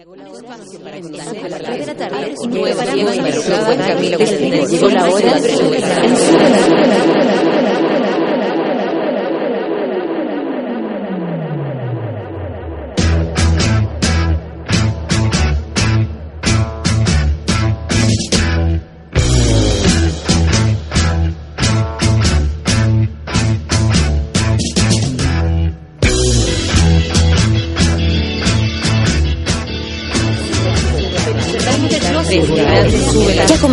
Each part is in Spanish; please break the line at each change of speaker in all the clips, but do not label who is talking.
Llegó la hora para contar a las 3 de la tarde Camilo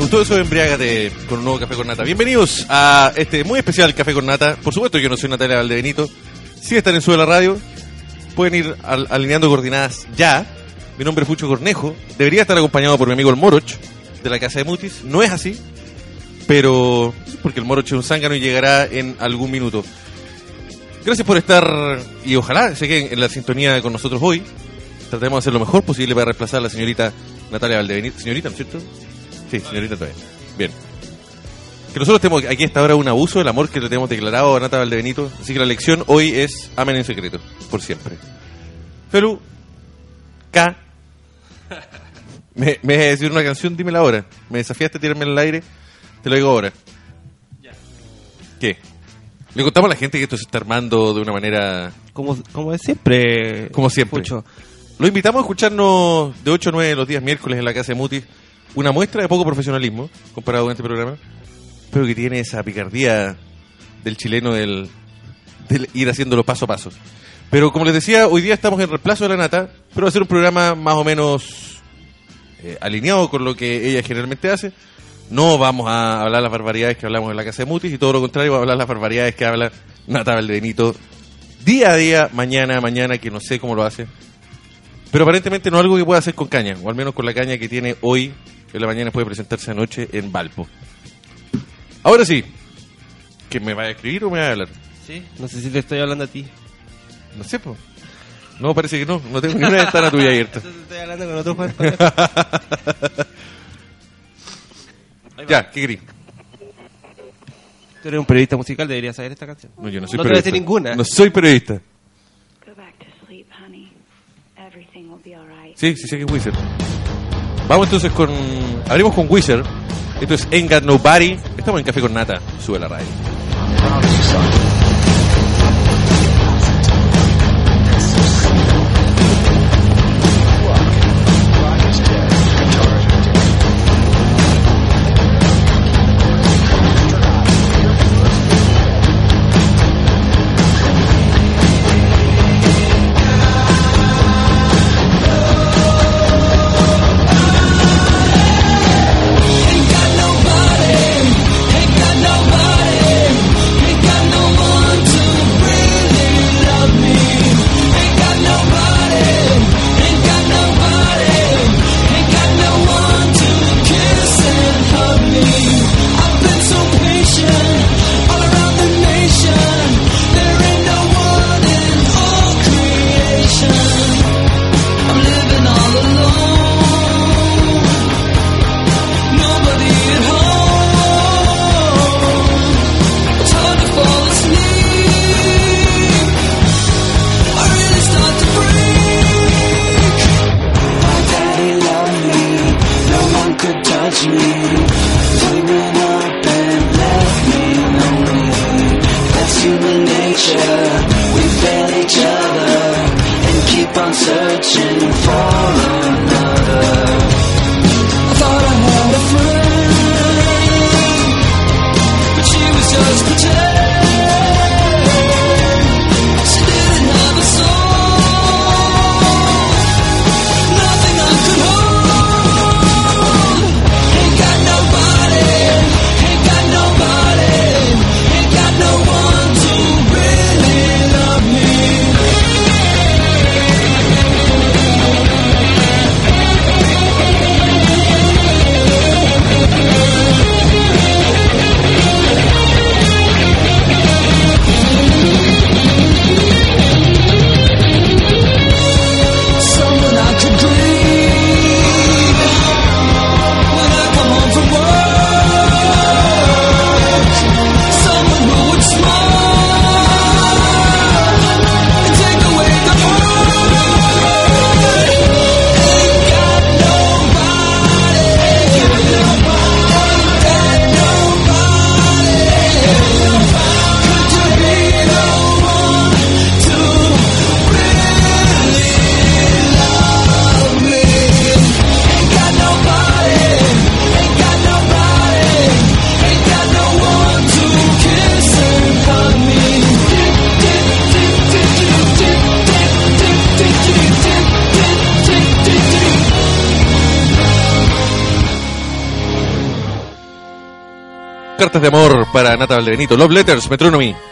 Me gustó, eso de embriágate con un nuevo café con nata. Bienvenidos a este muy especial café con nata. Por supuesto yo no soy Natalia Valdebenito. Si están en Sube la Radio, pueden ir al- alineando coordinadas ya. Mi nombre es Fucho Cornejo. Debería estar acompañado por mi amigo el Moroch, de la Casa de Mutis. No es así, pero porque el Moroch es un zángano y llegará en algún minuto. Gracias por estar y ojalá se queden en la sintonía con nosotros hoy. Trataremos de hacer lo mejor posible para reemplazar a la señorita Natalia Valdebenito. Señorita, ¿no es cierto? Sí, señorita todavía. Bien. Que nosotros tenemos aquí hasta ahora un abuso del amor que le tenemos declarado a Nata Valdebenito. Así que la lección hoy es amen en secreto, por siempre. Felu, K. Me, me vas a decir una canción, dímela ahora. Me desafiaste a tirarme en el aire, te lo digo ahora. ¿Qué? Le contamos a la gente que esto se está armando de una manera
Como, como es siempre.
como siempre. Lo invitamos a escucharnos de 8 a 9 los días miércoles en la casa de Mutis. Una muestra de poco profesionalismo comparado con este programa, pero que tiene esa picardía del chileno del, ir haciéndolo paso a paso. Pero como les decía, hoy día estamos en reemplazo de la nata, pero va a ser un programa más o menos eh, alineado con lo que ella generalmente hace. No vamos a hablar las barbaridades que hablamos en la casa de Mutis y todo lo contrario, vamos a hablar las barbaridades que habla Nata Valdebenito día a día, mañana a mañana, que no sé cómo lo hace. Pero aparentemente no algo que pueda hacer con caña, o al menos con la caña que tiene hoy, en la mañana puede presentarse anoche en Valpo. Ahora sí, ¿que me va a escribir o me va a hablar?
Sí. No sé si te estoy hablando a ti.
No sé, po. No, parece que no, no tengo ni una ventana tuya abierta.
Entonces estoy hablando con otro Juan.
Ya, ¿qué querís?
Tú eres un periodista musical, deberías saber esta canción.
No, yo no soy
No te voy a
periodista.
decir ninguna.
No soy periodista.
Go back to sleep, honey. Everything will be alright.
Sí, sí sé que es Wizard. Vamos entonces con... Abrimos con Wizard. Esto es Ain't Got Nobody. Estamos en Café con Nata. Sube la radio. Cartas de amor para Nata Valdebenito. Love Letters, Metronomy.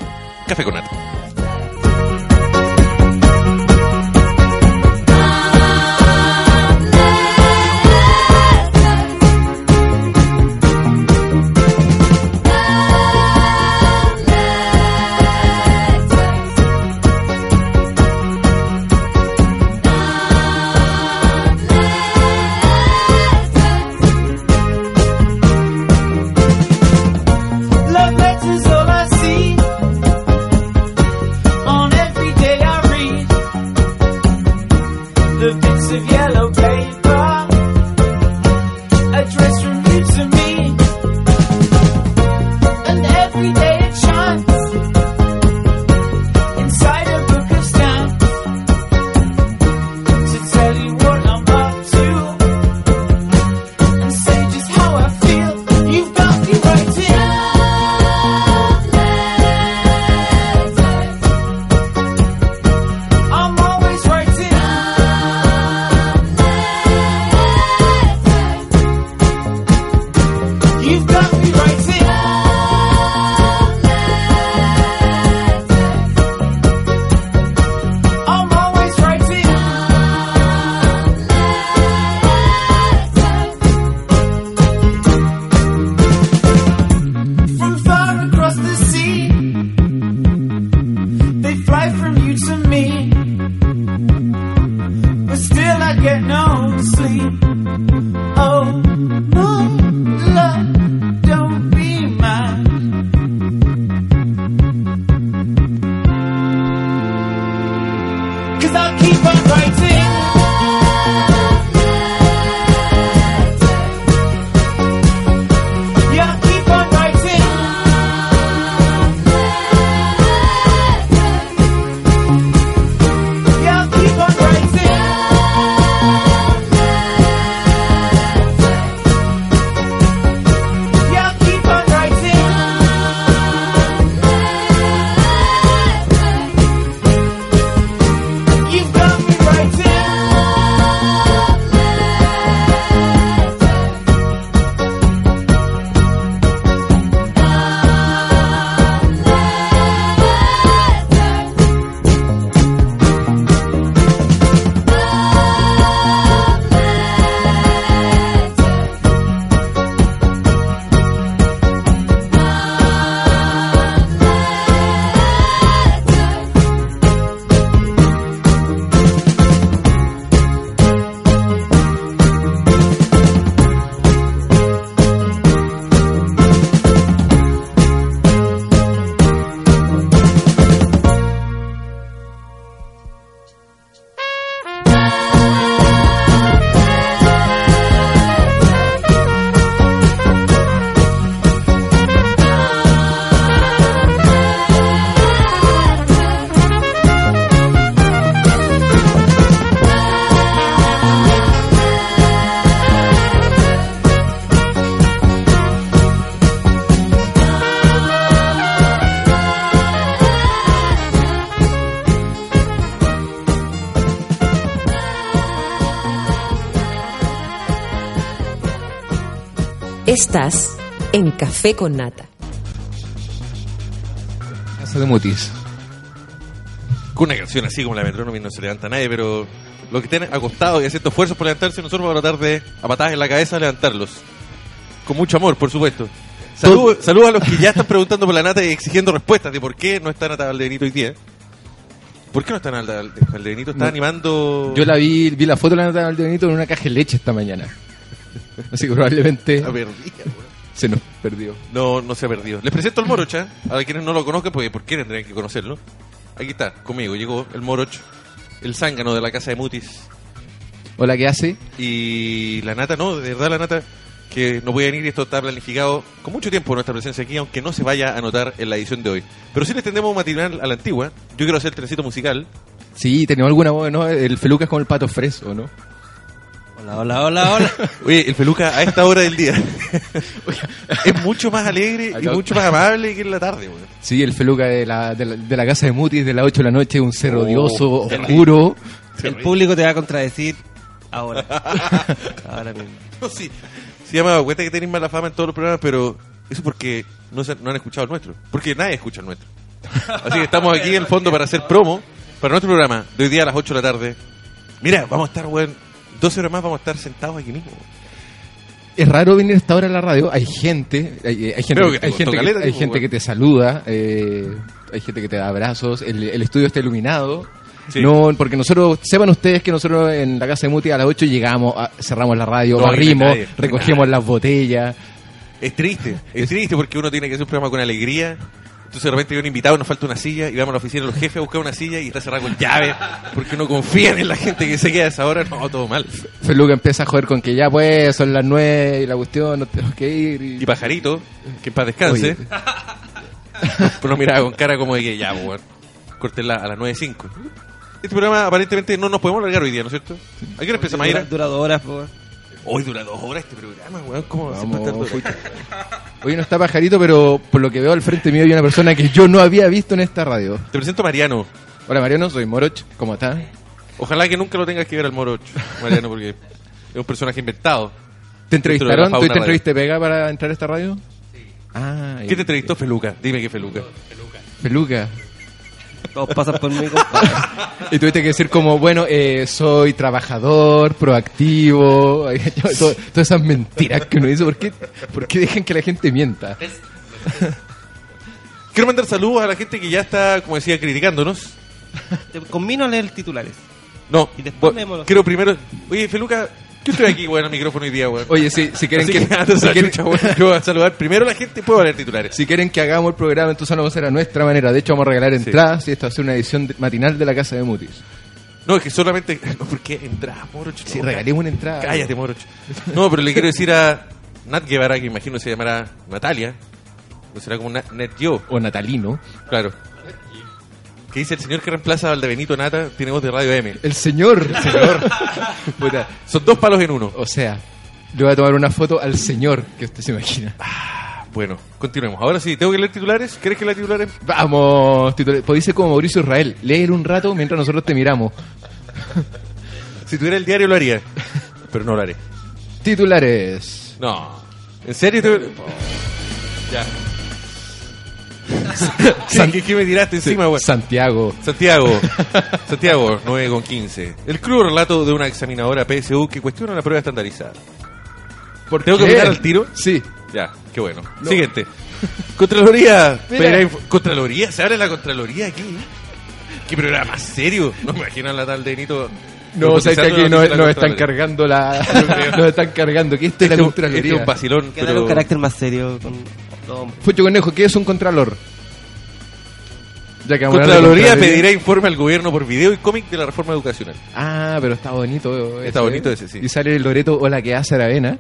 Estás en Café con Nata.
Casa de Mutis.
Con una canción así como la Metronomy no se levanta nadie, pero los que estén acostados y haciendo esfuerzos por levantarse, nosotros vamos a tratar de, a patadas en la cabeza, levantarlos. Con mucho amor, por supuesto. Saludos saludos a los que ya están preguntando por la nata y exigiendo respuestas de por qué no está Nata Valdebenito hoy día. ¿Por qué no está Nata Valdebenito? Está
No.
animando...
Yo la vi, vi la foto de la Nata Valdebenito en una caja de leche esta mañana. Así que probablemente
weón.
se nos perdió.
No, no se ha perdido. Les presento al Moroch, ¿ah? a quienes no lo conozcan, porque ¿por qué tendrían que conocerlo? Aquí está, conmigo, llegó el Moroch, el zángano de la casa de Mutis.
Hola, ¿qué hace?
Y la nata, no, de verdad la nata, que no puede venir y esto está planificado con mucho tiempo nuestra presencia aquí, aunque no se vaya a notar en la edición de hoy. Pero sí les tendremos un matinal a la antigua. Yo quiero hacer el trencito musical.
Sí, tenemos alguna voz, ¿no? El Feluca es como el pato fresco, ¿no?
Hola, hola, hola, hola.
Oye, el Feluca a esta hora del día es mucho más alegre y mucho más amable que en la tarde, weón.
Sí, el Feluca de la, de la, de la casa de Mutis de las 8 de la noche, un ser
Oh,
odioso,
terrible.
oscuro.
El público te va a contradecir ahora. ahora mismo.
No, sí. Sí, me he dado cuenta que tenéis mala fama en todos los programas, pero Eso porque no, se- no han escuchado el nuestro. Porque nadie escucha el nuestro. Así que estamos aquí en el fondo para hacer promo para nuestro programa de hoy día a las 8 de la tarde. Mira, vamos a estar, weón, 12 horas más vamos a estar sentados aquí mismo.
Es raro venir a esta hora a la radio. Hay gente, hay, hay gente,
que te
hay gente, que,
caleta,
hay
tipo,
gente que te saluda, eh, hay gente que te da abrazos. El, el estudio está iluminado.
Sí.
No, porque nosotros, sepan ustedes que nosotros en la casa de Muti a las 8 llegamos, a- cerramos la radio,
No,
barrimos,
nadie,
recogemos
nadie.
las botellas.
Es triste, es triste porque uno tiene que hacer un programa con alegría. Entonces de repente hay un invitado, nos falta una silla y vamos a la oficina de los jefes a buscar una silla y está cerrada con llave porque no confían en la gente que se queda a esa hora. No, todo mal.
Feluca empieza a joder con que ya pues son las 9 y la cuestión, no tenemos que ir. y-
Y Pajarito, que en paz descanse,
Oye.
nos, miraba con cara como de que ya, pues, bueno, córtenla a las 9.05. Este programa aparentemente no nos podemos largar hoy día, ¿no es cierto? ¿A qué hora empieza Mayra?
dura dos horas, po, weón.
Hoy dura dos horas este programa, weón. ¿Cómo se
Vamos,
puede estar
pucha. Hoy no está pajarito, pero por lo que veo al frente mío hay una persona que yo no había visto en esta radio.
Te presento a Mariano.
Hola Mariano, soy Moroch, ¿cómo estás?
Ojalá que nunca lo tengas que ver al Moro 8, Mariano, porque es un personaje inventado.
¿Te entrevistaron? ¿Tuviste
radio.
entrevista pega para entrar a esta radio? Ah,
¿Qué te entrevistó Feluca? Dime que Feluca.
Feluca.
Todos pasan por mí, compadre.
Y tuviste que decir como, bueno, eh, soy trabajador, proactivo, todo- todas esas mentiras que uno dice. ¿Por qué, ¿Por qué dejan que la gente mienta?
Quiero mandar saludos a la gente que ya está, como decía, criticándonos.
Te combino a leer titulares.
No,
Y después
vo-
leemos los-
quiero primero... Oye, Feluca, yo estoy aquí, weón, al micrófono hoy día, weón.
Oye, si, si quieren
Así
que,
que, anda
si
esa
quieren-
chucha, weón. Yo voy a saludar primero a la gente puedo leer titulares.
Si quieren que hagamos el programa, entonces lo vamos a hacer a nuestra manera. De hecho, vamos a regalar entradas y esto va a ser una edición de- matinal de la Casa de Mutis.
No, es que solamente... No, ¿por qué entras, Moroch?
Si
No,
regalemos una entrada.
Cállate, Moroch. No, pero le quiero decir a Nat Guevara, que imagino se llamará Natalia, o será como Nat, Yo,
O Natalino.
claro. Que dice el señor que reemplaza a Valdebenito Nata tiene voz de Radio M.
El señor. señor. Puta,
Son dos palos en uno.
O sea, le voy a tomar una foto al señor que usted se imagina.
Bueno, continuemos. Ahora sí, ¿tengo que leer titulares? ¿Querés que lea titulares?
Vamos, titular- pues dice como Mauricio Israel, léelo un rato mientras nosotros te miramos.
Si tuviera el diario lo haría, pero no lo haré.
Titulares.
No. ¿En serio? te- Ya.
San-
¿Qué, qué me tiraste encima, güey?
Santiago.
Santiago, Santiago, 9 con 15. El crudo relato de una examinadora PSU que cuestiona la prueba estandarizada.
¿Por
¿Tengo que
qué?
opinar al tiro?
Sí.
Ya, qué bueno. Siguiente. Contraloría. Contraloría, se abre la Contraloría aquí. ¿Qué programa más serio? No me imagino la tal de Nito.
No, o sea, que aquí
no
nos, nos están cargando la... nos están cargando. ¿Qué es esto de la
Este es
Contraloría?
un vacilón,
Que
pero...
un carácter más serio. Con... No,
Fucho Conejo, ¿qué es un contralor? Ya que
Contraloría pedirá informe al gobierno por video y cómic de la reforma educacional.
Ah, pero está bonito.
Está bonito ese, sí.
Y sale el Loreto o la que hace Aravena.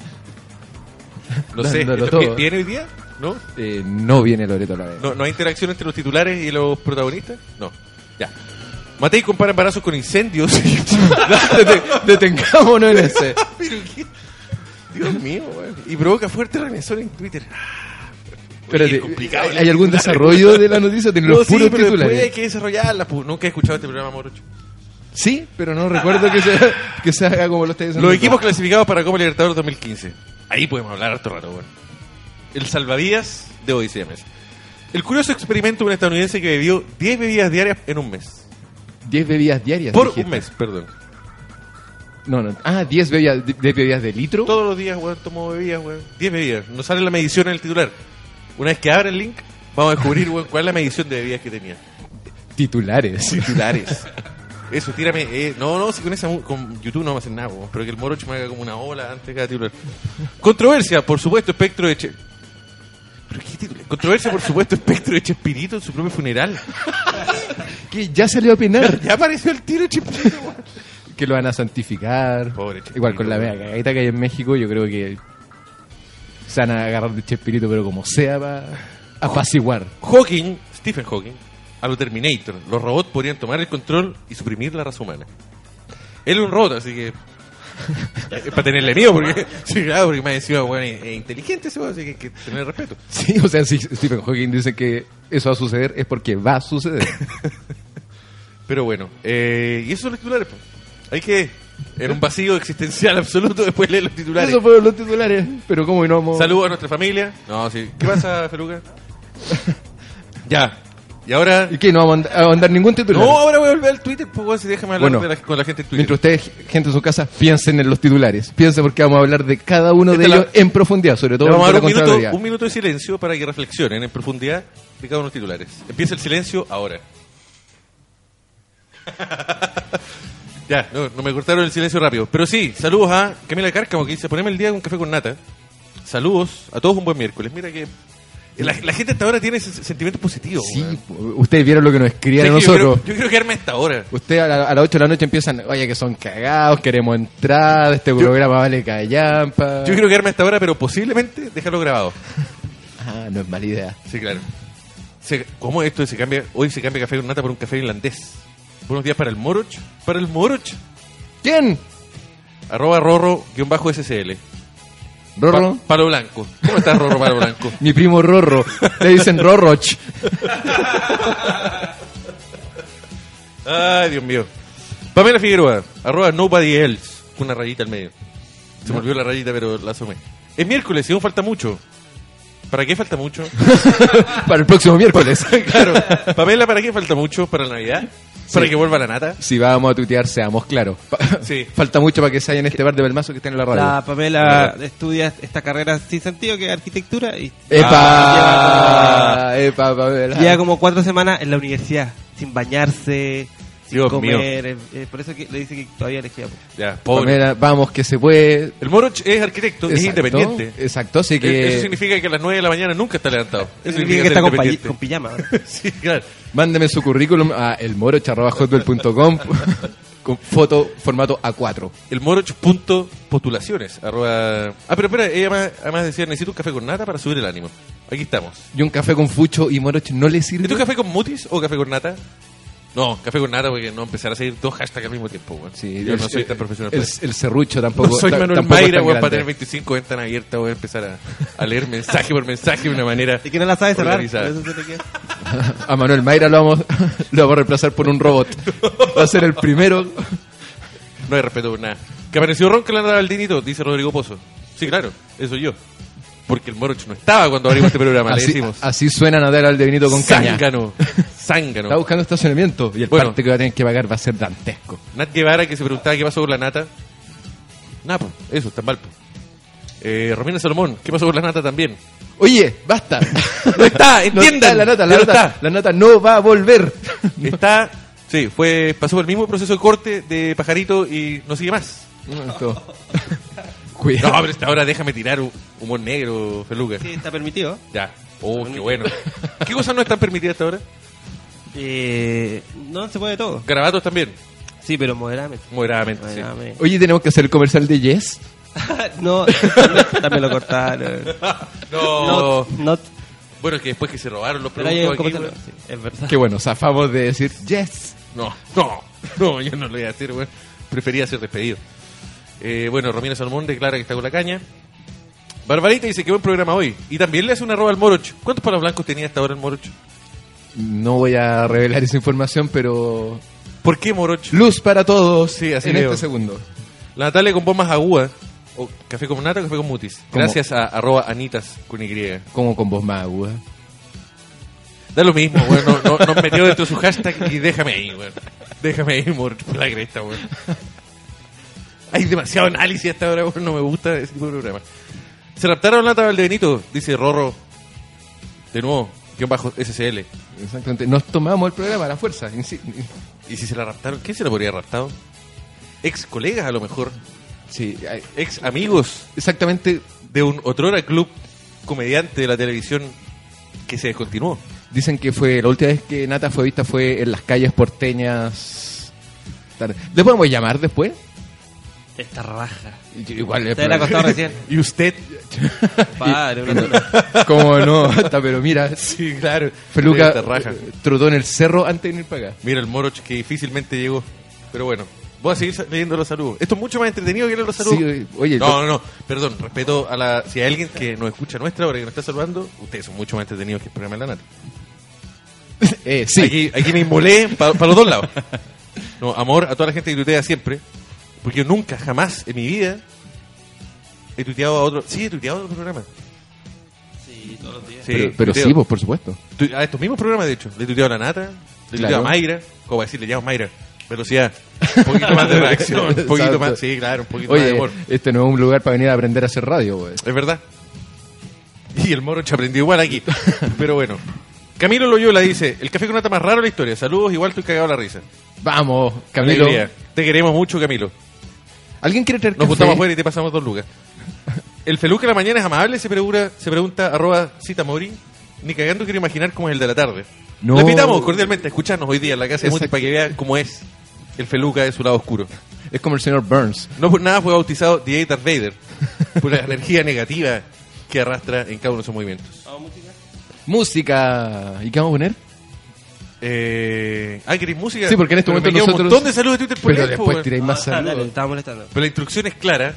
No sé,
Dándolo
¿esto
todo.
¿viene hoy día? ¿No?
Eh, no viene Loreto Aravena.
¿No? ¿No hay interacción entre los titulares y los protagonistas? No. Ya. Matei compara embarazos con incendios.
Dete- Detengámonos en ese.
Dios mío, weón. Y provoca fuerte remesón en Twitter.
Espérate,
es complicado,
¿hay algún
titulares,
desarrollo de la noticia? Tiene
No,
los
sí,
puros
pero después hay
titulares.
que desarrollarla. Nunca he escuchado este programa, Morocho.
Sí, pero no recuerdo que se, que se haga como lo estáis.
Los equipos clasificados para Copa Libertadores 2015. Ahí podemos hablar harto rato, weón. El salvavidas de Odisea Mesa. El curioso experimento de un estadounidense que bebió 10 bebidas diarias en un mes.
10 bebidas diarias.
Por
dijiste.
un mes, perdón.
No, no. Ah, 10 bebidas, 10 bebidas de litro.
Todos los días, weón, tomo bebidas, weón. 10 bebidas. No sale la medición en el titular. Una vez que abra el link, vamos a descubrir, cuál es la medición de bebidas que tenía.
Titulares.
Titulares. Eso, tírame. eh, no, no, si con esa con YouTube no vamos a hacer nada, pero que el morocho me haga como una ola antes de cada titular. Controversia, por supuesto, espectro de Che. ¿Pero qué titular? Controversia, por supuesto, espectro de Chespirito en su propio funeral.
que ya salió a opinar.
Ya apareció el tiro de Chespirito, weón.
que lo van a santificar.
Pobre Chespirito,
Igual con la mega cagadita que hay en México, yo creo que se van a agarrar de Chespirito, pero como sea, para apaciguar.
Hawking, Stephen Hawking, a lo Terminator, los robots podrían tomar el control y suprimir la raza humana. Él es un robot, así que. Es para tenerle miedo, porque. Sí, claro, porque me decía, bueno, es, inteligente ese así que hay que tener respeto.
Sí, o sea, si Stephen Hawking dice que eso va a suceder, es porque va a suceder.
Pero bueno, eh, y esos son los titulares, pues. Hay que en un vacío existencial absoluto, después lee los titulares.
Eso fueron los titulares. Pero cómo no vamos...
Saludos a nuestra familia. No, sí. ¿Qué pasa, Feluca? ya. Y ahora...
¿Y qué? ¿No vamos a mandar- ningún titular?
No, ahora voy a volver al Twitter, pues si déjame hablar
Bueno,
de la- con la gente en Twitter.
Mientras ustedes, gente en su casa, piensen en los titulares. Piensen porque vamos a hablar de cada uno
Esta
de
la-
ellos en profundidad, sobre todo
vamos a dar un minuto, un minuto de silencio para que reflexionen en profundidad de cada uno de los titulares. Empieza el silencio ahora. ya, no, no me cortaron el silencio rápido. Pero sí, saludos a Camila Cárcamo que dice, poneme el día con café con nata. Saludos a todos un buen miércoles. Mira que la, la gente hasta ahora tiene ese sentimiento positivo.
Sí,
weón.
ustedes vieron lo que nos escribían a
¿Sabes que yo,
nosotros.
yo creo quedarme hasta ahora.
Ustedes a, la- a las 8 de la noche empiezan, oye, que son cagados, queremos entrar, este programa vale callampa.
Yo quiero quedarme hasta ahora, pero posiblemente dejarlo grabado.
Ah, no es mala idea.
Sí, claro. Se- ¿Cómo esto se cambia? Hoy se cambia café con nata por un café irlandés. Buenos días para el Moroch. Para el Moroch.
¿Quién?
Arroba Rorro-SCL.
Rorro.
Pa- Palo Blanco. ¿Cómo estás, Rorro Palo Blanco?
Mi primo Rorro. Le dicen Rorroch.
Ay, Dios mío. Pamela Figueroa. Arroba Nobody Else. Con una rayita al medio. Se me olvidó la rayita, pero la asomé. Es miércoles y aún falta mucho. ¿Para qué falta mucho?
Para el próximo miércoles.
claro. Pamela, ¿para qué falta mucho? ¿Para Navidad? ¿Para
Sí.
que vuelva la nata?
Si vamos a tuitear, seamos claros.
Sí.
Falta mucho para que se haya en este bar de Belmazo que está en la radio.
La Pamela estudia esta carrera sin sentido que es arquitectura y
¡Epa! ¡Epa, Pamela!
lleva como cuatro semanas en la universidad sin bañarse, sin
Dios
comer. eh, por eso que le dice que todavía le queda.
Ya, pobre.
Pamela, vamos, que se puede.
El Moroch es arquitecto, es
Exacto,
independiente.
Exacto, así
E-
que
Eso significa que a las 9 de la mañana nunca está levantado. Eso
Significa que está con,
independiente.
con pijama.
sí, claro.
mándeme su currículum a elmoroch.hotmail.com con foto formato A4.
El moroch.postulaciones. Arroba... Ah, pero espera, ella además, además decía, necesito un café con nata para subir el ánimo. Aquí estamos.
Y un café con fucho y moroch no le sirve.
¿Y tú café con mutis o café con nata? No, café con nata porque no empezar a seguir dos hashtags al mismo tiempo. weón.
Sí,
Yo
el-
no soy tan profesional.
El, el serrucho tampoco.
No soy Manuel
tampoco
Mayra, weón, para tener 25 ventanas abiertas, voy a empezar a, a leer mensaje por mensaje de una manera
Y que no la sabe cerrar. eso se queda.
A Manuel Mayra lo vamos, lo vamos a reemplazar por un robot. Va a ser el primero.
No hay respeto por nada. Que apareció ronca la nada al dinito, dice Rodrigo Pozo. Sí, claro, eso yo. Porque el Moroch no estaba cuando abrimos este programa, le
Así,
decimos.
así suena Nadal al de Benito con caña.
Zángano.
Está
Zángano.
buscando estacionamiento y el
Bueno.
parte que va a tener que pagar va a ser dantesco.
Nat Guevara que se preguntaba qué pasó con la nata. Pues, eso, está mal. Eh, Romina Salomón, ¿qué pasó con la nata también?
Oye, basta.
No está,
No
entiendan.
está la nota,
Ya
la
no está.
la nota no va a volver.
Está, sí, fue, pasó por el mismo proceso de corte de Pajarito y no sigue más. No,
Cuidado.
pero hasta ahora déjame tirar hu- humor negro, Feluca.
Sí, está permitido.
Ya. Oh, qué bueno. ¿Qué cosas no están permitidas hasta ahora?
Eh, no se puede todo.
Garabatos también,
Sí, pero moderadamente.
moderadamente. sí.
Moderadamente.
Oye, tenemos que hacer el comercial de Yes.
no, también, lo cortaron.
No.
No, no,
Bueno, es que después que se robaron los productos aquí,
comercial. Sí, es verdad.
Qué bueno, zafamos de decir Yes.
No, no, no, yo no lo voy a hacer, weón. Prefería ser despedido. Eh, bueno, Romina Salmón declara que está con la caña. Barbarita dice que buen programa hoy. Y también le hace una roba al Moroch. ¿Cuántos palos blancos tenía hasta ahora el Moroch?
No voy a revelar esa información, pero
¿Por qué Moroch?
luz para todos
Sí, así
en
leo.
este segundo.
La Natalia con voz más aguda. O café con nata o café con mutis.
¿Cómo?
Gracias a arroba anitas con Y.
Como con voz más aguda.
Da lo mismo, weón. No, no- nos metió dentro de su hashtag y déjame ahí, weón. Déjame ahí, Moroch, por la cresta, weón. Hay demasiado análisis hasta ahora. No me gusta ese tipo de programa. Se raptaron la nata Benito, dice Rorro. De nuevo, guion bajo SCL.
Exactamente. Nos tomamos el programa a la fuerza.
¿Y si se la raptaron? ¿Quién se la podría haber raptado? Ex colegas, a lo mejor.
Sí,
Ex amigos
exactamente.
de un otrora club comediante de la televisión que se descontinuó.
Dicen que fue la última vez que Nata fue vista fue en las calles porteñas. Tarde. ¿Le podemos llamar después?
Esta raja.
Igual es
Te la ha costado recién.
¿Y usted?
Padre.
¿Cómo no? Hasta, pero mira,
Sí, claro.
Feluca eh, trotó en el cerro antes de venir para acá.
Mira el Moroch que difícilmente llegó. Pero bueno, voy a seguir leyendo los saludos. Esto es mucho más entretenido que leer los saludos.
Sí, oye,
no, no, no. Perdón, respeto a la. Si hay alguien que nos escucha nuestra hora que nos está saludando, ustedes son mucho más entretenidos que el programa de la nata.
eh, sí.
Aquí, aquí me inmolé para los dos lados. No, amor a toda la gente que tuitea siempre. Porque yo nunca, jamás en mi vida he tuiteado a otro. Sí, he tuiteado a otro programa.
Sí, todos los días.
Sí,
pero sí, pues por supuesto.
Tu- A estos mismos programas, de hecho. Le he tuiteado a la Nata, le he tuiteado
Claro.
a Mayra. Como decir, le llamo Mayra. Velocidad. Un poquito más de reacción. Un poquito
Exacto.
más. Sí, claro, un poquito más de
Oye,
humor.
este no es un lugar para venir a aprender a hacer radio, güey.
Es verdad. Y el moro aprendió igual aquí. Pero bueno. Camilo Loyola dice, el café con nata más raro de la historia. Saludos, igual estoy cagado a la risa.
Vamos, Camilo.
Alegría. Te queremos mucho, Camilo.
¿Alguien quiere traer
Nos
café?
juntamos afuera y te pasamos dos lucas. El feluque de la mañana es amable, se pregunta, se pregunta arroba cita mori. Ni cagando quiero imaginar cómo es el de la tarde.
No.
Le invitamos cordialmente a escucharnos hoy día en la casa de Muti
Exacto.
para que vean cómo es el feluca de su lado oscuro.
Es como el señor Burns.
No por nada fue bautizado The Darth Vader por la energía negativa que arrastra en cada uno de sus movimientos.
Música. ¿Y qué vamos a poner?
Eh, ah, ¿queréis música?
Sí, porque en este
Pero
momento
me
nosotros-
un montón de saludos de Twitter por
Pero
ahí,
después tiráis más
Ah, dale,
saludos.
te estaba molestando.
Pero la instrucción es clara.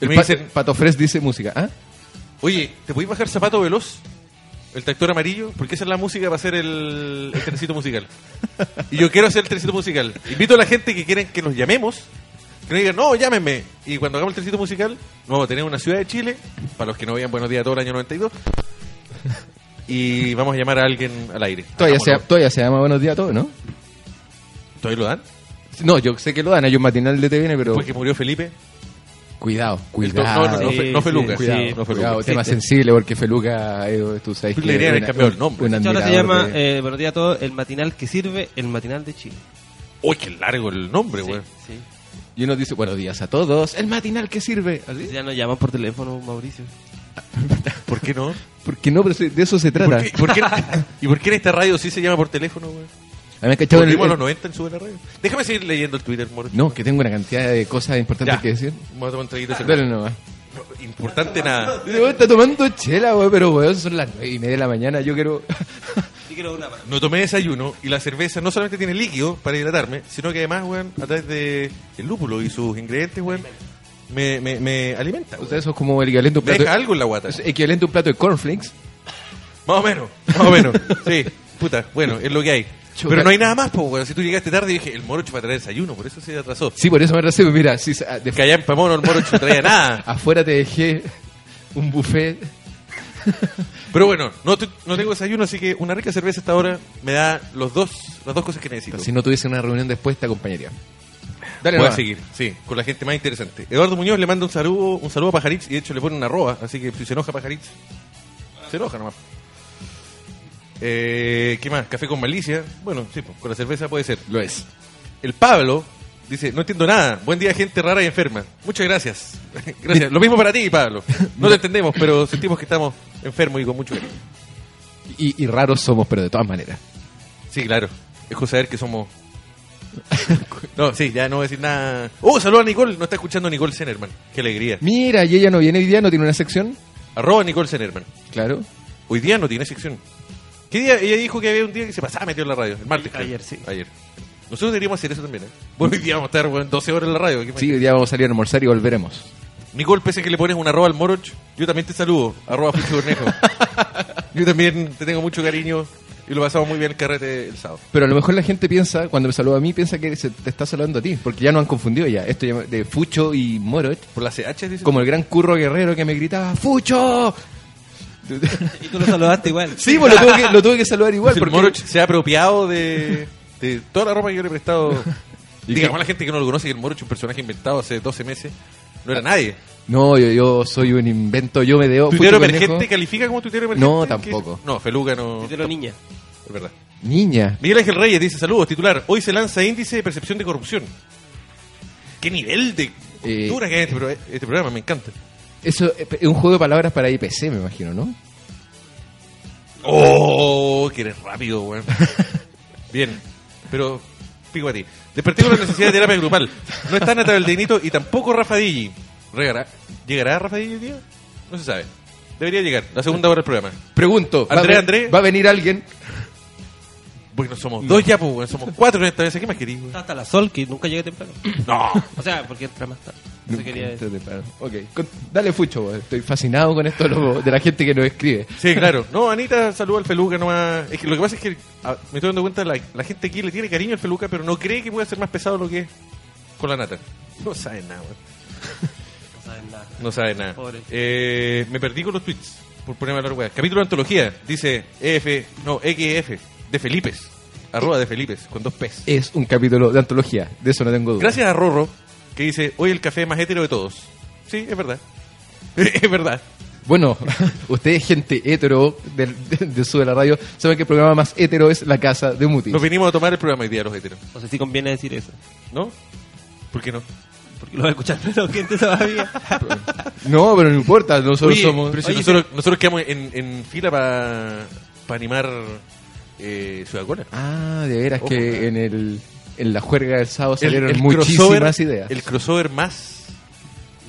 El
me
pa-
dicen,
Pato Fres dice música. ¿Ah?
oye, ¿te podéis bajar zapato veloz? El tractor amarillo, porque esa es la música para hacer el, el trencito musical. Y yo quiero hacer el trencito musical. Invito a la gente que quieren que nos llamemos, que nos digan, no, llámenme. Y cuando hagamos el trencito musical, vamos a tener una ciudad de Chile, para los que no vean Buenos Días todo el año 92. Y vamos a llamar a alguien al aire.
Todavía se, todavía se llama Buenos Días a todos, ¿no?
¿Todavía lo dan?
No, yo sé que lo dan. Hay un matinal de TVN, pero...
Después que murió Felipe.
Cuidado, cuidado.
no, no, no,
Sí,
no
sí,
Feluca.
Cuidado,
Sí, no Feluca.
cuidado, tema
Sí.
sensible porque Feluca, eh, tú sabes
Pues
que
le deberían cambiado el nombre.
ahora se llama,
de-
eh, buenos días a todos, el matinal que sirve, el matinal de Chile.
Uy, qué largo el nombre, güey.
Sí, sí.
Y uno dice, buenos días a todos, el matinal que sirve. ¿Así?
Ya nos llaman por teléfono, Mauricio.
¿Por qué no?
Porque no, pero de eso se trata.
¿Por qué- por qué- ¿Y por qué en esta radio sí se llama por teléfono, güey?
A mí me ha cachado en el-
los 90 en su buena radio. Déjame seguir leyendo el Twitter, Moro.
No, que tengo una cantidad de cosas importantes
Ya.
que decir.
Vamos a tomar un traguito de
Dale nomás.
No, Importante nada.
Está tomando chela, güey, pero weón, son las nueve y media de la mañana. Yo quiero.
Yo quiero una más.
No tomé desayuno y la cerveza no solamente tiene líquido para hidratarme, sino que además, weón, a través de el lúpulo y sus ingredientes, weón, me, me, me alimenta.
Ustedes es como el equivalente a un plato.
deja algo en la guata.
es equivalente a un plato de cornflakes.
Más o menos, más o menos. Sí, puta, bueno, es lo que hay. Pero no hay nada más, pues, weón. Si tú llegaste tarde y dije, el morocho va a traer desayuno, por eso se atrasó.
Sí, por eso me recebo. Mira, si sa- de-
Que allá en Pamono el morocho no traía nada.
afuera te dejé un buffet.
Pero bueno, no, no tengo desayuno, así que una rica cerveza hasta ahora me da los dos, las dos cosas que necesito.
Si no tuviese una reunión después, te acompañaría. Dale,
Voy a seguir, sí, con la gente más interesante. Eduardo Muñoz le manda un saludo, un saludo a Pajaritz y de hecho le pone una arroba, así que si se enoja Pajaritz, se enoja nomás. Eh, ¿Qué más? Café con malicia. Bueno, sí, pues, con la cerveza puede ser.
Lo es.
El Pablo dice, no entiendo nada. Buen día, gente rara y enferma. Muchas gracias. gracias. Lo mismo para ti, Pablo. No te entendemos, pero sentimos que estamos enfermos y con mucho cariño.
Y, y raros somos, pero de todas maneras.
Sí, claro. Es cosa saber que somos... No, sí, ya no voy a decir nada. Oh, saludos a Nicole. No está escuchando Nicole Zenerman. Qué alegría.
Mira, y ella no viene hoy día, no tiene una sección.
Arroba Nicole Zenerman.
Claro.
Hoy día no tiene sección. ¿Qué día? Ella dijo que había un día que se pasaba metió en la radio. El martes. creo.
Ayer, sí.
Ayer. Nosotros deberíamos hacer eso también, ¿eh? Bueno, hoy día vamos a estar weón, 12 horas en la radio.
Sí, hoy día vamos a salir a almorzar y volveremos.
Nicole, pese a que le pones un arroba al moroch, yo también te saludo. Arroba Fuchi Cornejo. yo también te tengo mucho cariño y lo pasamos muy bien el carrete el sábado.
Pero a lo mejor la gente piensa, cuando me saluda a mí, piensa que se te está saludando a ti, porque ya no han confundido ya. Esto ya- de Fucho y Moroch,
Por la CH, dice.
como el gran curro guerrero que me gritaba, ¡Fucho!
Y tú lo saludaste igual.
Sí, pues lo tuve que, lo tuve que saludar igual. Porque
moroch se ha apropiado de, de toda la ropa que yo le he prestado.
¿Y
Digamos
qué?
a la gente que no lo conoce que el moroch es un personaje inventado hace 12 meses. No era nadie.
No, yo, yo soy un invento, yo me debo.
¿Tuitero emergente califica como tuitero emergente?
No,
¿Qué?
tampoco.
No, Feluca no.
La niña.
Es verdad.
Niña.
Miguel Ángel Reyes dice saludos, titular. Hoy se lanza índice de percepción de corrupción. ¿Qué nivel de
Eh,
cultura que hay en este, pro- este programa? Me encanta.
Eso es un juego de palabras para IPC, me imagino, ¿no?
Oh, que eres rápido, weón. Bien, pero pico a ti. Desperté con la necesidad de terapia grupal. No está Nata Valdenito y tampoco Rafa Digi. ¿Llegará, ¿Llegará Rafa Digi el día? No se sabe. Debería llegar, la segunda hora del programa.
Pregunto, ¿va,
André, André.
¿va a venir alguien?
Bueno, somos dos ya, pues, weón. Somos cuatro en esta vez. ¿Qué más querís, weón?
Hasta la Sol, que nunca llegué temprano.
No.
O sea, porque entra más tarde. Eso quería decir.
Ok, con- dale Fucho, güey. estoy fascinado con esto de la gente que nos escribe.
Sí, claro. No, Anita saluda al Feluca nomás. Es que lo que pasa es que ah, me estoy dando cuenta, la, la gente aquí le tiene cariño al Feluca, pero no cree que pueda ser más pesado lo que es con la nata. No saben nada, weón.
No saben nada.
No saben nada.
Pobre.
Eh, me perdí con los tweets por ponerme a hablar weá. Capítulo de antología. Dice EF, no, XF, de Felipes. Arroba de Felipes, con dos P's.
Es un capítulo de antología, de eso no tengo duda.
Gracias a Rorro, que dice, hoy el café más hetero de todos. Sí, es verdad. es verdad.
Bueno, ustedes, gente hetero del, de, de Sube la Radio, saben que el programa más hetero es La Casa de Mutis.
Nos vinimos a tomar el programa hoy día los heteros.
No sé si conviene decir eso.
¿No? ¿Por qué no?
Porque lo va a escuchar menos gente todavía.
No, pero no importa, nosotros
Oye,
somos...
pero si
Oye,
nosotros, nosotros quedamos en, en fila para animar eh, Ciudad Cola.
Ah, de veras
Ojo.
que en, el, en la juerga del sábado salieron muchísimas ideas.
El crossover más,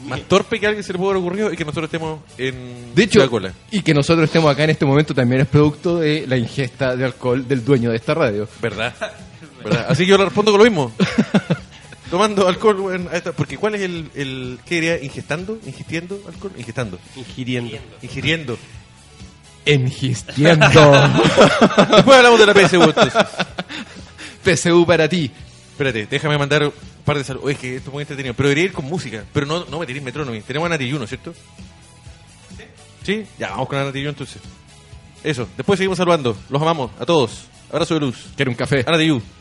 más torpe que a alguien se le puede haber ocurrido es que nosotros estemos en
De hecho,
Ciudad Cola.
y que nosotros estemos acá en este momento también es producto de la ingesta de alcohol del dueño de esta radio.
¿Verdad? ¿Verdad? Así que yo le respondo con lo mismo. Tomando alcohol, weón, a esta- porque ¿cuál es el, el qué diría? ¿Ingestando? ¿Ingestiendo alcohol? Ingestando.
Ingiriendo.
Ingiriendo.
Engistiendo.
Después hablamos de la PSU entonces.
PSU para ti.
Espérate, déjame mandar un par de saludos. Oye, es que esto es muy entretenido. Pero debería ir con música. Pero no, no me tiréis metrónomo. Tenemos a Nati Yu, ¿no es cierto? ¿Sí? Ya, vamos con a Nati Yu entonces. Eso, después seguimos saludando. Los amamos a todos. Abrazo de luz.
Quiero un café.
A Nati Yu. Chao.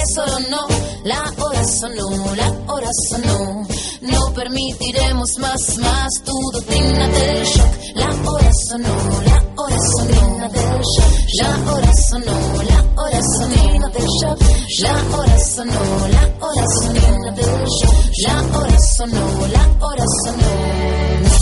tesoro, no. La hora sonó, la hora sonó. No permitiremos más, más tu doctrina del shock. La hora sonó, la hora sonó del shock. La hora sonó, la hora sonó del shock. La hora sonó, la hora sonó del shock. La hora sonó, la hora sonó.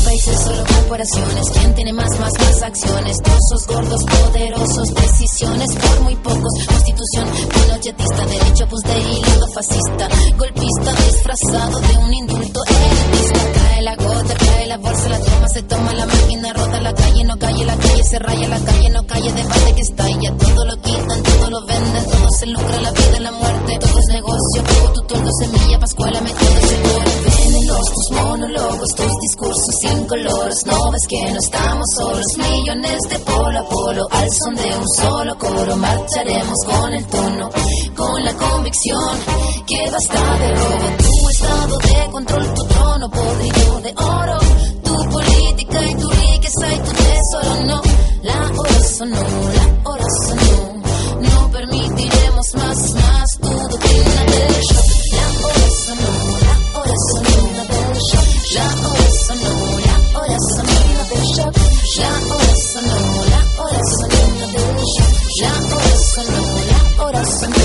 Países, solo corporaciones. ¿Quién tiene más, más, más acciones? Trozos gordos, poderosos, decisiones por muy pocos. Constitución pinochetista, derecho de hilo fascista. Golpista disfrazado de un indulto elitista. La gota, cae la bolsa, la toma, se toma la máquina, rota la calle, no calle, la calle se raya, la calle no calle, debate que está ya todo lo quitan, todo lo venden, todo se lucra, la vida, la muerte, todo es negocio, pago tu tordo, semilla, pascuala, me todo seguro. Venenos tus monólogos, tus discursos sin colores, no ves que no estamos solos, millones de polo a polo, al son de un solo coro, marcharemos con el tono, con la convicción que basta de robo, tu estado de control, tu trono podrido de oro, tu política y tu riqueza y tu tesoro, no, la hora sonó, la hora sonó, no permitiremos más, más tu doctrina del shock, la hora sonó, la hora sonó del shock, la hora sonó, la hora sonó del shock, la hora sonó, la hora sonó del shock, la hora sonó, la hora sonó.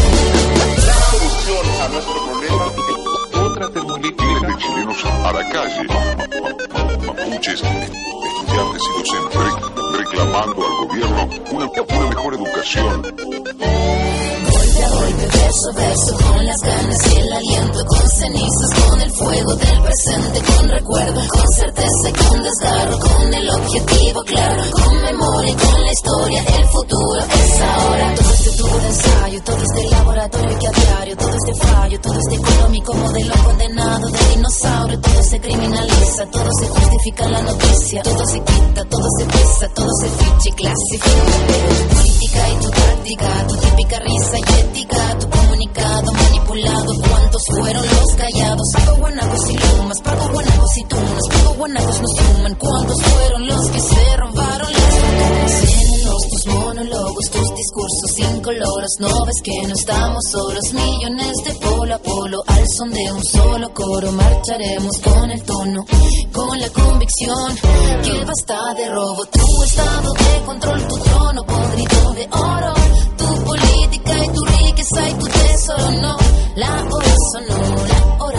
solución a nuestro problema otra política de chilenos a la calle, mapuches, estudiantes y docentes re- reclamando al gobierno una, una mejor educación.
Golpe a golpe, verso a verso, con las ganas y el aliento, con cenizas, con el fuego del presente, con recuerdo, con certeza y con desgarro, con el objetivo claro, con memoria y con la historia, en la noticia, todo se quita, todo se pisa, todo se ficha y clasifica, política y tu táctica, tu típica risa y ética, tu comunicado manipulado, ¿cuántos fueron los callados? Pago guanacos y lumas, pago guanacos y tunas, pago guanacos nos suman, ¿cuántos fueron los que se robaron las? Venenos tus monólogos, tus discursos sin colores, no ves que no estamos solos, millones de de un solo coro, marcharemos con el tono, con la convicción que basta de robo, tu estado de control, tu trono podrido de oro, tu política y tu riqueza y tu tesoro, no, la hora sonó, la hora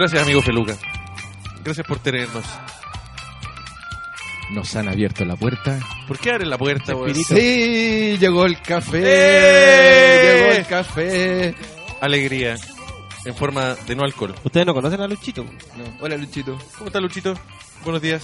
Gracias, amigo Feluca. Gracias por tenernos.
Nos han abierto la puerta.
¿Por qué abren la puerta?
Sí, llegó el café.
¡Eh!
Llegó el café.
Alegría. En forma de no alcohol.
¿Ustedes no conocen a Luchito?
No. Hola, Luchito.
¿Cómo está, Luchito? Buenos días.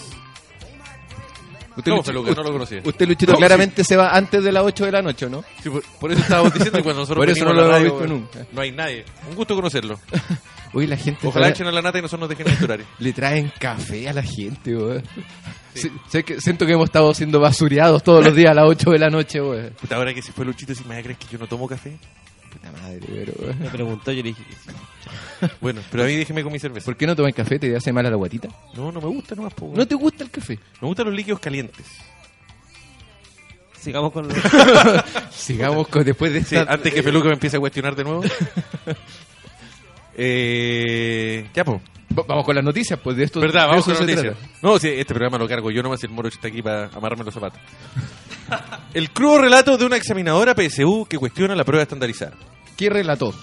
Usted,
No,
Luchito,
Feluca, no lo conocía.
Usted, Luchito,
No,
claramente se va antes de las 8 de la noche, ¿no?
Sí, por, por eso estábamos diciendo que cuando nosotros
Por eso no lo
radio,
visto nunca.
No hay nadie. Un gusto conocerlo.
Oye, la gente
Ojalá echen a la nata y nosotros nos dejen en este horario.
le traen café a la gente, weón. Sí, sé que, siento que hemos estado siendo basureados todos los días a las 8 de la noche, weón.
Puta, ahora que se fue Luchito, si me crees que yo no tomo café.
Puta madre, pero.
Me preguntó, yo le dije que sí.
Bueno, pero a mí déjeme con mi cerveza.
¿Por qué no tomas café? ¿Te hace mal a la guatita?
No, no me gusta nomás, po, weón.
¿No te gusta el café?
Me gustan los líquidos calientes.
Sigamos con...
Sigamos con, después de
Sí,
esta...
antes que Feluca me empiece a cuestionar de nuevo. Eh, ya, pues.
Va- Vamos con las noticias, pues de esto
¿Verdad? Vamos con la
se
noticia.
trata.
No, sí, este programa lo cargo yo nomás el moro está aquí para amarrarme los zapatos. El crudo relato de una examinadora PSU que cuestiona la prueba estandarizada.
¿Qué relató?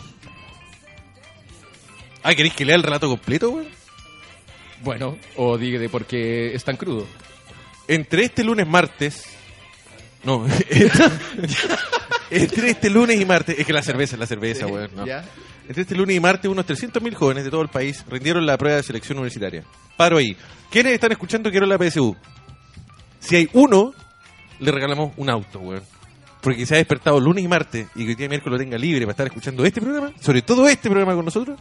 Ah, ¿queréis que lea el relato completo, güey?
Bueno, o diga de por qué es tan crudo.
Entre este lunes martes. No, entre este lunes y martes. Es que la cerveza es la cerveza, güey. no.
¿Ya?
Entre este lunes y martes, unos 300.000 jóvenes de todo el país rindieron la prueba de selección universitaria. Paro ahí. ¿Quiénes están escuchando quiero la PSU? Si hay uno, le regalamos un auto, weón. Porque se ha despertado lunes y martes y que el día miércoles lo tenga libre para estar escuchando este programa, sobre todo este programa con nosotros,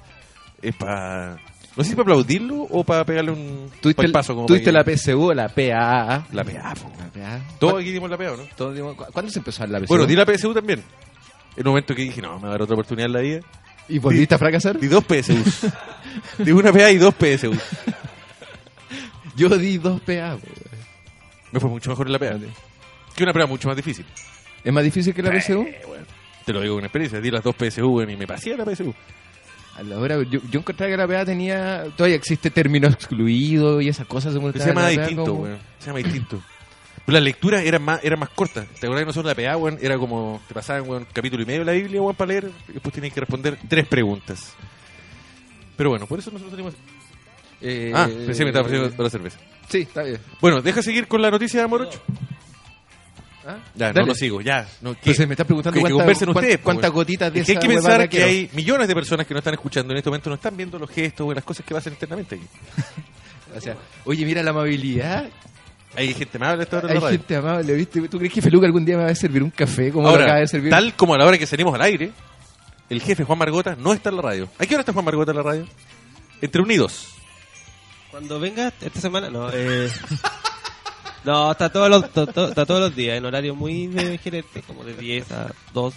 es para... No sé si para aplaudirlo o para pegarle un
¿Tuviste, el-
palpazo como
tuviste la
que-
PSU o la PAA?
La PA, po.
La PA.
Todos aquí dimos la PA, ¿no?
Todos dimos- ¿cu- ¿Cuándo se empezó la PSU?
Bueno, di la PSU también. En un momento que dije, no, me va a dar otra oportunidad en la vida.
¿Y volviste a fracasar?
Di dos PSUs. di una PA y dos PSUs.
Yo di dos PA.
Me fue mucho mejor en la PA. Que una prueba mucho más difícil.
¿Es más difícil que la PSU?
Eh, bueno, te lo digo con experiencia. Di las dos PSU y me pasé a la PSU.
A la hora, yo, yo encontraba que la PA tenía... Todavía existe término excluido y esas cosas.
Se
estaba
llama
PA
distinto,
como-
weón. Se llama distinto. Pero las lecturas eran más, eran más cortas. ¿Te acuerdas que nosotros la weón? Era como, te pasaban, weón, capítulo y medio de la Biblia, weón, para leer. Y después tenías que responder tres preguntas. Pero bueno, por eso nosotros tenemos...
Eh,
Ah, pensé me estaba ofreciendo la cerveza.
Sí, está bien.
Bueno, deja seguir con la noticia Morocho.
¿Ah?
Ya, no lo sigo, ya. No, ¿qué?
Entonces me estás preguntando
que
cuánta- cuántas gotitas de
Es que hay que pensar que hay millones de personas que nos están escuchando en este momento, no están viendo los gestos o las cosas que pasan internamente aquí.
O sea, oye, mira la amabilidad.
Hay gente amable esta hora
Hay gente amable, ¿viste? ¿Tú crees que Feluca algún día me va a servir un café como lo acaba
Ahora,
de servir?
tal como a la hora que salimos al aire, el jefe Juan Margota no está en la radio. ¿A qué hora está Juan Margota en la radio? Entre unidos.
Cuando venga esta semana, no, eh... No, está todos los, to- to- está todos los días, en horario muy de gerente, como de 10 a 2.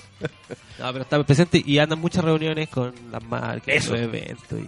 No, pero está presente y andan muchas reuniones con las marcas, los eventos y...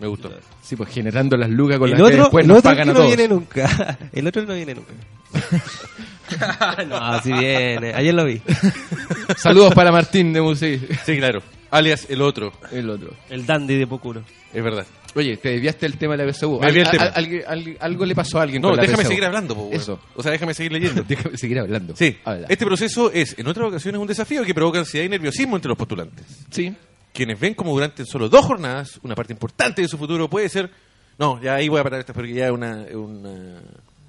Me gustó.
Sí, pues generando las lucas con
el
las que
otro,
después
el
nos
otro
pagan
que
a
no
todos.
viene nunca. El otro no viene nunca. no, si viene. Ayer lo vi.
Saludos para Martín de Musí.
Sí, claro. Alias el otro.
El otro.
El dandy de Pocuro.
Es verdad.
Oye, te desviaste el tema de la PSU.
Me
Al- al- al- algo le pasó a alguien
No,
con la
déjame
PSU.
seguir hablando, po.
Eso.
O sea, déjame seguir leyendo.
Déjame seguir hablando.
Sí,
Habla.
este proceso es, en otras ocasiones, un desafío que provoca ansiedad y nerviosismo entre los postulantes.
Sí.
Quienes ven como durante solo dos jornadas, una parte importante de su futuro puede ser, no, ya ahí voy a parar esto porque ya es una, una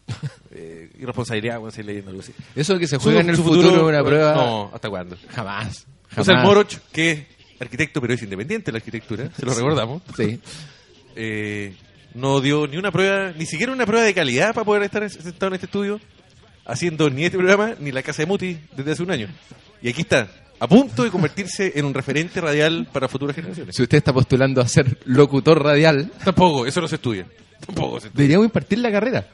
eh, irresponsabilidad, voy a seguir leyendo algo así.
Eso de que se
Su-
juega en el futuro, una prueba.
No, ¿hasta cuándo?
Jamás.
O sea, el
Jamás.
Moroch, que es arquitecto, pero es independiente de la arquitectura, se lo recordamos,
Sí.
eh, no dio ni una prueba, ni siquiera una prueba de calidad para poder estar sentado en este estudio, haciendo ni este programa, ni la casa de Muti desde hace un año. Y aquí está, a punto de convertirse en un referente radial para futuras generaciones.
Si usted está postulando a ser locutor radial,
Tampoco, eso no se estudia. Tampoco se estudia.
deberíamos impartir la carrera.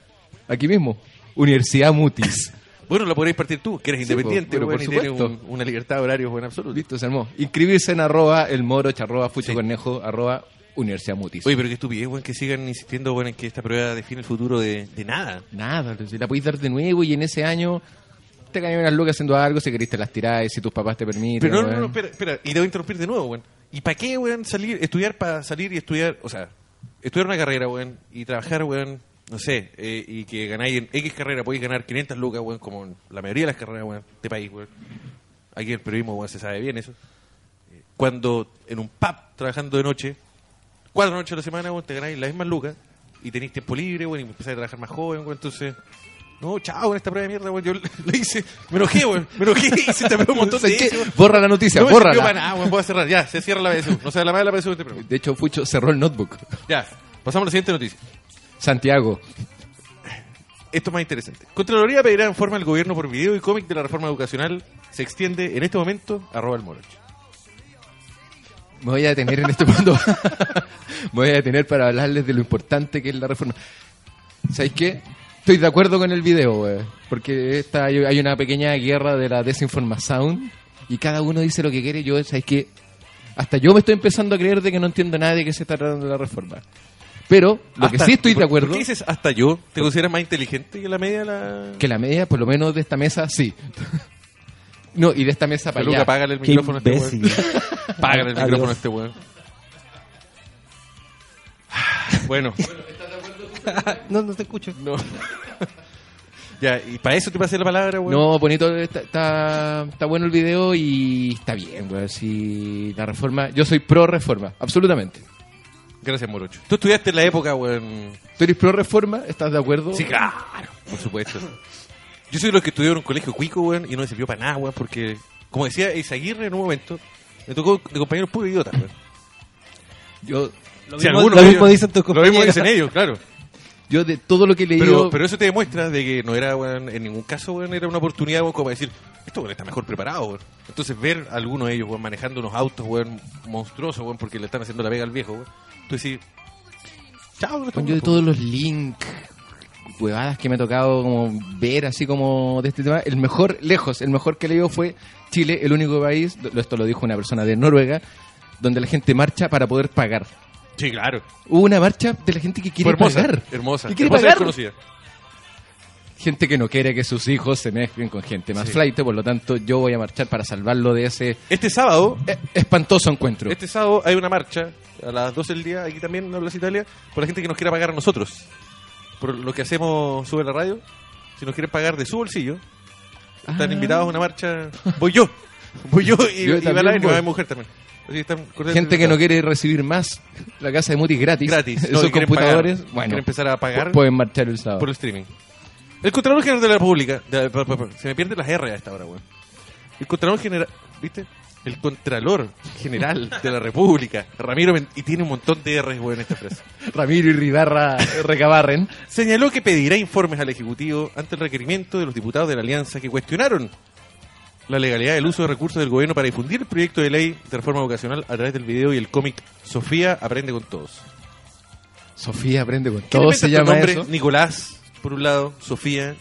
Aquí mismo. Universidad Mutis.
Bueno, lo podréis partir tú, que eres
Sí,
independiente,
pero
weón,
por
y tienes
supuesto.
un- una libertad de horarios en absoluto.
Listo, se armó. Inscribirse en arroba el moroch, arroba fucho
Sí.
arroba Universidad Mutis.
Oye, pero qué estupidez, weón, que sigan insistiendo, weón, en que esta prueba define el futuro de, de nada.
Nada, la podéis dar de nuevo y en ese año te gané unas lucas haciendo algo, si querés te las tirás, si tus papás te permiten.
Pero no, no, no, espera, espera, y debo interrumpir de nuevo, weón. ¿Y para qué, weón, salir, estudiar para salir y estudiar, o sea, estudiar una carrera, weón, y trabajar, weón, no sé, eh, y que ganáis en X carrera, podéis ganar 500 lucas, weón, como en la mayoría de las carreras, weón, de país, weón. Aquí en el periodismo, weón, se sabe bien eso. Eh, Cuando en un pub, trabajando de noche, cuatro noches a la semana, weón, te ganáis las mismas lucas y tenéis tiempo libre, weón, y empezáis a trabajar más joven, weón, entonces... No, chao, con esta prueba de mierda, weón. Yo le hice, me enojé, weón. Me enojé, hice esta prueba un montón de veces.
Borra la noticia,
No me sirvió para nada, weón. Voy a cerrar, ya, se cierra la BSU. No sea la mala la de este.
De hecho, Fucho cerró el notebook.
Ya, pasamos a la siguiente noticia.
Santiago.
Esto es más interesante. Contraloría pedirá en forma al gobierno por video y cómic de la reforma educacional. Se extiende en este momento, arroba el morocho.
Me voy a detener en este punto. Me voy a detener para hablarles de lo importante que es la reforma. ¿Sabéis qué? Estoy de acuerdo con el video, güey. Porque esta, hay hay una pequeña guerra de la desinformación y cada uno dice lo que quiere. Yo, ¿sabéis qué? Hasta yo me estoy empezando a creer de que no entiendo nada de qué se está tratando de la reforma. Pero lo que sí estoy de
¿por-
acuerdo,
¿Por qué dices hasta yo? ¿Te consideras más inteligente que la media de la...?
que la media, por lo menos de esta mesa, sí. No, y de esta mesa para
Peluca,
allá.
págale el
Qué
micrófono a este weón. Págale el
Adiós.
micrófono a este weón. Bueno,
no, no te escucho.
no. ya, y para eso te pasé la palabra, weón.
No, bonito, está, está, está bueno el video y está bien, güey. Si la reforma, yo soy pro reforma, absolutamente.
Gracias, Morocho. Tú estudiaste en la época, weón.
¿Tú eres pro reforma? ¿Estás de acuerdo?
Sí, claro, por supuesto. Yo soy de los que estudiaron en un colegio cuico, weón, y no me sirvió para nada, weón, porque, como decía Isaguirre en un momento, me tocó de compañeros puro idiotas, weón.
Yo,
Lo
Si
mismo,
alguno
lo mismo
ellos-
dicen tus
Lo mismo
compañeros.
dicen ellos, claro.
Yo de todo lo que he leído,
Pero, pero eso te demuestra de que no era, weón, en ningún caso, weón, era una oportunidad, weón, como decir, esto weón, está mejor preparado, weón. Entonces ver a algunos de ellos, weón, manejando unos autos, weón, monstruosos, weón, porque le están haciendo la pega al viejo, weón. Tú decís, chao,
Bueno, yo de todos los links, huevadas que me ha tocado como ver así como de este tema, el mejor, lejos, el mejor que leído fue Chile, el único país, lo- esto lo dijo una persona de Noruega, donde la gente marcha para poder pagar.
Sí, claro.
Hubo una marcha de la gente que quiere
Fue hermosa,
pagar.
hermosa,
Que quiere
hermosa
pagar.
desconocida.
Gente que no quiere que sus hijos se mezclen con gente más
Sí.
flight, por lo tanto yo voy a marchar para salvarlo de ese
Este sábado,
eh, espantoso encuentro.
este sábado hay una marcha a las 12 del día, aquí también en la Plaza Italia, por la gente que nos quiera pagar a nosotros. Por lo que hacemos sube la radio. Si nos quieren pagar de su bolsillo, están
Ah.
invitados a una marcha. Voy yo. Voy yo y,
Yo
y
también voy.
mujer también. Están
Gente que no quiere recibir más la casa de Mutis gratis.
gratis.
Esos computadores,
pagar,
bueno,
quieren empezar a pagar
pueden marchar el sábado.
por el streaming. El Contralor General de la República. de- pa- pa- se me pierden las R a esta hora, weón. El Contralor General. ¿Viste? El Contralor General de la República. Ramiro y tiene un montón de R's, weón, en esta frase.
Ramiro y Ridarra recabarren.
Señaló que pedirá informes al Ejecutivo ante el requerimiento de los diputados de la Alianza que cuestionaron la legalidad del uso de recursos del gobierno para difundir el proyecto de ley de reforma educacional a través del video y el cómic Sofía aprende con todos.
Sofía aprende con
¿Quién
todo,
inventa
se llama
nombres?
eso.
Nicolás, por un lado, Sofía.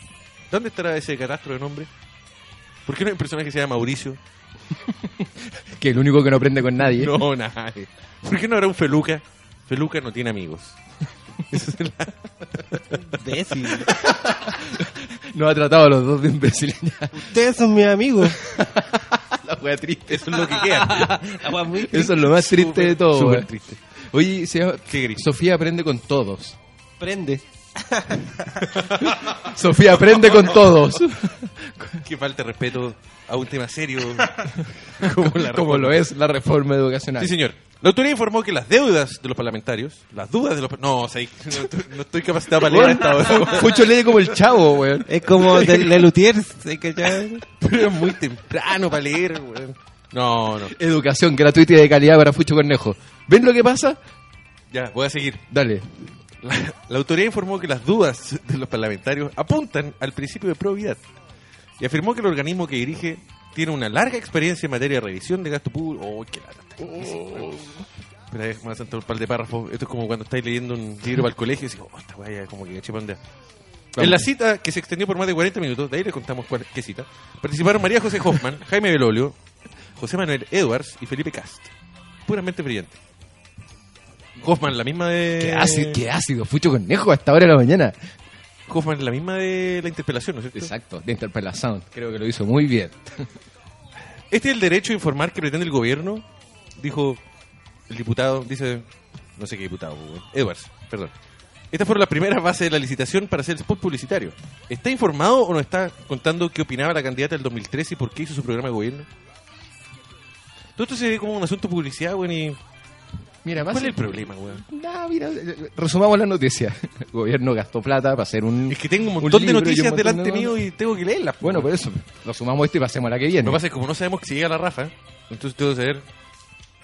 ¿Dónde estará ese catastro de nombre? ¿Por qué no hay un personaje que se llama Mauricio?
Que el único que no aprende con nadie.
No, nadie. ¿Por qué no habrá un Feluca? Feluca no tiene amigos.
Imbécil.
No ha tratado a los dos de imbéciles.
Ustedes son mis amigos.
La wea triste.
Eso es lo que queda.
La wea muy
Eso es lo más triste
Súper,
de todo.
súper triste.
Oye, se llama-. Sofía aprende con todos.
prende.
Sofía aprende con todos.
Qué falta de respeto a un tema serio como la
Como
reforma.
lo es la reforma educacional.
Sí, señor. La autoridad informó que las deudas de los parlamentarios, las dudas de los... No, o sea, no, estoy, no estoy capacitado para leer esta hora.
Fucho lee como el chavo, weón.
Es como de Lelutier. ¿sí que ya?
Pero es muy temprano para leer, weón. No, no.
Educación gratuita y de calidad para Fucho Cornejo. ¿Ven lo que pasa?
Ya, voy a seguir.
Dale.
La, la autoridad informó que las dudas de los parlamentarios apuntan al principio de probidad y afirmó que el organismo que dirige tiene una larga experiencia en materia de revisión de gasto público. ¡Oh, qué lata! weón. Espera, déjame saltar un par de párrafos. Esto es como cuando estáis leyendo un libro para el colegio y decís, oh, esta weá ya como que caché pa' dónde va". En la cita, que se extendió por más de 40 minutos, de ahí le contamos cuál, qué cita, participaron María José Hoffman, Jaime Belolio, José Manuel Edwards y Felipe Cast. Puramente brillante. Hoffman, la misma de...
Qué ácido, qué ácido. Fucho Cornejo a esta hora de la mañana.
Hoffman, la misma de la interpelación, ¿no es cierto?
Exacto, de interpelación. Creo que lo hizo muy bien.
Este es el derecho a informar que pretende el gobierno, dijo el diputado, dice, no sé qué diputado, güey, Edwards, perdón. Estas fueron las primeras bases de la licitación para hacer el spot publicitario. ¿Está informado o no está contando qué opinaba la candidata del 2013 y por qué hizo su programa de gobierno? Todo esto se ve como un asunto de publicidad, güey, y
Mira,
¿Cuál es el problema, weón?
No, mira, resumamos la noticia. El gobierno gastó plata para hacer un.
Es que tengo un montón de noticias
montón de
delante mío
notas.
y tengo que leerlas.
Bueno, por eso. Lo sumamos esto y pasemos a la que viene.
Lo que pasa es que como no sabemos si llega la Rafa, entonces tengo que saber.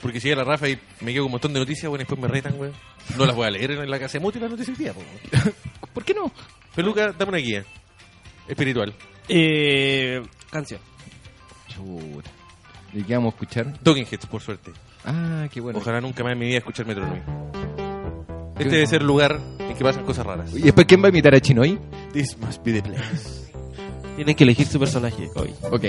Porque si llega la Rafa y me quedo con un montón de noticias, bueno, después me retan, weón. No las voy a leer en la casa de Muti las noticias del día, weón.
¿Por qué no?
Peluca, dame una guía. Espiritual.
Eh, canción.
Chuta. ¿Y qué vamos a escuchar?
Talking Heads, por suerte.
Ah, qué bueno.
Ojalá nunca más en mi vida escuchar Metronomy. Este debe ser el lugar en que pasan cosas raras.
¿Y después quién va a imitar a Chinoy?
This must be the place.
Tienen que elegir su personaje hoy.
Ok.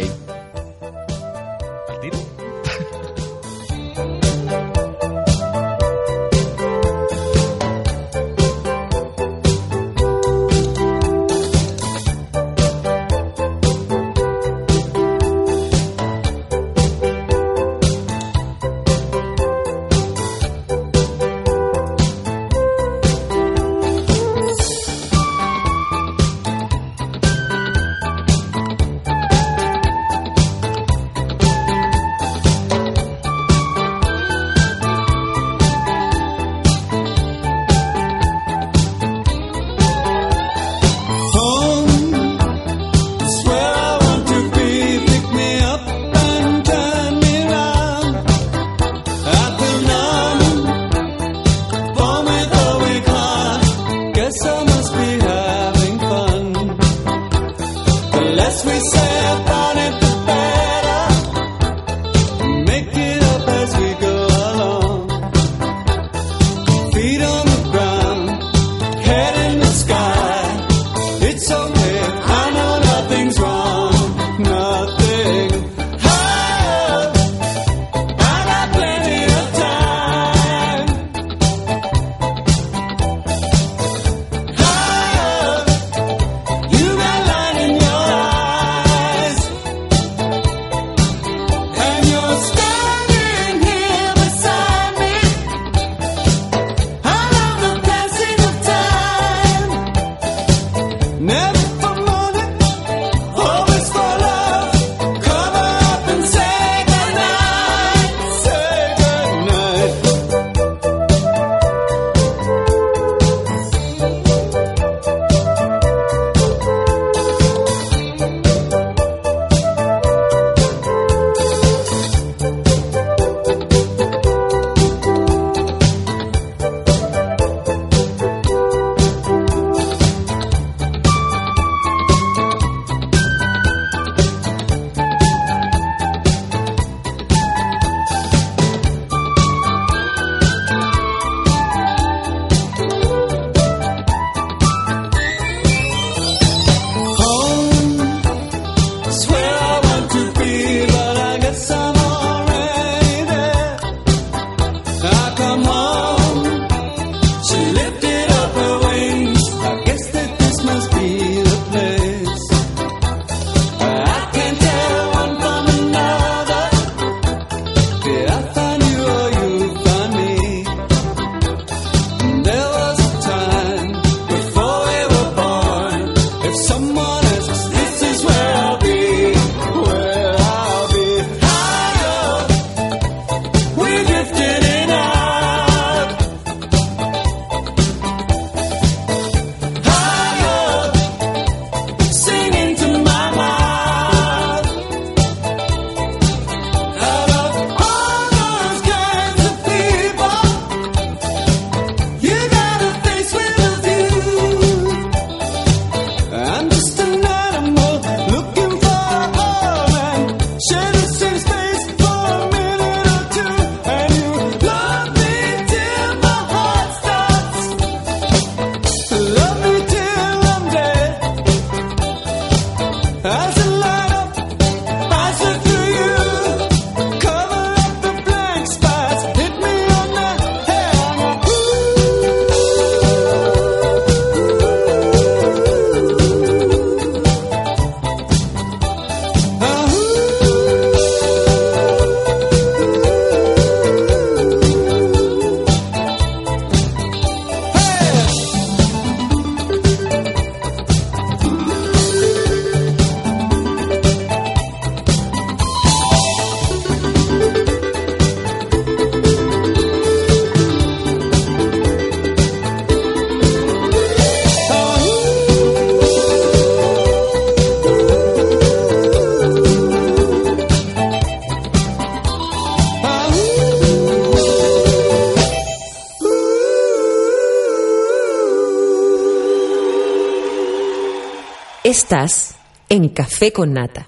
Estás en Café con Nata.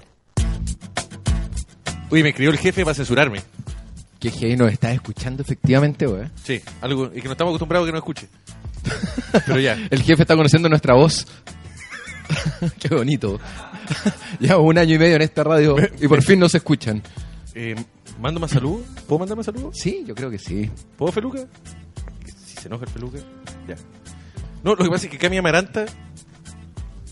Uy, me escribió el jefe para censurarme.
Que heavy nos estás escuchando efectivamente, weón.
Sí, algo y que no estamos acostumbrados a que no escuche. Pero ya.
El jefe está conociendo nuestra voz. Qué bonito. Llevamos un año y medio en esta radio y por fin nos escuchan.
Eh, ¿Mando más saludos? ¿Puedo mandar más saludos?
Sí, yo creo que sí.
¿Puedo, Feluca? Si se enoja el Feluca, ya. No, lo que pasa es que Cami Amaranta,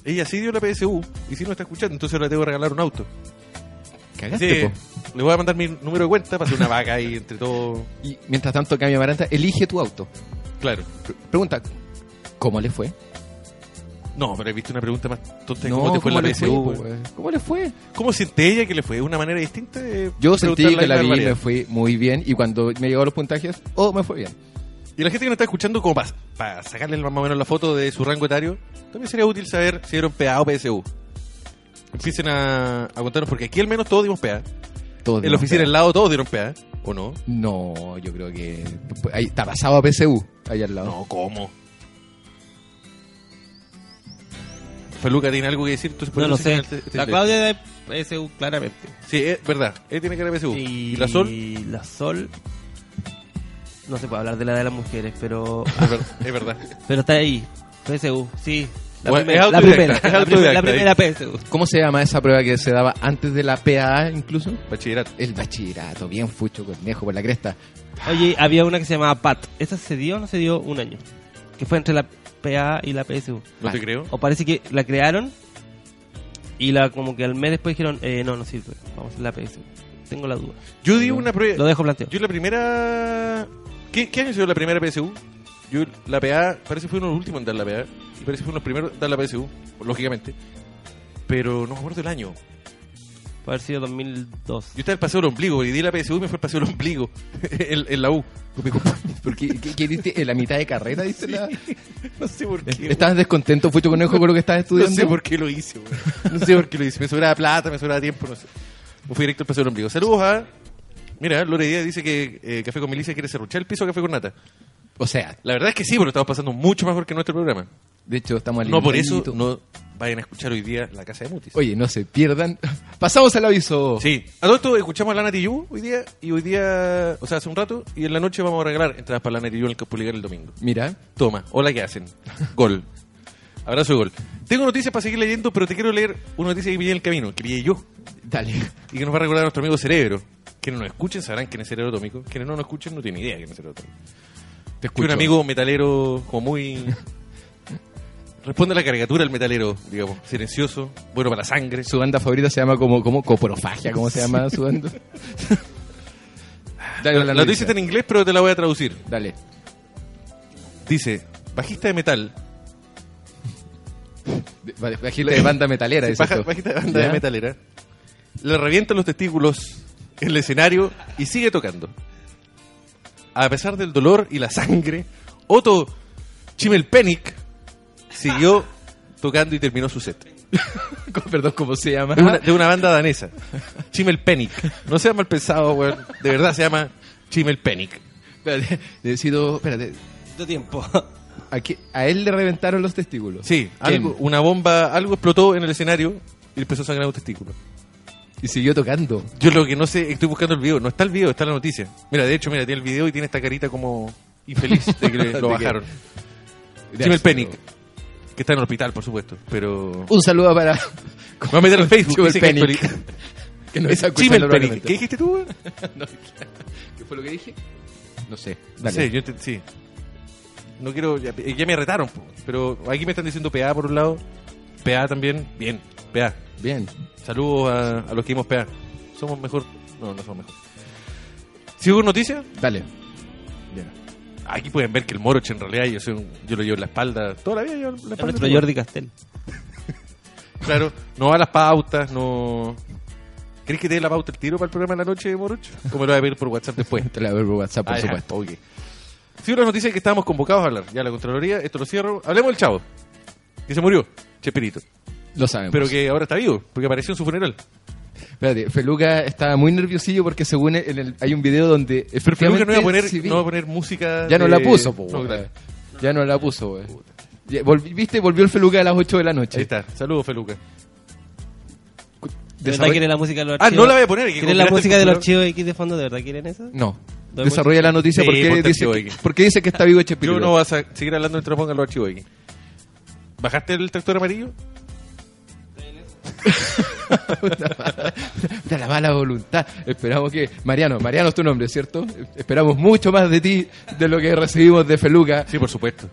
ella sí dio la PSU y sí nos está escuchando, entonces ahora le tengo que regalar un auto.
Cagaste,
Sí,
po.
le voy a mandar mi número de cuenta para hacer una vaca ahí entre todos.
Y mientras tanto, Cami Amaranta elige tu auto.
Claro.
Pre- Pregunta, ¿cómo le fue?
No, pero he visto una pregunta más tonta.
No,
¿Cómo te fue la
le
PSU?
fue? ¿Cómo le fue?
¿Cómo siente ella que le fue? ¿De una manera distinta?
Yo sentí que la vi, me fui muy bien y cuando me llegó los puntajes, oh, me fue bien.
Y la gente que nos está escuchando, como para sacarle más o menos la foto de su rango etario, también sería útil saber si dieron PA o PSU. Empiecen a, a contarnos, porque aquí al menos todos dimos PA.
Todos
En la oficina al lado todos dieron PA, ¿o no?
No, yo creo que ahí está pasado a PSU, ahí al lado.
No, ¿cómo? Feluca tiene algo que decir, entonces por
No lo sé.
el-
La Claudia de PSU, claramente.
Sí, es verdad, él tiene que ir a PSU.
Y,
¿Y la Sol?
la Sol. No se puede hablar de la de las mujeres, pero.
Es ver- es verdad.
pero está ahí. PSU, sí. La
Bueno,
primera,
es
la primera, la primera, la primera PSU.
¿Cómo se llama esa prueba que se daba antes de la PA incluso?
Bachillerato.
El bachillerato, bien fucho, conejo por la cresta.
Oye, había una que se llamaba PAT. ¿Esa se dio o no se dio un año? Que fue entre la PA y la PSU.
No te creo.
O parece que la crearon y la como que al mes después dijeron, eh, no, no sirve, vamos a hacer la PSU. Tengo la duda.
Yo di una prueba.
Lo dejo planteado.
Yo la primera. ¿Qué, qué año se dio la primera PSU? Yo, la PA, parece que fue uno de los últimos en dar la PA. Y parece que fue uno de los primeros en dar la PSU, lógicamente. Pero no me acuerdo el año.
Puede haber sido 2002.
Yo estaba en el paseo del ombligo y di la PSU y me fue el paseo del ombligo en, en la U.
¿Por qué, qué- qué diste en la mitad de carrera? ¿diste la...
No sé por qué.
¿Estás descontento, fucho conejo, con lo que estás
No
estudiando?
sé por qué lo hice, weón. No sé por qué lo hice. Me sobraba plata, me sobraba tiempo, no sé. Me fui directo al paseo del ombligo. Saludos a. Mira, Lore Díaz dice que eh, Café con Milicia quiere serruchar el piso a Café con Nata.
O sea,
La verdad es que sí, lo estamos pasando mucho mejor que nuestro programa.
de hecho, estamos
No por eso no vayan a escuchar hoy día La Casa de Mutis.
Oye, no se pierdan. Pasamos al aviso.
Sí, a todo esto escuchamos a Lana Tijoux hoy día y hoy día, o sea, hace un rato y en la noche vamos a regalar entradas para Lana Tijoux en el Caspuligar el domingo.
Mira,
Toma, hola, ¿qué hacen? Gol. Abrazo de gol. Tengo noticias para seguir leyendo, pero te quiero leer una noticia que pillé en el camino, que pillé yo,
dale.
y que nos va a recordar a nuestro amigo Cerebro. Quienes nos escuchen sabrán quién es Cerebro Atómico. Quienes no nos escuchen no tienen idea quién es Cerebro Atómico.
Te
Que un amigo metalero como muy... Responde a la caricatura el metalero, digamos. Silencioso, bueno para la sangre.
Su banda favorita se llama como, como coprofagia, ¿cómo se llama su banda? Dale
la
la
noticia está en inglés, pero te la voy a traducir.
Dale.
Dice, bajista de metal.
De- ba- Bajista de banda metalera,
Sí, baja-
tú.
bajista de banda
¿Ya?
de metalera. Le revientan los testículos en el escenario y sigue tocando. A pesar del dolor y la sangre, Otto Chimelpenic siguió tocando y terminó su set.
Perdón, ¿cómo se llama?
De una, de una banda danesa. Chimelpenic. No sea mal pensado, weón. De verdad se llama Chimelpenic.
Espérate, necesito... Espérate.
De tiempo.
¿A, qué- a él le reventaron los testículos.
Sí, algo, una bomba, algo explotó en el escenario y empezó a sangrar un testículo.
Y siguió tocando.
Yo lo que no sé, estoy buscando el video. No está el video, está la noticia. Mira, de hecho, mira, tiene el video y tiene esta carita como infeliz de que le- lo bajaron. Jimmy. Penick, que está en el hospital, por supuesto. Pero.
Un saludo para...
Me voy a meter en Facebook.
Jimmy Penick. que no
Es. ¿Qué dijiste tú?
No, ¿Qué fue lo que dije? No sé. Dale.
sé, yo te- sí. No quiero. Ya, ya me retaron, po. pero aquí me están diciendo PA por un lado. PA también. Bien, PA.
Bien.
Saludos a, a los que dimos PA. Somos mejor. No, no somos mejor. ¿Sigo con noticias?
Dale.
Aquí pueden ver que el Moroch en realidad yo, soy un- yo lo llevo en la espalda. Toda la vida llevo en la
Es
espalda.
nuestro Jordi Castel.
Claro, no va a las pautas, no. ¿Crees que te dé la pauta el tiro para el programa de la noche, Moroch? ¿O me lo voy a pedir por WhatsApp después?
Te la veo por WhatsApp, por
Ah, ya,
supuesto.
Sí, una noticia que estábamos convocados a hablar. Ya la Contraloría, esto lo cierro. Hablemos del chavo, que se murió, Chespirito.
Lo sabemos.
Pero que ahora está vivo, porque apareció en su funeral.
Espérate, Feluca estaba muy nerviosillo porque según en el, hay un video donde
Pero Feluca no iba a poner, no iba a poner música.
ya no
de-
la puso, po,
No,
weón.
claro.
Ya no la puso, güey. Ya, volvi- ¿Viste? Volvió el Feluca a las 8 de la noche.
Ahí está. Saludos, Feluca.
¿De verdad
Desarroll-
quieren la música de los
Ah,
archivos?
no la voy a poner, que
¿Quieren la
configuraste
música
el
de los
computador.
archivos X de fondo? ¿De verdad quieren eso?
No. Desarrolla la noticia
Sí,
porque, dice que, porque dice que está vivo Chespirito.
Yo no vas a seguir hablando mientras pongan los archivos aquí. ¿Bajaste el tractor amarillo?
de la mala voluntad. Esperamos que. Mariano, Mariano es tu nombre, ¿cierto? Esperamos mucho más de ti de lo que recibimos de Feluca.
Sí, por supuesto.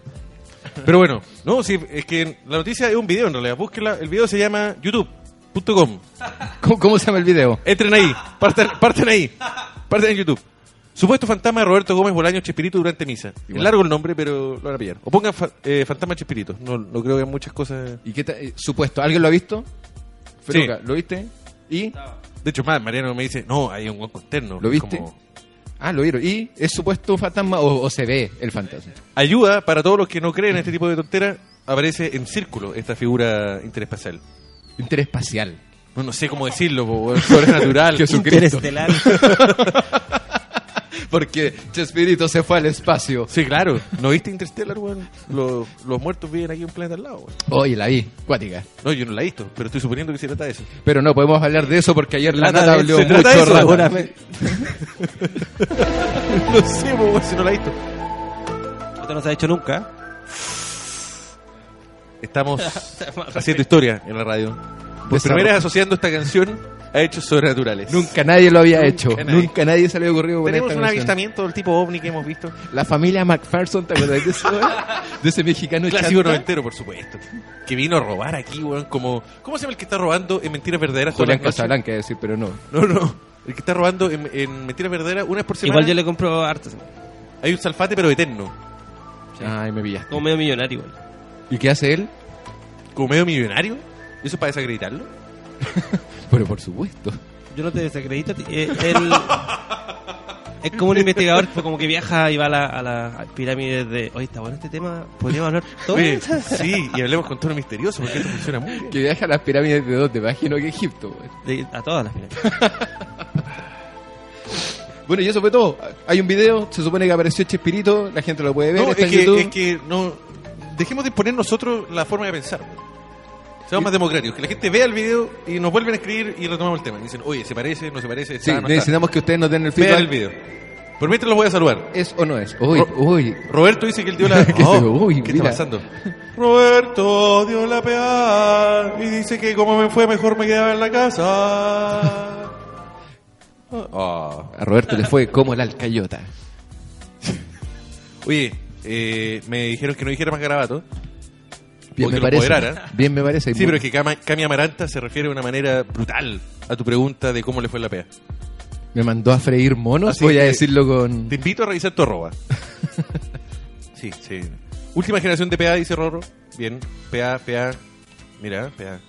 Pero bueno, no, sí, es que la noticia es un video en realidad. Búsquela. El video se llama youtube.com.
¿Cómo, cómo se llama el video?
Entren ahí, parten, parten ahí, parten en YouTube. Supuesto fantasma de Roberto Gómez Bolaño Chespirito durante misa. Es largo el nombre, pero lo van a pillar. O pongan fa- eh, fantasma Chespirito. No, no creo que haya muchas cosas.
¿Y qué eh, supuesto? ¿Alguien lo ha visto? Feluca,
Sí.
¿lo viste? ¿Y?
De hecho, más, Mariano me dice, no, hay un guaco externo.
¿Lo
Es
viste?
como-
Ah, lo vieron. ¿Y es supuesto fantasma o, o se ve el fantasma?
Ayuda para todos los que no creen en este tipo de tonteras. Aparece en círculo esta figura interespacial.
Interespacial.
No, no sé cómo decirlo, sobrenatural.
Jesucristo.
Interestelar.
Porque Chespirito se fue al espacio.
Sí, claro. ¿No viste Interstellar, weón? Los, los muertos viven aquí en un planeta al lado, weón.
Oye, la vi, cuática.
No, yo no la he visto, pero estoy suponiendo que se trata de eso.
Pero no podemos hablar de eso porque ayer la nata habló
¿se
mucho.
Seguramente.
no sé, weón, si no la he visto.
Esto no se ha hecho nunca.
Estamos haciendo historia en la radio. Por primera vez asociando esta canción hechos sobrenaturales.
Nunca nadie lo había hecho.
nadie.
Nunca nadie se le había ocurrido
Tenemos
esta
un
canción.
avistamiento del tipo ovni que hemos visto.
La familia McPherson, ¿te acuerdas de eso? de ese mexicano
Clásico
chanta?
noventero, por supuesto. Que vino a robar aquí, weón, como... ¿Cómo se llama el que está robando en Mentiras Verdaderas?
Julián? Casablanca, es decir, pero no.
No, no. El que está robando en, en Mentiras Verdaderas una vez por semana.
Igual yo le compro hartas.
Hay un salfate, pero eterno.
Ay, me pillaste.
Como medio millonario igual.
¿Y qué hace él?
Como medio millonario. ¿Eso es para desacreditarlo?
Pero por supuesto.
Yo no te desacredito. a ti. Eh, él es como un investigador que como que viaja y va a la, a la pirámide de... Oye, está bueno este tema. Podríamos hablar todo.
Oye, sí, y hablemos con tono misterioso, porque esto funciona muy bien.
Que viaja a las pirámides de dónde, imagino que Egipto.
De- a todas las pirámides.
Bueno, y eso fue todo. Hay un video, se supone que apareció Chespirito, la gente lo puede ver,
No,
está
es
en
que,
YouTube.
es que no... Dejemos de imponer nosotros la forma de pensar. Seamos más democráticos. Que la gente vea el video y nos vuelven a escribir y retomamos el tema. Y dicen, oye, ¿se parece? ¿No se parece?
Sí,
¿Está? ¿No está?
necesitamos que ustedes nos den el
Vean
feedback.
el video. Por mientras los voy a saludar.
¿Es o no es? Uy,
Ro-
uy.
Roberto dice que él dio la...
Que se- uy,
¿Qué
mira.
está pasando? Roberto dio la PA y dice que como me fue mejor me quedaba en la casa. Ah.
A Roberto le fue como la alcayota.
Oye, eh, me dijeron que no dijera más garabato.
Bien me parece. Bien me parece.
Sí, pero es que Cama- Cami Amaranta se refiere de una manera brutal a tu pregunta de cómo le fue la PEA.
Me mandó a freír monos,
Así
voy a decirlo con...
Te invito a revisar tu arroba. sí, sí. Última generación de PA, dice Rorro. Bien, PA, PA. Mira, PA.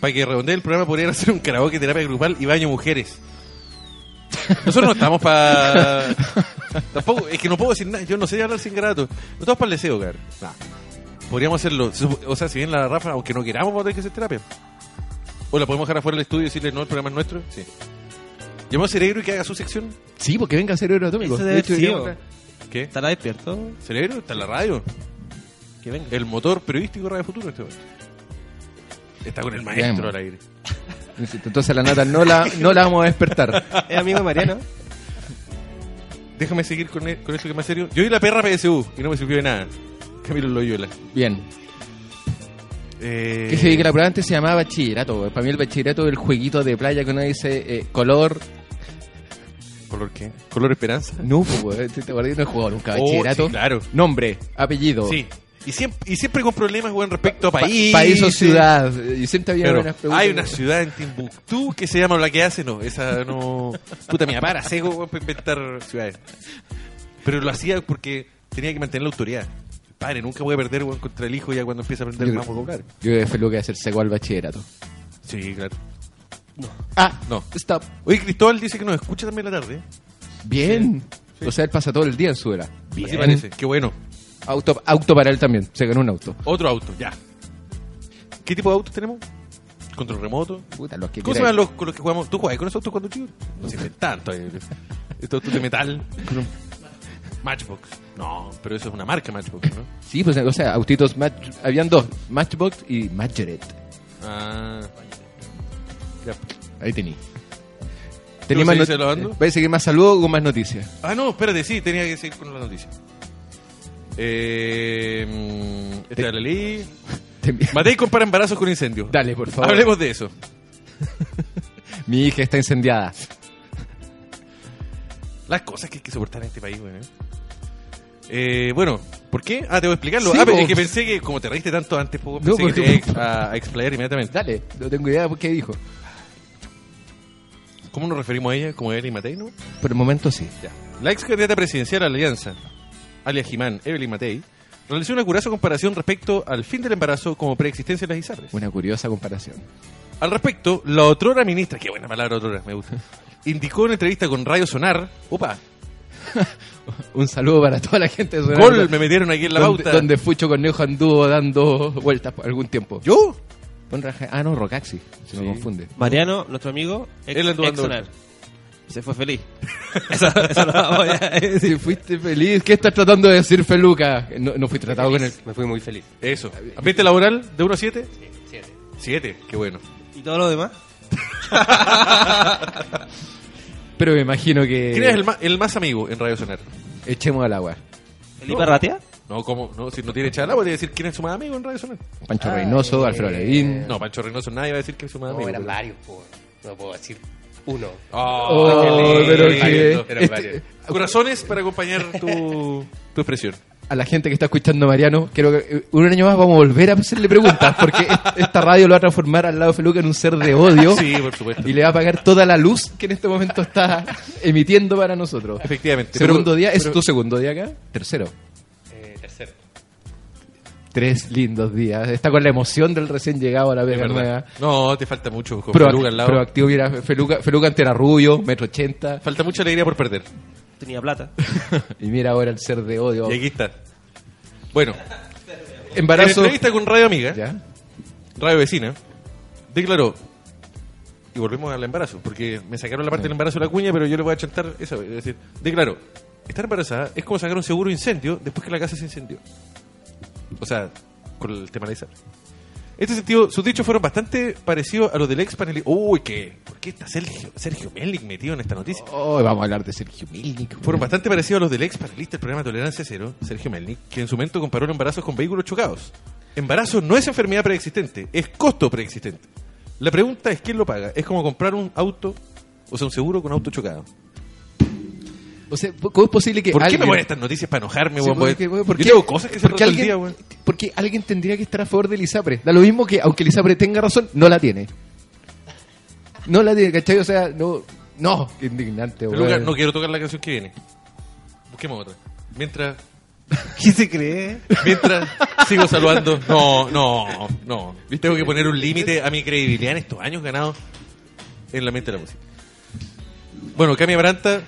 Para que redondee el programa podrían hacer un karaoke, terapia grupal y baño mujeres. Nosotros no estamos para... Tampoco, es que no puedo decir nada, yo no sé hablar sin grato. No estamos para el deseo. Nah. Podríamos hacerlo. O sea, si bien la Rafa, aunque no queramos, vamos a tener que hacer terapia. O la podemos dejar afuera del estudio y decirle, no, el programa es nuestro. Sí. Llamamos a Cerebro y que haga su sección.
Sí, porque venga Cerebro Atómico.
Eso
De
debe
hecho,
ser,
digamos-
¿o?
¿Qué?
¿Estará despierto?
Cerebro, está en la radio.
Que venga.
El motor periodístico de Radio Futuro este momento. Está con el maestro
Bien.
al aire.
Entonces la nata no la, no la vamos a despertar.
Es amigo de Mariano.
Déjame seguir con, e- con esto que es más serio. Yo vi la perra PSU y no me sirvió de nada. Camilo Loyola.
Bien.
Eh,
Que se que la prueba antes se llamaba bachillerato. Para mí el bachillerato es el jueguito de playa que uno dice eh, color.
¿Color qué? ¿Color esperanza?
No, pues, ¿te acuerdas? No he jugado nunca
Oh,
bachillerato.
sí, claro.
Nombre, apellido.
Sí. Y siempre, y siempre con problemas, weón, respecto a
Pa-
país.
país o ciudad. Y siempre había buenas preguntas.
hay una ciudad en Timbuktu que se llama la que hace, no, esa no. Puta, mi papá era cego weón, para inventar ciudades. Pero lo hacía porque tenía que mantener la autoridad. Padre, nunca voy a perder weón, contra el hijo ya cuando empieza a aprender el mambo vocabulario.
Yo creo que fue lo que hacer seco al bachillerato.
Sí, claro.
Ah,
No.
stop.
Oye, Cristóbal dice que nos escucha también la tarde.
Bien.
Sí.
O sea, él pasa todo el día en su era.
Así parece. Qué bueno.
Auto, auto para él también. Se ganó un auto.
Otro auto, ya. ¿Qué tipo de autos tenemos? Control remoto.
Puta, los que
¿Cómo se llaman los con los que jugamos? ¿Tú jugabas con esos autos cuando chico? No tanto. eh. Estos autos de metal. con un- Matchbox. No, pero eso es una marca Matchbox, ¿no?
Sí, pues, o sea, autitos Match, habían dos, Matchbox y Matcheret.
Ah. Ya.
Ahí tení.
¿Tú
Tenía más
seguís
not-
saludando?
¿Vais a seguir más saludos o con más noticias?
Ah, no, espérate, sí, tenía que seguir con la noticia. Eh, mm, esta ya la leí.
Te envi-
Matei compara embarazos con incendios.
Dale, por favor.
Hablemos de eso.
Mi hija está incendiada.
Las cosas que hay que soportar en este país, güey. ¿eh? Eh, bueno, ¿por qué? Ah, te voy a explicarlo.
Sí,
ah, pero es que pensé que como te reíste tanto antes,
No,
pensé que te iba a, a explayar inmediatamente.
Dale, no tengo idea por qué dijo.
¿Cómo nos referimos a ella? ¿Como Evelyn Matei, no?
Por el momento sí.
Ya. La ex candidata presidencial a la Alianza, Alia Jimán, Evelyn Matei, realizó una curiosa comparación respecto al fin del embarazo como preexistencia de las ISAPRES.
Una curiosa comparación.
Al respecto, la otrora ministra, qué buena palabra otrora, me gusta, indicó en una entrevista con Radio Sonar, opa,
Un saludo para toda la gente de Sonar,
gol, me metieron aquí en la
donde,
pauta.
donde Fucho Cornejo anduvo dando vueltas por algún tiempo.
¿Yo?
Ah, no, Rocaxi. Se me
Sí.
confunde.
Mariano, nuestro amigo, ex,
Él anduvo
ex sonar. Se fue feliz. eso, eso lo voy a decir.
Si fuiste feliz, ¿qué estás tratando de decir, Feluca? No, no fui tratado con él.
Me fui muy feliz.
Eso. ¿Ambiente laboral de 1 a 7?
Siete.
7, qué bueno.
¿Y todo lo demás?
Pero me imagino que.
¿Quién es el más, el más amigo en Radio Sonar?
Echemos al agua.
¿Felipe Ratia?
No, ¿cómo? No, si no tiene chala, voy a decir quién es su más amigo en Radio Sonar.
Pancho Reynoso, Alfredo Levín.
No, Pancho Reynoso, nadie va a decir que es su más
No,
amigo.
eran varios, po. no puedo decir uno.
Oh, qué
Oh,
lindo,
pero
qué
que-.
Eran
este-
varios.
Corazones para acompañar tu, tu expresión.
A la gente que está escuchando a Mariano, quiero que eh, un año más vamos a volver a hacerle preguntas, porque esta radio lo va a transformar al lado de Feluca en un ser de odio
Sí, por supuesto.
y le va a apagar toda la luz que en este momento está emitiendo para nosotros.
Efectivamente.
Segundo
Pero-
día, ¿es
pero-
tu segundo día acá? Tercero.
Eh, tercero.
Tres lindos días. Está con la emoción del recién llegado a la Vega. Nueva.
No, te falta mucho con Feluca al lado.
proactivo, mira, Feluca, Feluca antes era rubio, metro ochenta.
Falta mucha alegría por perder.
Tenía plata.
Y mira ahora el ser de odio.
Y aquí está. Bueno, en
Embarazo.
entrevista con Radio Amiga,
¿Ya?
Radio Vecina, declaró, y volvemos al embarazo, porque me sacaron la parte del embarazo de la cuña, pero yo le voy a chantar esa, es decir, declaró, estar embarazada es como sacar un seguro incendio después que la casa se incendió. O sea, con el tema de la ISAPRE. En este sentido, sus dichos fueron bastante parecidos a los del ex panelista. Uy, ¿qué? ¿Por qué está Sergio, Sergio Melnik metido en esta noticia?
Oh, vamos a hablar de Sergio Milnik.
Fueron bastante parecidos a los del ex panelista del programa Tolerancia Cero, Sergio Melnik, que en su momento comparó embarazos con vehículos chocados. Embarazo no es enfermedad preexistente, es costo preexistente. La pregunta es quién lo paga. Es como comprar un auto, o sea, un seguro con auto chocado.
O sea, ¿cómo es posible que
¿Por qué
alguien...
me ponen estas noticias para enojarme,
Sí,
weón?
porque, weón, ¿por
Yo
qué?
cosas que
alguien,
día, weón.
Porque alguien tendría que estar a favor del ISAPRE. Da lo mismo que, aunque el ISAPRE tenga razón, no la tiene. No la tiene, ¿cachai? O sea, no... No, qué indignante, weón.
no quiero tocar la canción que viene. Busquemos otra. Mientras,
¿Qué se cree?
mientras sigo saludando. No, no, no. Tengo que poner un límite a mi credibilidad en estos años ganados en la mente de la música. Bueno, Cami Amaranta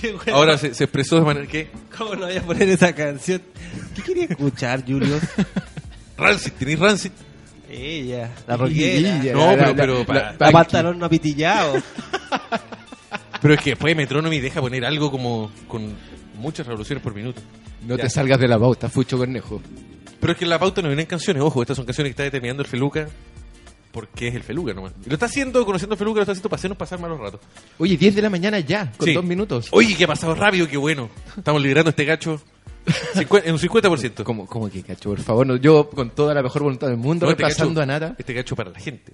Qué bueno.
ahora se, se expresó de manera que
¿Cómo no voy a poner esa canción? ¿Qué quería escuchar, Julio?
Rancid, ¿tenés Rancid?
Ella, la
y-
No,
la-
pero-
la-
pero
la- la-
pantalón no apitillado.
Pero es que después Metronomy deja poner algo como con muchas revoluciones por minuto.
No
Ya.
te salgas de la pauta, Fucho Cornejo.
Pero es que en la pauta no vienen canciones, ojo, estas son canciones que está determinando el Feluca porque es el Feluca nomás. Y lo está haciendo, conociendo al Feluca, lo está haciendo para hacernos pasar malos ratos.
Oye, 10 de la mañana ya, con
Sí.
dos minutos.
Oye, que ha pasado rápido, qué bueno. Estamos liberando este gacho cincuen- en un 50%.
¿Cómo, cómo que cacho? Por favor, no, yo con toda la mejor voluntad del mundo,
No, este gacho-
a Nata.
Este gacho para la gente.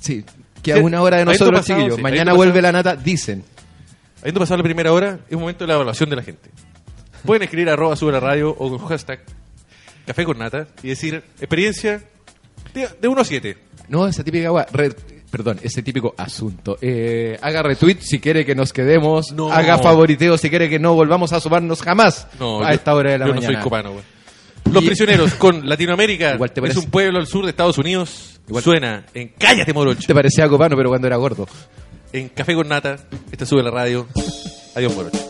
Sí, queda
Sí,
una hora de nosotros,
pasado,
chiquillos.
sí,
Mañana vuelve la Nata, dicen.
Habiendo pasado la primera hora, es un momento de la evaluación de la gente. Pueden escribir arroba sube la radio o con hashtag café con nata y decir experiencia de, de 1 a 7.
No, esa típica gua- re- perdón, ese típico asunto. Eh, haga retweet si quiere que nos quedemos.
No.
Haga favoriteo si quiere que no volvamos a asomarnos jamás
No,
a
yo-
esta hora de la
yo
mañana.
no soy copano, güey. Los
Y-
prisioneros con Latinoamérica
Igual te
es
parece-
un pueblo al sur de Estados Unidos.
Igual-
Suena en Cállate Morocho.
Te parecía copano, pero cuando era gordo.
En Café con Nata. Esta sube la radio. Adiós, Morocho.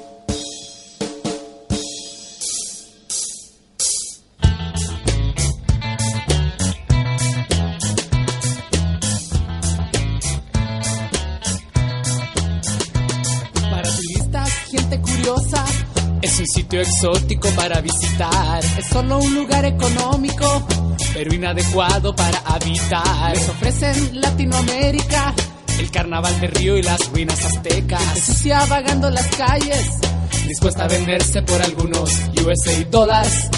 Es un sitio exótico para visitar. Es solo un lugar económico, pero inadecuado para habitar. Les ofrecen Latinoamérica, el carnaval de Río y las ruinas aztecas. Sucia vagando las calles, dispuesta a venderse por algunos USA dólares.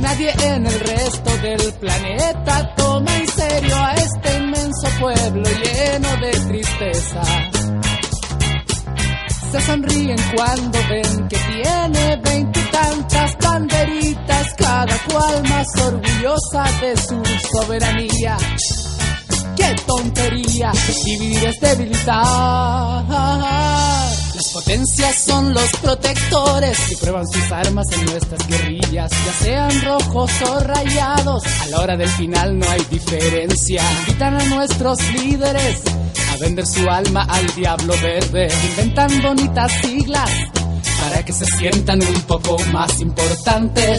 Nadie en el resto del planeta toma en serio a este inmenso pueblo lleno de tristeza. Se sonríen cuando ven que tiene veintitantas banderitas, cada cual más orgullosa de su soberanía. ¡Qué tontería! Dividir es debilitar. Las potencias son los protectores que prueban sus armas en nuestras guerrillas, ya sean rojos o rayados. A la hora del final no hay diferencia. Invitan a nuestros líderes a vender su alma al diablo verde. Inventan bonitas siglas para que se sientan un poco más importantes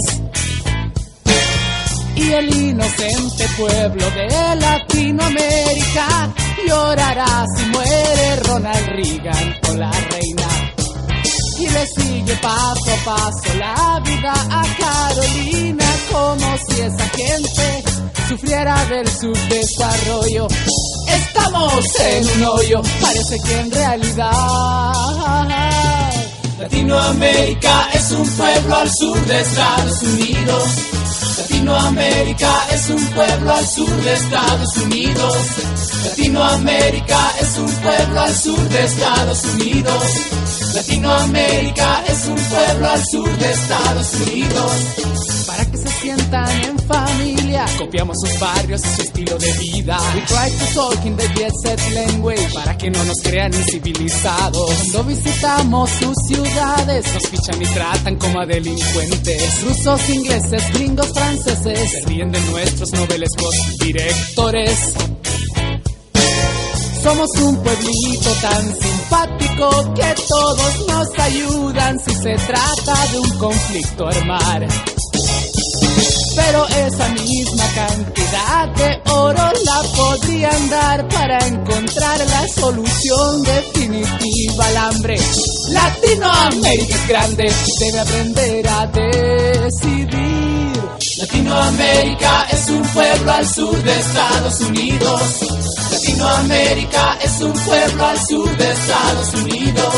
y el inocente pueblo de Latinoamérica llorará si muere Ronald Reagan o la reina. Y le sigue paso a paso la vida a Carolina como si esa gente sufriera del subdesarrollo. Estamos en un hoyo, parece que en realidad Latinoamérica es un pueblo al sur de Estados Unidos. Latinoamérica es un pueblo al sur de Estados Unidos. Latinoamérica es un pueblo al sur de Estados Unidos. Latinoamérica es un pueblo al sur de Estados Unidos. Para que se sientan en familia, copiamos sus barrios y su estilo de vida. We try to talk in the jet set language para que no nos crean incivilizados. Cuando visitamos sus ciudades, nos fichan y tratan como a delincuentes. Rusos, ingleses, gringos, franceses, se ríen de nuestros novelescos directores. Somos un pueblito tan simpático que todos nos ayudan si se trata de un conflicto armar. Pero esa misma cantidad de oro la podrían dar para encontrar la solución definitiva al hambre. Latinoamérica es grande, debe aprender a decidir. Latinoamérica es un pueblo al sur de Estados Unidos. Latinoamérica es un pueblo al sur de Estados Unidos.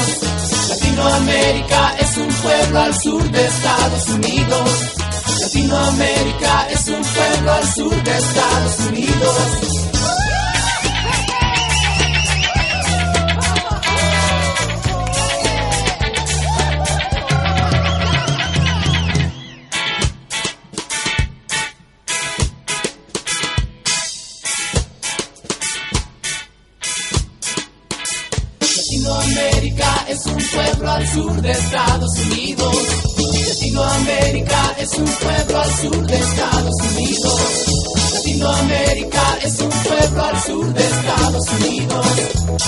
Latinoamérica es un pueblo al sur de Estados Unidos. Latinoamérica es un pueblo al sur de Estados Unidos. Latinoamérica es un pueblo al sur de Estados Unidos. Latinoamérica es un pueblo sur de Estados Unidos. Latinoamérica es un pueblo al sur de Estados Unidos.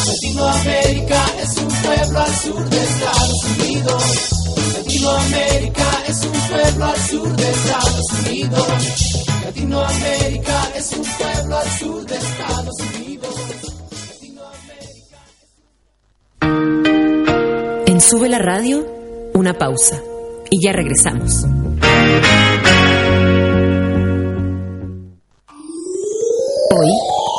Latinoamérica es un pueblo al sur de Estados Unidos. Latinoamérica es un pueblo al sur de Estados Unidos. Latinoamérica es un pueblo al sur de Estados Unidos.
En Sube la Radio, una pausa. Y ya regresamos.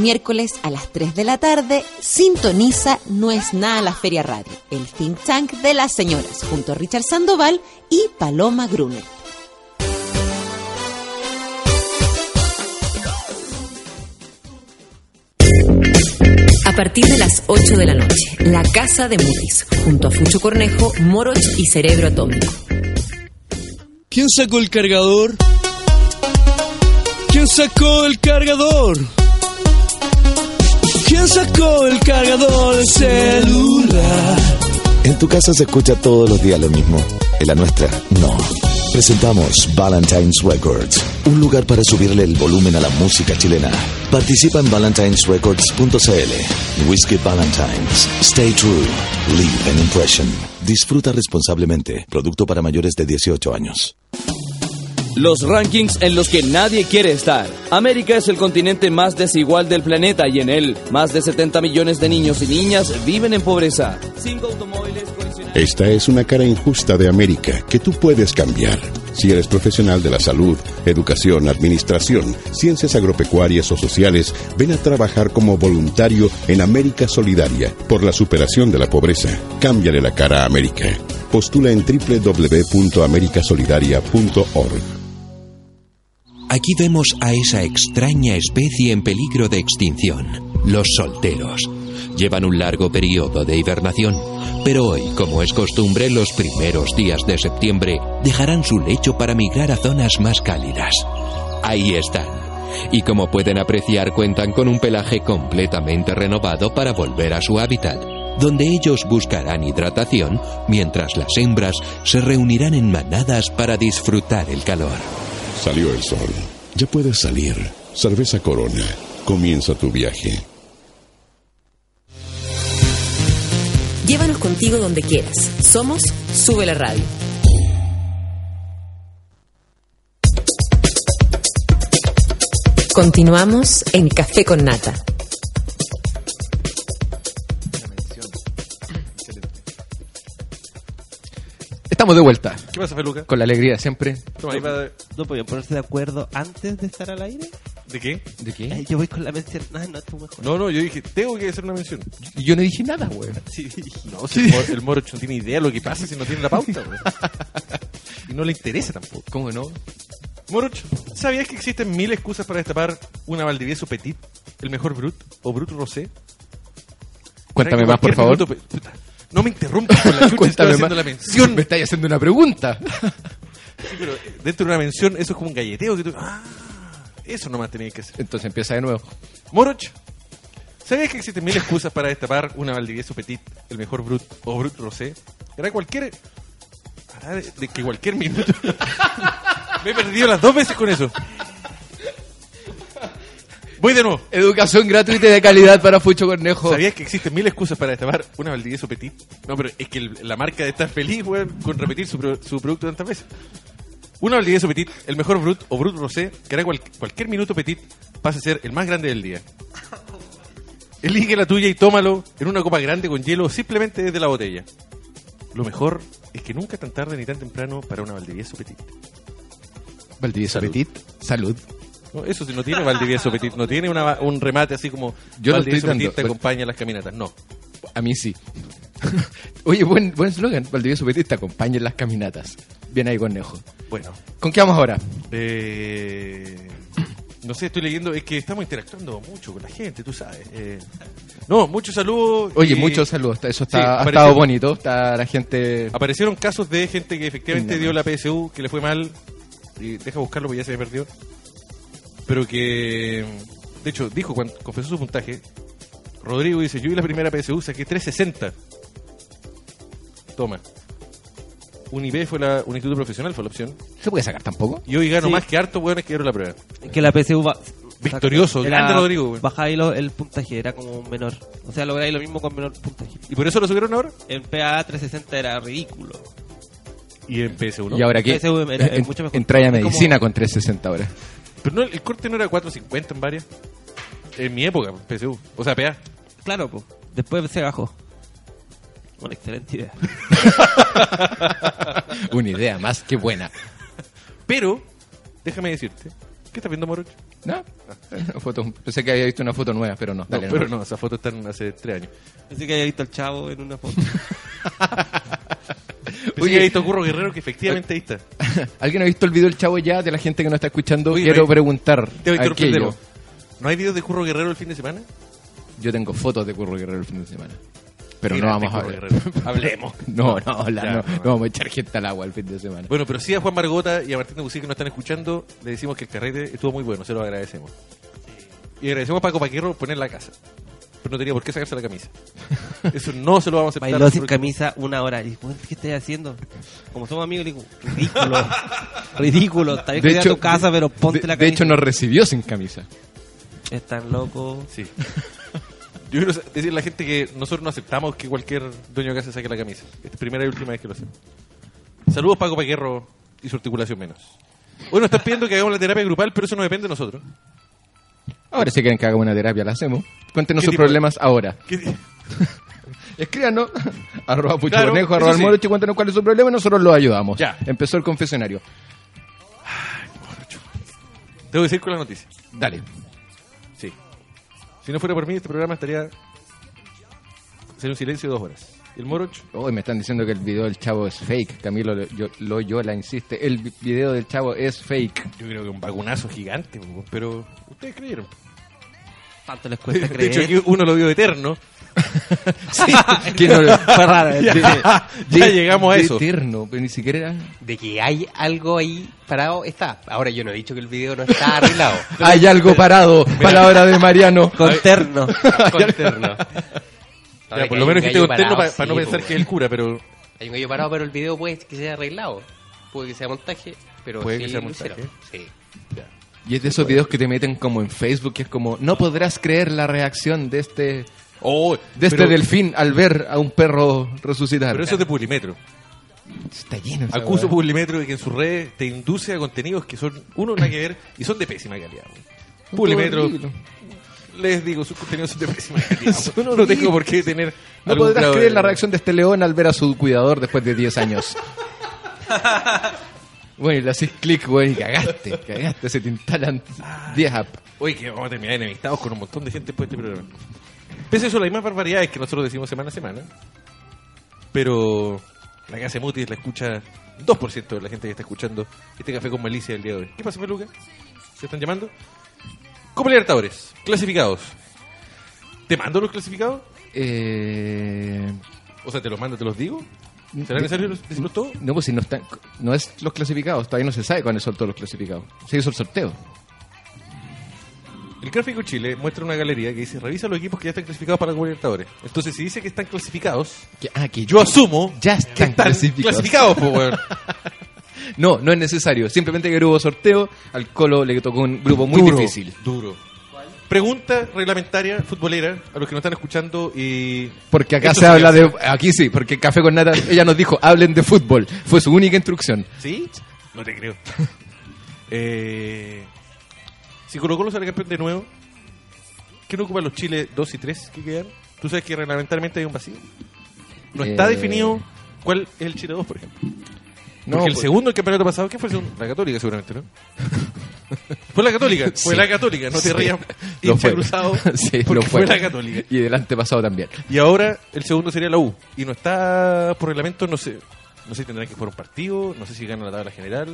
Miércoles a las 3 de la tarde, sintoniza No es nada la Feria Radio, el think tank de las señoras, junto a Richard Sandoval y Paloma Gruner. A partir de las 8 de la noche, La Casa de Mutis, junto a Fucho Cornejo, Moroch y Cerebro Atómico.
¿Quién sacó el cargador? ¿Quién sacó el cargador? ¿Quién sacó el cargador del celular?
En tu casa se escucha todos los días lo mismo. En la nuestra, no. Presentamos Valentine's Records, un lugar para subirle el volumen a la música chilena. Participa en valentinesrecords.cl. Whiskey Valentines. Stay true. Leave an impression. Disfruta responsablemente. Producto para mayores de 18 años.
Los rankings en los que nadie quiere estar. América es el continente más desigual del planeta y en él más de 70 millones de niños y niñas viven en pobreza.
Esta es una cara injusta de América que tú puedes cambiar. Si eres profesional de la salud, educación, administración, ciencias agropecuarias o sociales, ven a trabajar como voluntario en América Solidaria por la superación de la pobreza. Cámbiale la cara a América. Postula en www.americasolidaria.org.
Aquí vemos a esa extraña especie en peligro de extinción, los solteros. Llevan un largo periodo de hibernación, pero hoy, como es costumbre, los primeros días de septiembre dejarán su lecho para migrar a zonas más cálidas. Ahí están. Y como pueden apreciar, cuentan con un pelaje completamente renovado para volver a su hábitat, donde ellos buscarán hidratación mientras las hembras se reunirán en manadas para disfrutar el calor.
Salió el sol. Ya puedes salir. Cerveza Corona. Comienza tu viaje.
Llévanos contigo donde quieras. Somos Sube la Radio. Continuamos en Café con Nata.
Estamos de vuelta.
¿Qué pasa, Feluca?
Con la alegría siempre.
Toma, ahí va-
¿No podían ponerse de acuerdo antes de estar al aire?
¿De qué?
¿De qué?
Ay, yo voy con la mención. No, no, tú mejor.
No, no, yo dije, tengo que hacer una mención.
Y yo no dije nada, güey.
Sí.
No, si el, mor- el Moroch no tiene idea de lo que pasa si no tiene la pauta, güey. Y no le interesa tampoco.
¿Cómo no?
Moroch, ¿sabías que existen mil excusas para destapar una Valdivieso Petit, el mejor Brut o Brut Rosé?
Cuéntame
que
más, por
cualquier
favor.
minuto pe- puta, no me interrumpas con la chucha, estoy
Cuéntame
haciendo
más.
la mención.
Me estáis haciendo una pregunta.
Sí, pero dentro de una mención eso es como un galleteo que tú... Ah, eso nomás tenías que hacer.
Entonces empieza de nuevo.
Moroch, ¿sabías que existen mil excusas para destapar una Valdivieso Petit, el mejor Brut o Brut Rosé? Hará cualquier... Hará de, de que cualquier minuto... me he perdido las dos veces con eso. Voy de nuevo.
Educación gratuita y de calidad para Fucho Cornejo.
¿Sabías que existen mil excusas para destapar una Valdivieso Petit? No, pero es que el- la marca de estar feliz, weón, con repetir su, pro- su producto tantas veces. Una Valdivieso Petit, el mejor Brut o Brut Rosé, que hará cual- cualquier minuto Petit pase a ser el más grande del día. Elige la tuya y tómalo en una copa grande con hielo simplemente desde la botella. Lo mejor es que nunca tan tarde ni tan temprano para una Valdivieso Petit.
Valdivieso
Salud.
Petit. Salud.
No, eso sí, no tiene Valdivieso Petit, no tiene una- un remate así como
Yo
Valdivieso
estoy
Petit te acompaña a las caminatas. No.
A mí sí. Oye, buen buen slogan. Valdivieso Petit te acompaña en las caminatas. Bien ahí, Cornejo.
Bueno,
¿Con qué vamos ahora?
Eh, no sé, estoy leyendo, es que estamos interactuando mucho con la gente, tú sabes. Eh, no, muchos saludos.
Oye,
y-
muchos saludos. Eso está,
Sí,
ha estado bonito. Está la gente.
Aparecieron casos de gente que efectivamente dio la PSU, que le fue mal. Y deja buscarlo porque ya se me perdió. Pero que, de hecho, dijo cuando confesó su puntaje. Rodrigo dice: Yo vi la primera PSU, saqué 360. Toma. UNIB fue la, un instituto profesional, fue la opción.
¿Se puede sacar tampoco?
Y hoy gano
Sí.
más que harto, weones que dieron la prueba.
Que la PSU va...
Victorioso,
Era-
grande Rodrigo, güey.
Bajáis lo- el puntaje, era como menor. O sea, lográis lo mismo con menor puntaje.
¿Y por eso lo subieron ahora?
En PA 360 era ridículo.
Y en PS1.
¿Y ahora qué?
PSU era-
En-
mucho mejor.
Entra a
Es
medicina
como-
con 360 ahora.
Pero no, el corte no era 450 en varias. En mi época, PSU. O sea, PA.
Claro, pues. Después se bajó. Una excelente idea.
Una idea más que buena.
Pero, déjame decirte. ¿Qué estás viendo, Morocho?
¿No? Una foto. Pensé que había visto una foto nueva, pero no.
No,
Dale,
pero
no.
no, esas fotos están hace tres años.
Pensé que había visto al chavo en una foto.
Oye.
he visto Curro Guerrero, que efectivamente ahí está.
¿Alguien ha visto el video del chavo ya de la gente que nos está escuchando?
Oye,
Quiero
no hay-
preguntar.
Te voy a. ¿No hay videos de Curro Guerrero el fin de semana?
Yo tengo fotos de Curro Guerrero el fin de semana. Pero
Mira,
no vamos a.
Guerrero. Hablemos.
No, no, hablar,
Ya,
no,
no.
vamos a echar gente al agua el fin de semana.
Bueno, pero sí a Juan Margota y a Martín de Busí que nos están escuchando, le decimos que el carrete estuvo muy bueno, se lo agradecemos. Y agradecemos a Paco Paquerro poner la casa. Pero no tenía por qué sacarse la camisa. Eso no se lo vamos a aceptar.
Bailó sin
Porque-
camisa una hora. Y, "Bueno, ¿qué estás haciendo? Como somos amigos, le digo, ridículo. ridículo. Está bien que vaya a tu casa, pero ponte
de-
la
de
camisa.
hecho nos recibió sin camisa.
Es tan loco.
Sí. Yo quiero decirle a la gente que nosotros no aceptamos que cualquier dueño de casa saque la camisa. Es primera y última vez que lo hacemos. Saludos Paco Paquerro y su articulación menos. Bueno, están pidiendo que hagamos la terapia grupal, pero eso no depende de nosotros.
Ahora si quieren que haga una terapia, la hacemos. Cuéntenos
¿Qué
sus
de-
problemas ahora.
¿Qué-
Escríbanos, arroba pucho
Claro,
arroba el
sí.
morocho, cuéntenos cuál es su problema y nosotros lo ayudamos.
Ya.
Empezó el confesionario.
Tengo que decir con la noticia.
Dale.
Sí. Si no fuera por mí, este programa estaría. Sería un silencio de dos horas. ¿Y el Moroch?
Hoy me están diciendo que el video del chavo es fake. Camilo Lo- yo, Loyola insiste. El vi- video del chavo es fake.
Yo creo que un vacunazo gigante, pero ustedes creyeron.
Tanto les cuesta
De
creer.
hecho, aquí uno lo vio eterno.
Sí, que no-
Fue raro.
Ya, ya llegamos a
de
eso.
Eterno, pero ni siquiera era.
De que hay algo ahí parado, está. Ahora yo no he dicho que el video no está arreglado.
Hay algo parado. Palabra de Mariano.
Con terno.
Ya, por lo menos que conterno para no
pues,
pensar que es el cura, pero
Hay un gallo parado, pero el video puede que sea arreglado. Puede que sea montaje, pero
Puede
sí
que sea montaje.
Sí.
Y es de esos videos que te meten como en Facebook, que es como, no podrás creer la reacción de este,
Oh,
de este
pero-
delfín al ver a un perro resucitar.
Pero eso es de Publimetro.
Está lleno.
Acuso
weá.
Publimetro de que en sus redes te induce a contenidos que son, uno, nada que ver, y son de pésima calidad. Publimetro. Les digo, sus contenidos son de pésima calidad. weón. no tengo por qué tener.
No
algún
podrás
grado
creer
de-
la reacción de este león al ver a su cuidador después de 10 años. bueno, y le haces clic, güey, y cagaste, cagaste, se te instalan 10 apps.
Oye, que vamos a terminar enemistados con un montón de gente después de este programa. Pese a eso, las mismas barbaridades que nosotros decimos semana a semana. Pero la casa Mutis la escucha 2% de la gente que está escuchando este café con malicia del día de hoy. ¿Qué pasa, Peluca? ¿Se están llamando? Copa Libertadores, clasificados. ¿Te mando los clasificados?
Eh,
O sea, ¿te los mando, te los digo? ¿Será necesario decirlos todos?
no, pues si no están, no es los clasificados, todavía no se sabe cuáles son todos los clasificados. Se hizo el sorteo.
El gráfico Chile muestra una galería que dice revisa los equipos que ya están clasificados para la Copa Libertadores. Entonces, si dice que están clasificados,
Que- ah, que
yo asumo
ya
que
están,
están
clasificados.
clasificados, po, weón.
No, no es necesario. Simplemente que hubo sorteo, al Colo le tocó un grupo muy
Duro,
difícil.
Duro. Pregunta reglamentaria futbolera a los que nos están escuchando y...
Porque acá se habla de... Aquí sí, porque Café con Nata, ella nos dijo, hablen de fútbol. Fue su única instrucción.
¿Sí? No te creo. eh, si Colo Colo sale campeón de nuevo, ¿quién ocupa los Chile 2 y 3 que quedan? ¿Tú sabes que reglamentariamente hay un vacío? No está
Eh,
definido cuál es el Chile 2, por ejemplo.
No,
Porque el
pues-
segundo, el campeonato pasado, ¿quién fue el segundo? La Católica, seguramente, ¿no? fue la Católica, fue
Sí.
la Católica, no te
Sí.
rías,
Lo fue.
cruzado,
Sí,
porque
lo
fue.
fue.
la Católica.
Y del antepasado también.
Y ahora el segundo sería la U. Y no está por reglamento, no sé. No sé si tendrán que jugar un partido, no sé si gana la tabla general.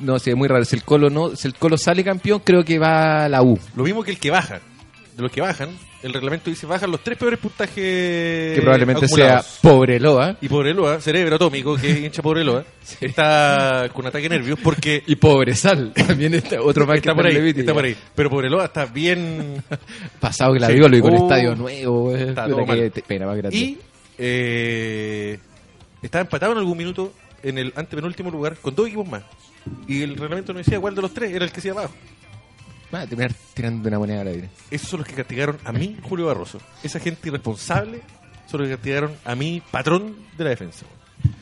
No.
No, sí, es muy raro. Si el Colo no, si el Colo sale campeón, creo que va a la U.
Lo mismo que el que baja. De los que bajan, el reglamento dice bajan los tres peores puntajes.
Que probablemente
acumulados.
sea Pobreloa.
Y Pobreloa, cerebro atómico, que es hincha Pobreloa, está con ataque de nervios porque
Y Pobresal. También está otro más que
está por ahí,
Leviti,
está
ya.
por ahí. Pero Pobreloa está bien
Pasado que la
Sí.
y con
Oh,
estadio nuevo. güey.
está todo mal.
te- pena más grande.
Y eh, estaba empatado en algún minuto en el antepenúltimo lugar con dos equipos más. Y el reglamento no decía cuál de los tres era el que hacía abajo.
Va a terminar tirando una moneda al aire.
Esos son los que castigaron a mí, Julio Barroso. Esa gente irresponsable son los que castigaron a mí, patrón de la defensa.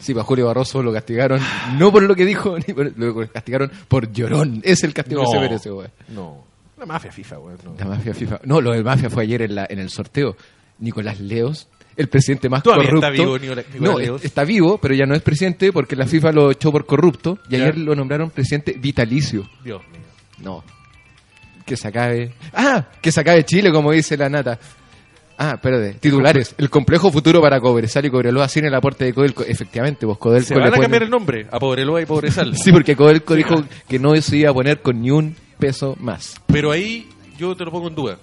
Sí, para Julio Barroso lo castigaron no por lo que dijo, ni por, lo castigaron por llorón. Es el castigo
No.
que se merece, güey.
No. La mafia FIFA, güey. no.
La mafia FIFA. No, lo del mafia fue ayer en, la, en el sorteo. Nicolás Leos, el presidente más
Todavía
corrupto.
está vivo Nicolás- Nicolás
no,
Leos.
es- está vivo, pero ya no es presidente porque la FIFA lo echó por corrupto y
Ya.
ayer lo nombraron presidente vitalicio.
Dios mío.
No. Que se acabe. ¡Ah! Que se acabe Chile, como dice la nata. Ah, espérate. Titulares. El complejo futuro para Cobresal y Cobreloa sin el aporte de Codelco. Efectivamente, vos Codelco
Se van a
pone-
cambiar el nombre a Pobreloa y Pobresal.
Sí, porque Codelco dijo que no se iba a poner con ni un peso más.
Pero ahí yo te lo pongo en duda.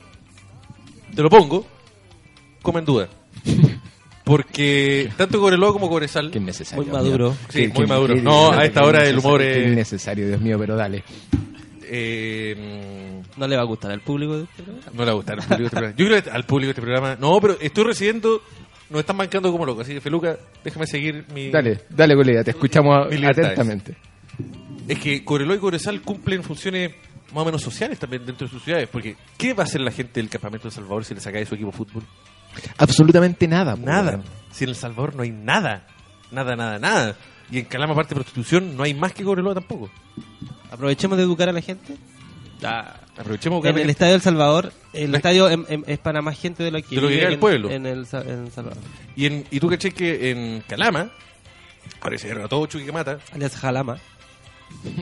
Te lo pongo como en duda. Porque tanto Cobreloa como Cobresal.
Qué innecesario.
Muy maduro.
Sí, muy maduro. No, a esta hora el humor
qué
es.
innecesario, Dios mío, pero dale.
Eh,
No le va a gustar al público de este programa.
no le va a gustar al público este programa. Yo creo que al público este programa. No, pero estoy recibiendo nos están bancando como locos. Así que, Feluca, déjame seguir mi.
Dale, dale, colega, te escuchamos atentamente.
Es que Cobreloa y Cobresal cumplen funciones más o menos sociales también dentro de sus ciudades. Porque, ¿qué va a hacer la gente del campamento de El Salvador si le saca de su equipo de fútbol?
Absolutamente nada. po,
Nada. Si en El Salvador no hay nada. Nada, nada, nada. Y en Calama, aparte de prostitución, no hay más que Cobreloa tampoco.
Aprovechemos de educar a la gente. Ah,
Aprovechemos que
en el Estadio El Salvador, el
La-
estadio em- em- es para más gente de lo que,
De lo que
vive
llega el
en-
pueblo.
En el, en El Salvador.
Y, en, y tú caché que en Calama, se a todo Chuquicamata,
Alias Jalama.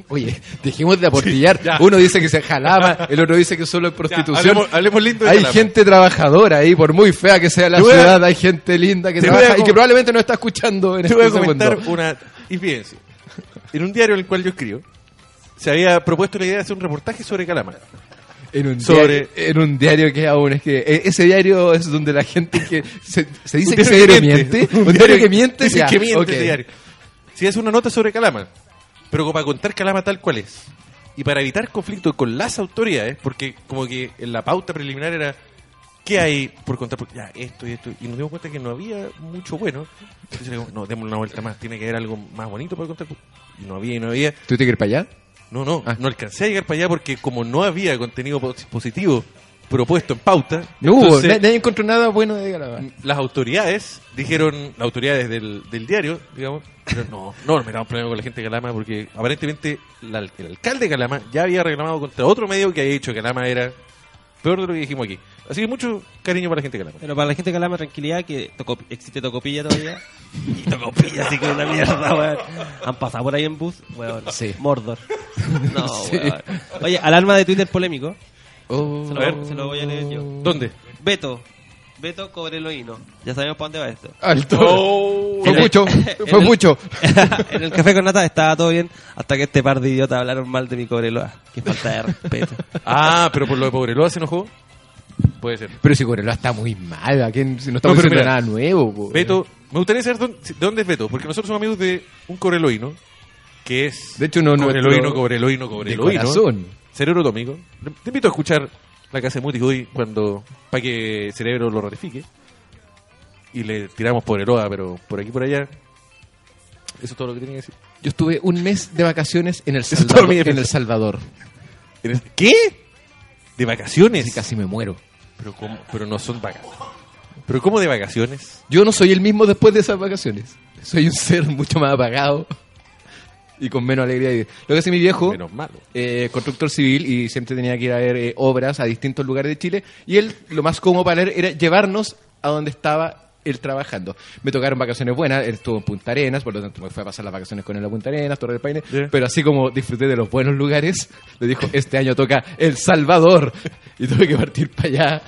Oye, dejemos de aportillar.
Sí, ya.
Uno dice que se jalaba, el otro dice que solo es prostitución.
hablemos- hablemos lindo de
hay
Calama.
gente trabajadora ahí, por muy fea que sea la
Te voy a-
ciudad, hay gente linda que
te
trabaja y que probablemente no está escuchando en
te voy a
este
comentar
segundo.
una infidencia. En un diario en el cual yo escribo, se había propuesto la idea de hacer un reportaje sobre Calama.
En un,
sobre-
diario, en un diario que aún es que e- ese diario es donde la gente que se, se dice que ese
diario
miente, un diario que miente,
Dicen
ya,
que miente
ok.
ese diario. Si hace una nota sobre Calama, pero para contar Calama tal cual es. Y para evitar conflicto con las autoridades, porque como que en la pauta preliminar era ¿qué hay por contar? Porque ya, esto y esto. Y nos dimos cuenta que no había mucho bueno. Entonces, le digo, no, démosle una vuelta más. Tiene que haber algo más bonito para contar. Y no había y no había.
¿Tú te quieres para allá?
No, no, no alcancé a llegar para allá porque como no había contenido pos- positivo propuesto en pauta,
No hubo, nadie encontró nada bueno de Calama.
las autoridades dijeron, las autoridades del, del diario, digamos, pero no, no, no un problema con la gente de Calama porque aparentemente la- el alcalde de Calama ya había reclamado contra otro medio que había dicho que Calama era peor de lo que dijimos aquí. Así que mucho cariño para la gente de Calama.
Pero para la gente de Calama, tranquilidad, que Toco- existe Tocopilla todavía. Y Tocopilla, así que una mierda, weón. Han pasado por ahí en bus, weón.
Sí.
Mordor. No,
Sí.
weón. Oye, alarma de Twitter polémico.
Oh.
Se
A ver.
lo, se lo voy a leer yo.
¿Dónde?
Beto. Beto Cobreloíno. Ya sabemos para dónde va esto.
Alto.
Oh.
Fue
el-
mucho,
en
fue
el-
mucho.
en el café con nata estaba todo bien hasta que este par de idiotas hablaron mal de mi Cobreloa. Qué falta de respeto.
Ah, pero por lo de Pobreloa se enojó. Puede ser.
Pero si Cobreloa está muy mal, ¿a quién? Si no
No,
estamos
mira,
nada nuevo. po.
Beto, me gustaría saber dónde, de dónde es Beto, porque nosotros somos amigos de un cobreloíno, que es...
De hecho, no de
cobreloíno.
corazón.
Cerebro atómico. Te invito a escuchar la casa de Muti hoy cuando, para que Cerebro lo ratifique. Y le tiramos Pobreloa, pero por aquí por allá. Eso es todo lo que tenía que decir.
Yo estuve un mes de vacaciones en El Salvador. en. El Salvador.
¿Eres- ¿Qué? ¿De vacaciones?
Casi, casi me muero.
Pero, ¿cómo? pero no son vacaciones. ¿Pero cómo de vacaciones?
Yo no soy el mismo después de esas vacaciones. Soy un ser mucho más apagado y con menos alegría. Lo que hace mi viejo,
Menos malo.
eh, constructor civil, y siempre tenía que ir a ver eh, obras a distintos lugares de Chile. Y él, lo más cómodo para él era llevarnos a donde estaba él trabajando. Me tocaron vacaciones buenas, él estuvo en Punta Arenas, por lo tanto me fue a pasar las vacaciones con él a Punta Arenas, Torre del Paine.
Yeah.
Pero así como disfruté de los buenos lugares, le dijo, este año toca El Salvador. Y tuve que partir para allá.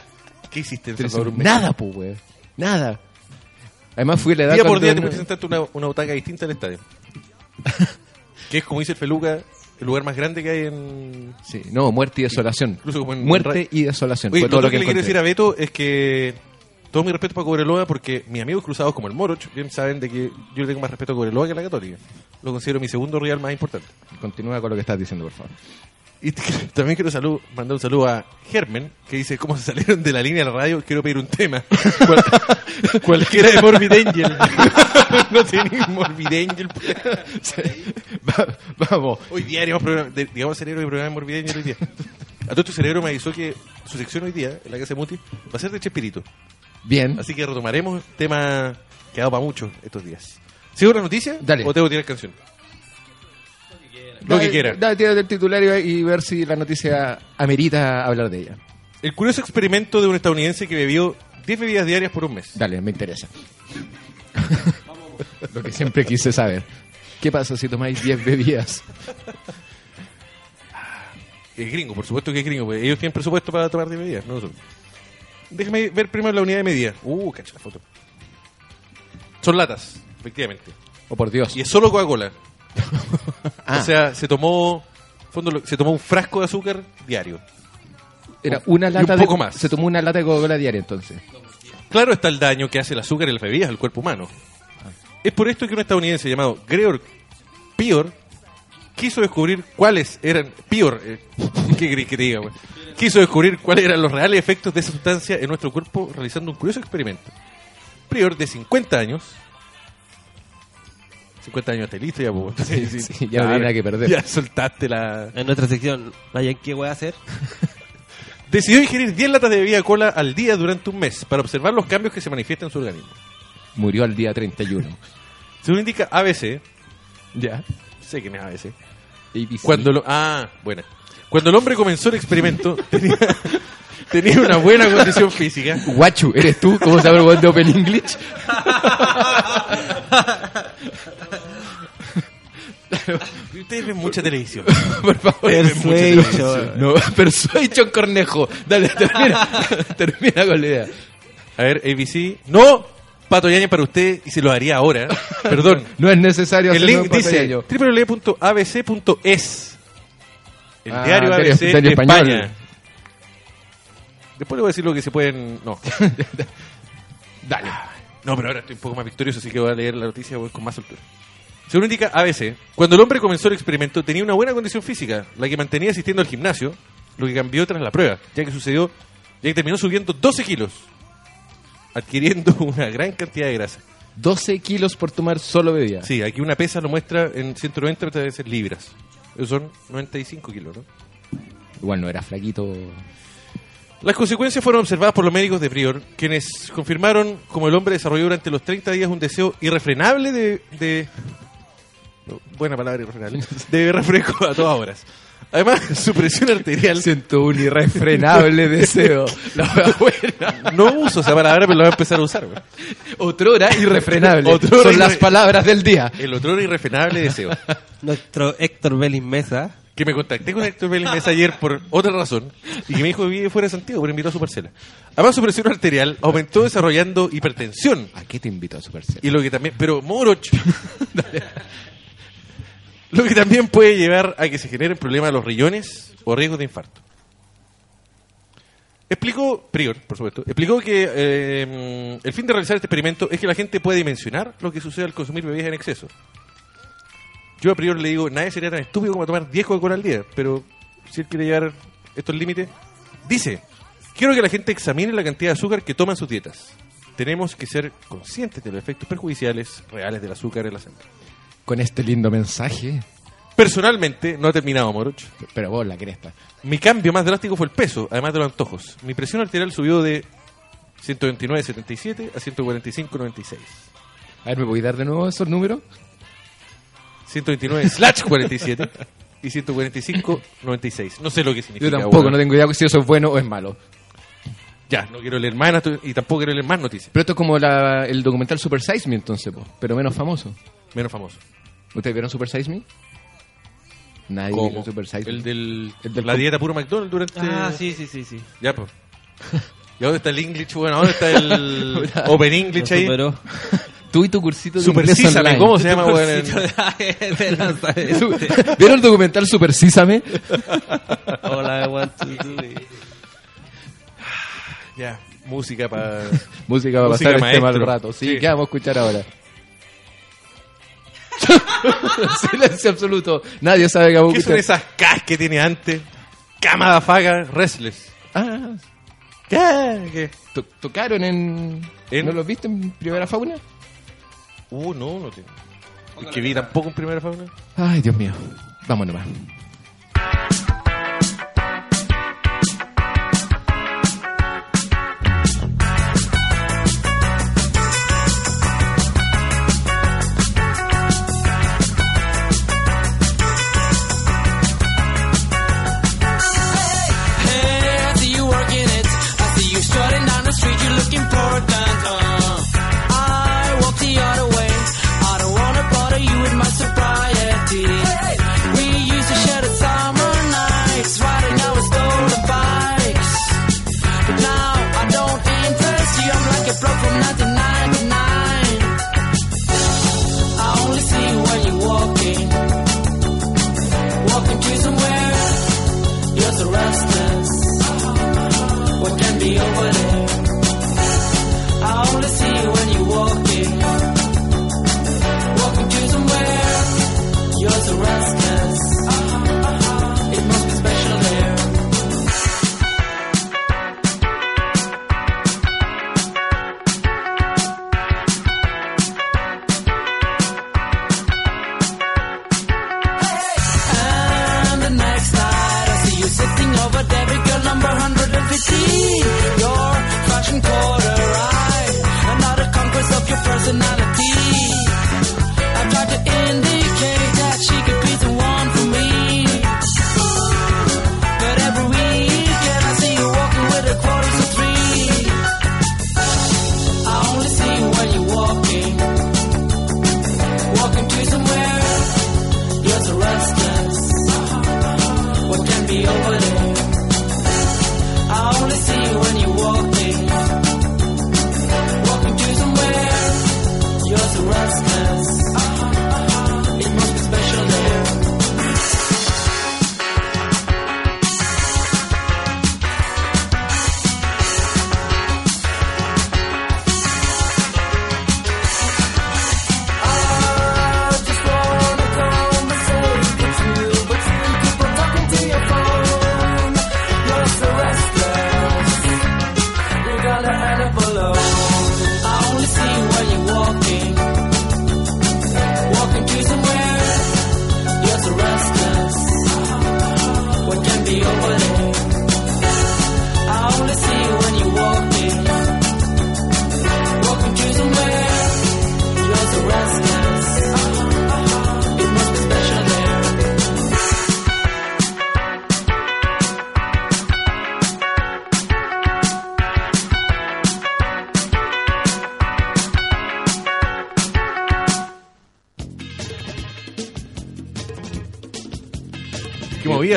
¿Qué hiciste en Salvador?
Nada, pues, güey. Nada. Además fui a la edad
Día por día te presentaste una, una butaca distinta al estadio. que es, como dice el Feluca, el lugar más grande que hay en...
Sí, no, muerte y desolación.
Incluso como en-
muerte y desolación.
Oye,
fue
lo
todo lo que,
que, le quiero decir a Beto es que todo mi respeto para Cobreloa porque mis amigos cruzados como el Moroch bien saben de que yo le tengo más respeto a Cobreloa que a la Católica. Lo considero mi segundo rival más importante.
Continúa con lo que estás diciendo, por favor.
Y también quiero salud, mandar un saludo a Germen, que dice, ¿cómo se salieron de la línea de la radio? Quiero pedir un tema. Cual- cualquiera de Morbid Angel. no tiene Morbid Angel.
Va- Vamos.
Hoy día haremos programa, digamos cerebro de programa de Morbid Angel hoy día. A todo este cerebro me avisó que su sección hoy día, en la casa de Muti, va a ser de Chespirito.
Bien.
Así que retomaremos tema que ha dado para mucho estos días. ¿Sigo una noticia?
Dale.
¿O tengo que tirar canción? Lo que quiera.
Dale, tírate el titulario y ver si la noticia amerita hablar de ella.
El curioso experimento de un estadounidense que bebió 10 bebidas diarias por un mes.
Dale, me interesa. lo que siempre quise saber. ¿Qué pasa si tomáis 10 bebidas?
Es gringo, por supuesto que es gringo, porque ellos tienen presupuesto para tomar 10 bebidas, no nosotros. Déjame ver primero la unidad de medida. Uh, cacha la foto. Son latas, efectivamente.
Oh, por Dios.
Y es solo Coca-Cola.
Ah.
O sea, se tomó fondo, se tomó un frasco de azúcar diario.
Era una
Y un
lata
poco
de,
más.
Se tomó una lata de Coca-Cola diaria entonces.
Claro está el daño que hace el azúcar y las bebidas al cuerpo humano. Es por esto que un estadounidense llamado Gregor Pior quiso descubrir cuáles eran. Pior, eh, ¿qué que te diga, güey? Quiso descubrir cuáles eran los reales efectos de esa sustancia en nuestro cuerpo realizando un curioso experimento. prior de 50 años. 50 años está listo ya, pues.
Sí, sí, ya no tiene nada que perder.
Ya soltaste la.
En nuestra sección, vayan, ¿qué voy a hacer?
Decidió ingerir 10 latas de bebida cola al día durante un mes para observar los cambios que se manifiestan en su organismo.
Murió al día 31.
Según indica ABC,
ya.
sé que no es ABC.
ABC.
Cuando lo, ah, buena. Cuando el hombre comenzó el experimento, tenía, tenía una buena condición física.
Guachu, ¿eres tú? ¿Cómo el weón de Open English?
Ustedes ven mucha televisión.
Por favor.
Ven mucha televisión.
No, Persuasion Cornejo. Dale, termina, termina con la idea.
A ver, ABC. No, Pato Yaña para usted y se lo haría ahora. Perdón.
No es necesario
El
hacerlo
link dice www.abc.es. El
Ah,
diario ABC de
español.
España. Después le voy a decir lo que se pueden. No.
Dale.
No, pero ahora estoy un poco más victorioso, así que voy a leer la noticia voy con más soltura. Según indica ABC, cuando el hombre comenzó el experimento tenía una buena condición física, la que mantenía asistiendo al gimnasio, lo que cambió tras la prueba, ya que sucedió, ya que terminó subiendo 12 kilos, adquiriendo una gran cantidad de grasa.
12 kilos por tomar solo bebida.
Sí, aquí una pesa lo muestra en 190 veces libras. Esos son 95 kilos, ¿no?
Igual no era flaquito.
Las consecuencias fueron observadas por los médicos de Prior, quienes confirmaron como el hombre desarrolló durante los 30 días un deseo irrefrenable de... de- buena palabra, irrefrenable. De refresco a todas horas. Además, su presión arterial...
Siento un irrefrenable deseo. La buena.
No uso esa palabra, pero la voy a empezar a usar. güey.
Otrora irrefrenable.
Otrora
Son
irre-
las palabras del día.
El otro irrefrenable deseo.
Nuestro Héctor Vélez Mesa.
Que me contacté con Héctor Vélez Mesa ayer por otra razón y que me dijo que vive fuera de Santiago, pero invitó a su parcela. Además, su presión arterial aumentó desarrollando hipertensión.
¿A qué te invito a su parcela?
Y lo que también, pero Moroch. Lo que también puede llevar a que se generen problemas a los riñones o riesgos de infarto. Explicó, Prior, por supuesto, explicó que eh, el fin de realizar este experimento es que la gente pueda dimensionar lo que sucede al consumir bebidas en exceso. Yo a Prior le digo, nadie sería tan estúpido como tomar 10 Coca-Cola al día, pero si él quiere llevar estos límites, dice, quiero que la gente examine la cantidad de azúcar que toma en sus dietas. Tenemos que ser conscientes de los efectos perjudiciales reales del azúcar en la sangre.
Con este lindo mensaje.
Personalmente, no ha terminado, Moroch.
Pero vos la cresta.
Mi cambio más drástico fue el peso, además de los antojos. Mi presión arterial subió de 129,77 a 145,96.
A ver, ¿me podéis dar de nuevo esos números?
129 slash 47 y 145,96. No sé lo que
Yo
significa.
tampoco,
weón.
no tengo idea si eso es bueno o es malo.
Ya, no quiero leer más y tampoco quiero leer más noticias.
Pero esto es como la- el documental Super Size Me, entonces, po, pero menos famoso.
Menos famoso.
¿Ustedes vieron Super Size Me? Nadie
¿Cómo?
vio Super Size
El
Me.
del,
El del
la dieta puro McDonald's durante...
Ah, sí, sí, sí, sí.
Ya, pues. ¿Y dónde está el English? Bueno, ¿dónde está el Open English ahí?
Superó.
Tú y tu cursito de
Super
inglés
Sísame. ¿cómo se llama, weón? en-
De lanzamiento.
¿Vieron el documental Super Sísame?
Hola, one, two, three.
Ya, música para...
Música para
Música
pasar este mal
maestro.
rato. Sí,
Sí.
¿qué vamos a escuchar ahora? Silencio absoluto. Nadie sabe a
¿Qué son esas Ks que tiene antes? Camada faga, restless.
Ah,
¿Qué? ¿Qué?
to- tocaron en...
¿En?
¿No los viste en Primera Fauna?
Uh, no, no tengo. Es que vi tampoco en primera fauna.
Ay, Dios mío. Vamos nomás.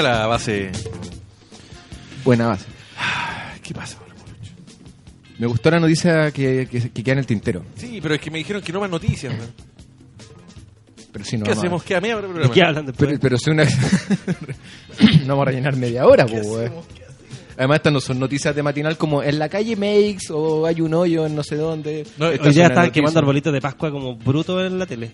La base.
Buena base.
¿Qué pasa?
Me gustó la noticia que, que, que queda en el tintero.
Sí, pero es que me dijeron que no más noticias.
Pero si no
¿Qué
vamos a-
hacemos? ¿Qué a media hora de programa?
¿De qué hablan después?
Pero, pero si una... no vamos a rellenar media hora, po, weón. Además, estas no son noticias de matinal como en la calle Makes o hay un hoyo en no sé dónde.
No,
Estas
hoy día
son
están
las
quemando
noticias.
arbolitos de Pascua como bruto en la tele.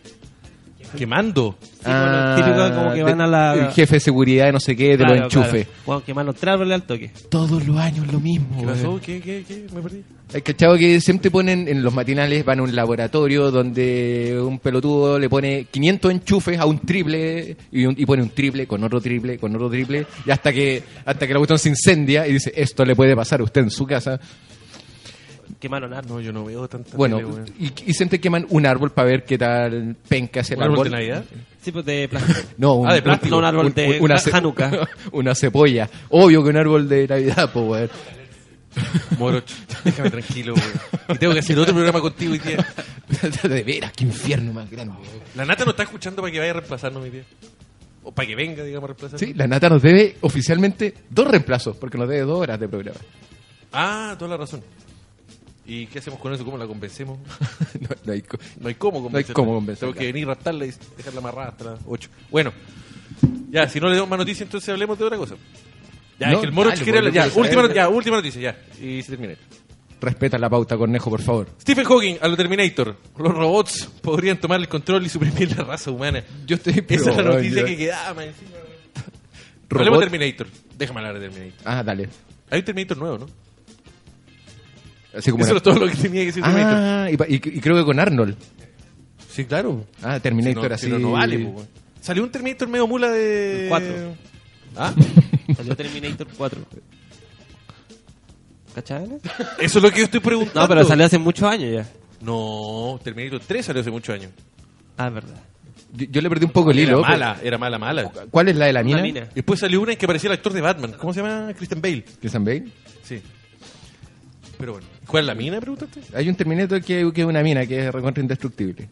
¿Quemando?
Sí, bueno, típico como que van a la...
Ah, El jefe de seguridad de no sé qué, de
Claro,
los enchufes.
claro. Bueno, quemaron tres árboles al toque.
Todos los años lo mismo.
¿Qué pasó? ¿Qué, qué, qué? Me perdí.
Hay cachado que siempre ponen en los matinales, van a un laboratorio donde un pelotudo le pone 500 enchufes a un triple y, un- y pone un triple con otro triple, con otro triple, y hasta que hasta que la cuestión se incendia y dice, esto le puede pasar a usted en su casa.
Quemaron árboles.
No, yo no veo tanta
Bueno,
tele,
y, y siempre queman un árbol para ver qué tal penca hacia el
¿Un árbol
árbol.
de Navidad?
Sí, pues de plástico.
No, un,
Ah, de plástico.
No, un árbol de
una,
Hanukkah.
una cepolla. Obvio que un árbol de Navidad, pues, weón.
Morocho, déjame tranquilo, weón. Y tengo que hacer otro programa contigo hoy día.
de veras, qué infierno más grande. weón.
La Nata no está escuchando para que vaya a reemplazarnos, mi tía. O para que venga, digamos, a reemplazarnos.
Sí, la Nata nos debe oficialmente dos reemplazos, porque nos debe dos horas de programa.
Ah, toda la razón. ¿Y qué hacemos con eso? ¿Cómo la convencemos?
no, no hay
No hay cómo
No hay
convencerla.
cómo convencerla.
Tengo que venir, raptarla y dejarla amarrada hasta las 8. Bueno, ya, si no le damos más noticias, entonces hablemos de otra cosa. Ya,
No,
es que el Moroch quiere hablar. Ya, última, ya, última noticia, ya. Y se termina.
Respeta la pauta, Cornejo, por favor.
Stephen Hawking a lo Terminator. Los robots podrían tomar el control y suprimir la raza humana.
Yo estoy...
Esa es la noticia
yo-
que quedaba, man, encima. Hablemos de Terminator. Déjame hablar de Terminator.
Ah, dale.
Hay un Terminator nuevo, ¿no?
Así como
Eso
una-
es todo lo que tenía que decir Terminator.
Ah, y, pa- y- y creo que con Arnold.
Sí, claro.
Ah, Terminator
Si no-
así.
si no, no vale, po. Salió un Terminator medio mula de...
El cuatro.
¿Ah?
Salió Terminator 4. ¿Cachai?
Eso es lo que yo estoy preguntando.
No, pero salió hace muchos años ya.
No, Terminator 3 salió hace muchos años.
Ah, es verdad.
Yo, yo le perdí un poco el
Era
hilo.
mala, era mala, mala.
¿Cuál es la de la mina?
mina.
Y después salió una en que parecía el actor de Batman. ¿Cómo se llama? Christian Bale.
¿Christian Bale?
Sí. Pero bueno. ¿Cuál es la mina, preguntaste?
Hay un Terminator que, que es una mina, que es recontra indestructible.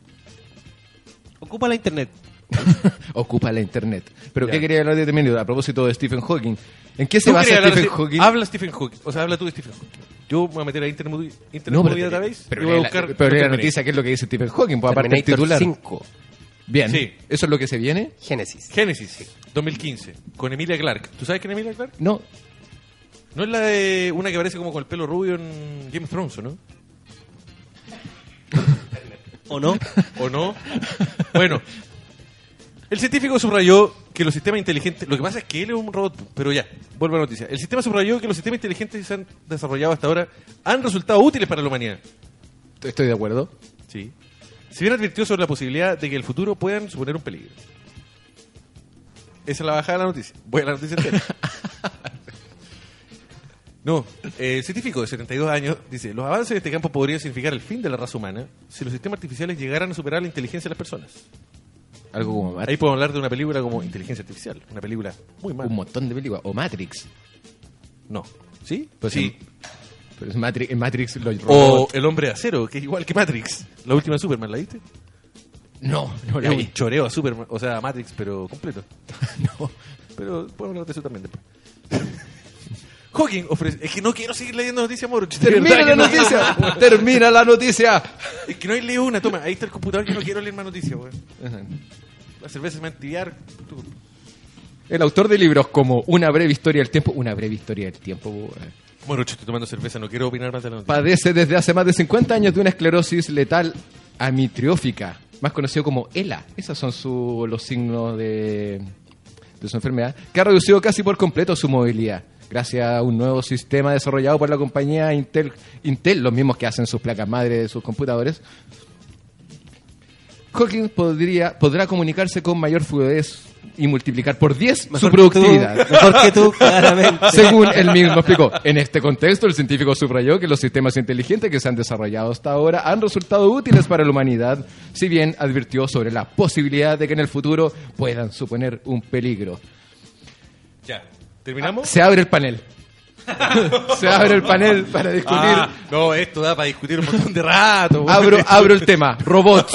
Ocupa la internet.
Ocupa la internet. ¿Pero
Ya.
qué quería hablar de Terminator? A propósito de Stephen Hawking. ¿En qué se
¿Tú
basa Stephen
de-
Hawking?
Habla Stephen Hawking. O sea, habla tú de Stephen Hawking. Yo me voy a meter a Internet, Movie- Internet
No,
Movie
pero,
Database
pero,
y voy a buscar...
la, pero la noticia, ¿qué es lo que dice Stephen Hawking? Pues aparte el titular.
5.
Bien.
Sí.
¿Eso es lo que se viene?
Génesis.
Génesis, 2015, con Emilia Clark. ¿Tú sabes quién es Emilia Clark?
No.
No es la de una que aparece como con el pelo rubio en Game of Thrones, ¿o no?
¿O no?
¿O no? Bueno, el científico subrayó que los sistemas inteligentes. Lo que pasa es que él es un robot, pero ya, vuelvo a la noticia. El sistema subrayó que los sistemas inteligentes que se han desarrollado hasta ahora han resultado útiles para la humanidad.
Estoy de acuerdo.
Sí. Si bien advirtió sobre la posibilidad de que el futuro puedan suponer un peligro. Esa es la bajada de la noticia. Voy a la noticia entera. No, eh, el científico de 72 años dice, los avances en este campo podrían significar el fin de la raza humana si los sistemas artificiales llegaran a superar la inteligencia de las personas.
Algo como Matrix.
Ahí podemos hablar de una película como Inteligencia Artificial, una película muy mala.
Un montón de películas. O Matrix.
No. ¿Sí?
Pues
sí.
Pero es Matrix, en Matrix los
O El Hombre de Acero, que es igual que Matrix. La última de Superman, ¿la viste?
No, no la
un
vi.
choreo a Superman, o sea, a Matrix, pero completo.
No.
Pero podemos hablar de eso también después. Hawking ofrece... Es que no quiero seguir leyendo noticias, Moro.
Termina la
no-
noticia. Termina la noticia.
Es que no hay leído una. Toma, ahí está el computador que no quiero leer más noticias, weón. La cerveza se me va a entibiar. Tú-
El autor de libros como Una breve historia del tiempo, una breve historia del tiempo, weón.
Morocho, estoy tomando cerveza, no quiero opinar más de la noticia.
padece desde hace más de 50 años de una esclerosis letal amitriófica, más conocido como ELA. Esos son su- los signos de, de su enfermedad, que ha reducido casi por completo su movilidad. Gracias a un nuevo sistema desarrollado por la compañía Intel, Intel los mismos que hacen sus placas madre de sus computadores, Hawkins podría, podrá comunicarse con mayor fluidez y multiplicar por 10 su
que
productividad.
tú, mejor que tú, claramente.
Según él mismo explicó. En este contexto, el científico subrayó que los sistemas inteligentes que se han desarrollado hasta ahora han resultado útiles para la humanidad, si bien advirtió sobre la posibilidad de que en el futuro puedan suponer un peligro.
Ya. ¿Terminamos?
Se abre el panel. se abre el panel para discutir.
Ah, no, esto da para discutir un montón de rato. weón.
abro, abro el tema. Robots.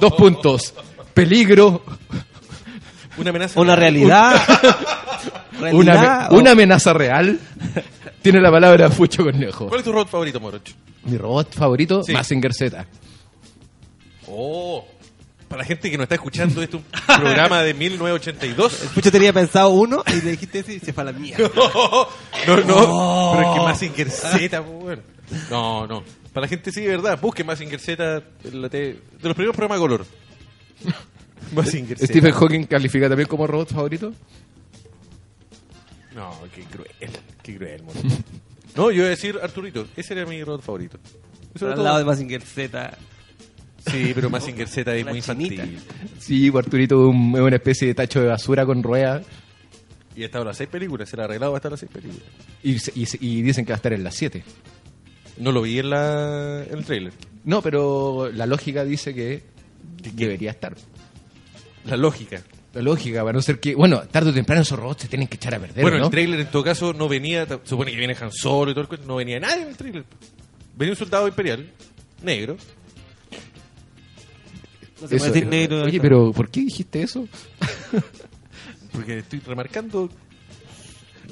Dos puntos. Peligro.
Una amenaza.
Una realidad.
Una,
realidad
ame-
o-
una amenaza real. Tiene la palabra Fucho Cornejo.
¿Cuál es tu robot favorito, Morocho?
Mi robot favorito,
Sí.
Mazinger Z.
Oh. Para la gente que no está escuchando, este es un programa de 1982.
Pucho tenía pensado uno y le dijiste eso y se fue a la mierda.
No, no,
Oh.
pero es que Mazinger Z, pues, bueno. No, no. Para la gente sí, de verdad. Busque Mazinger Z la de los primeros programas de color. Mazinger Z.
Stephen Hawking califica también como robot favorito.
No, qué cruel. Qué cruel, mono. No, yo iba a decir Arturito. Ese era mi robot favorito. Eso era
Al
todo.
lado de Mazinger Z.
Sí, pero Mazinger Z es muy infantil.
chinita.
Sí, pues Arturito es un- es una especie de tacho de basura con ruedas.
Y ha estado en las seis películas. Se la ha arreglado va a estar en las seis películas.
Y, se- y se- y dicen que va a estar en las 7.
No lo vi en, la, en el trailer.
No, pero la lógica dice que debería estar.
La lógica.
La lógica, para no ser que. Bueno, tarde o temprano esos robots se tienen que echar a perder.
Bueno,
¿no?
el trailer en todo caso no venía, se supone que viene Han Solo y todo el cuento, no venía nadie en el trailer. Venía un soldado imperial, negro.
No se
Eso-
puede decir negro.
Oye, pero ¿por qué dijiste eso?
Porque estoy remarcando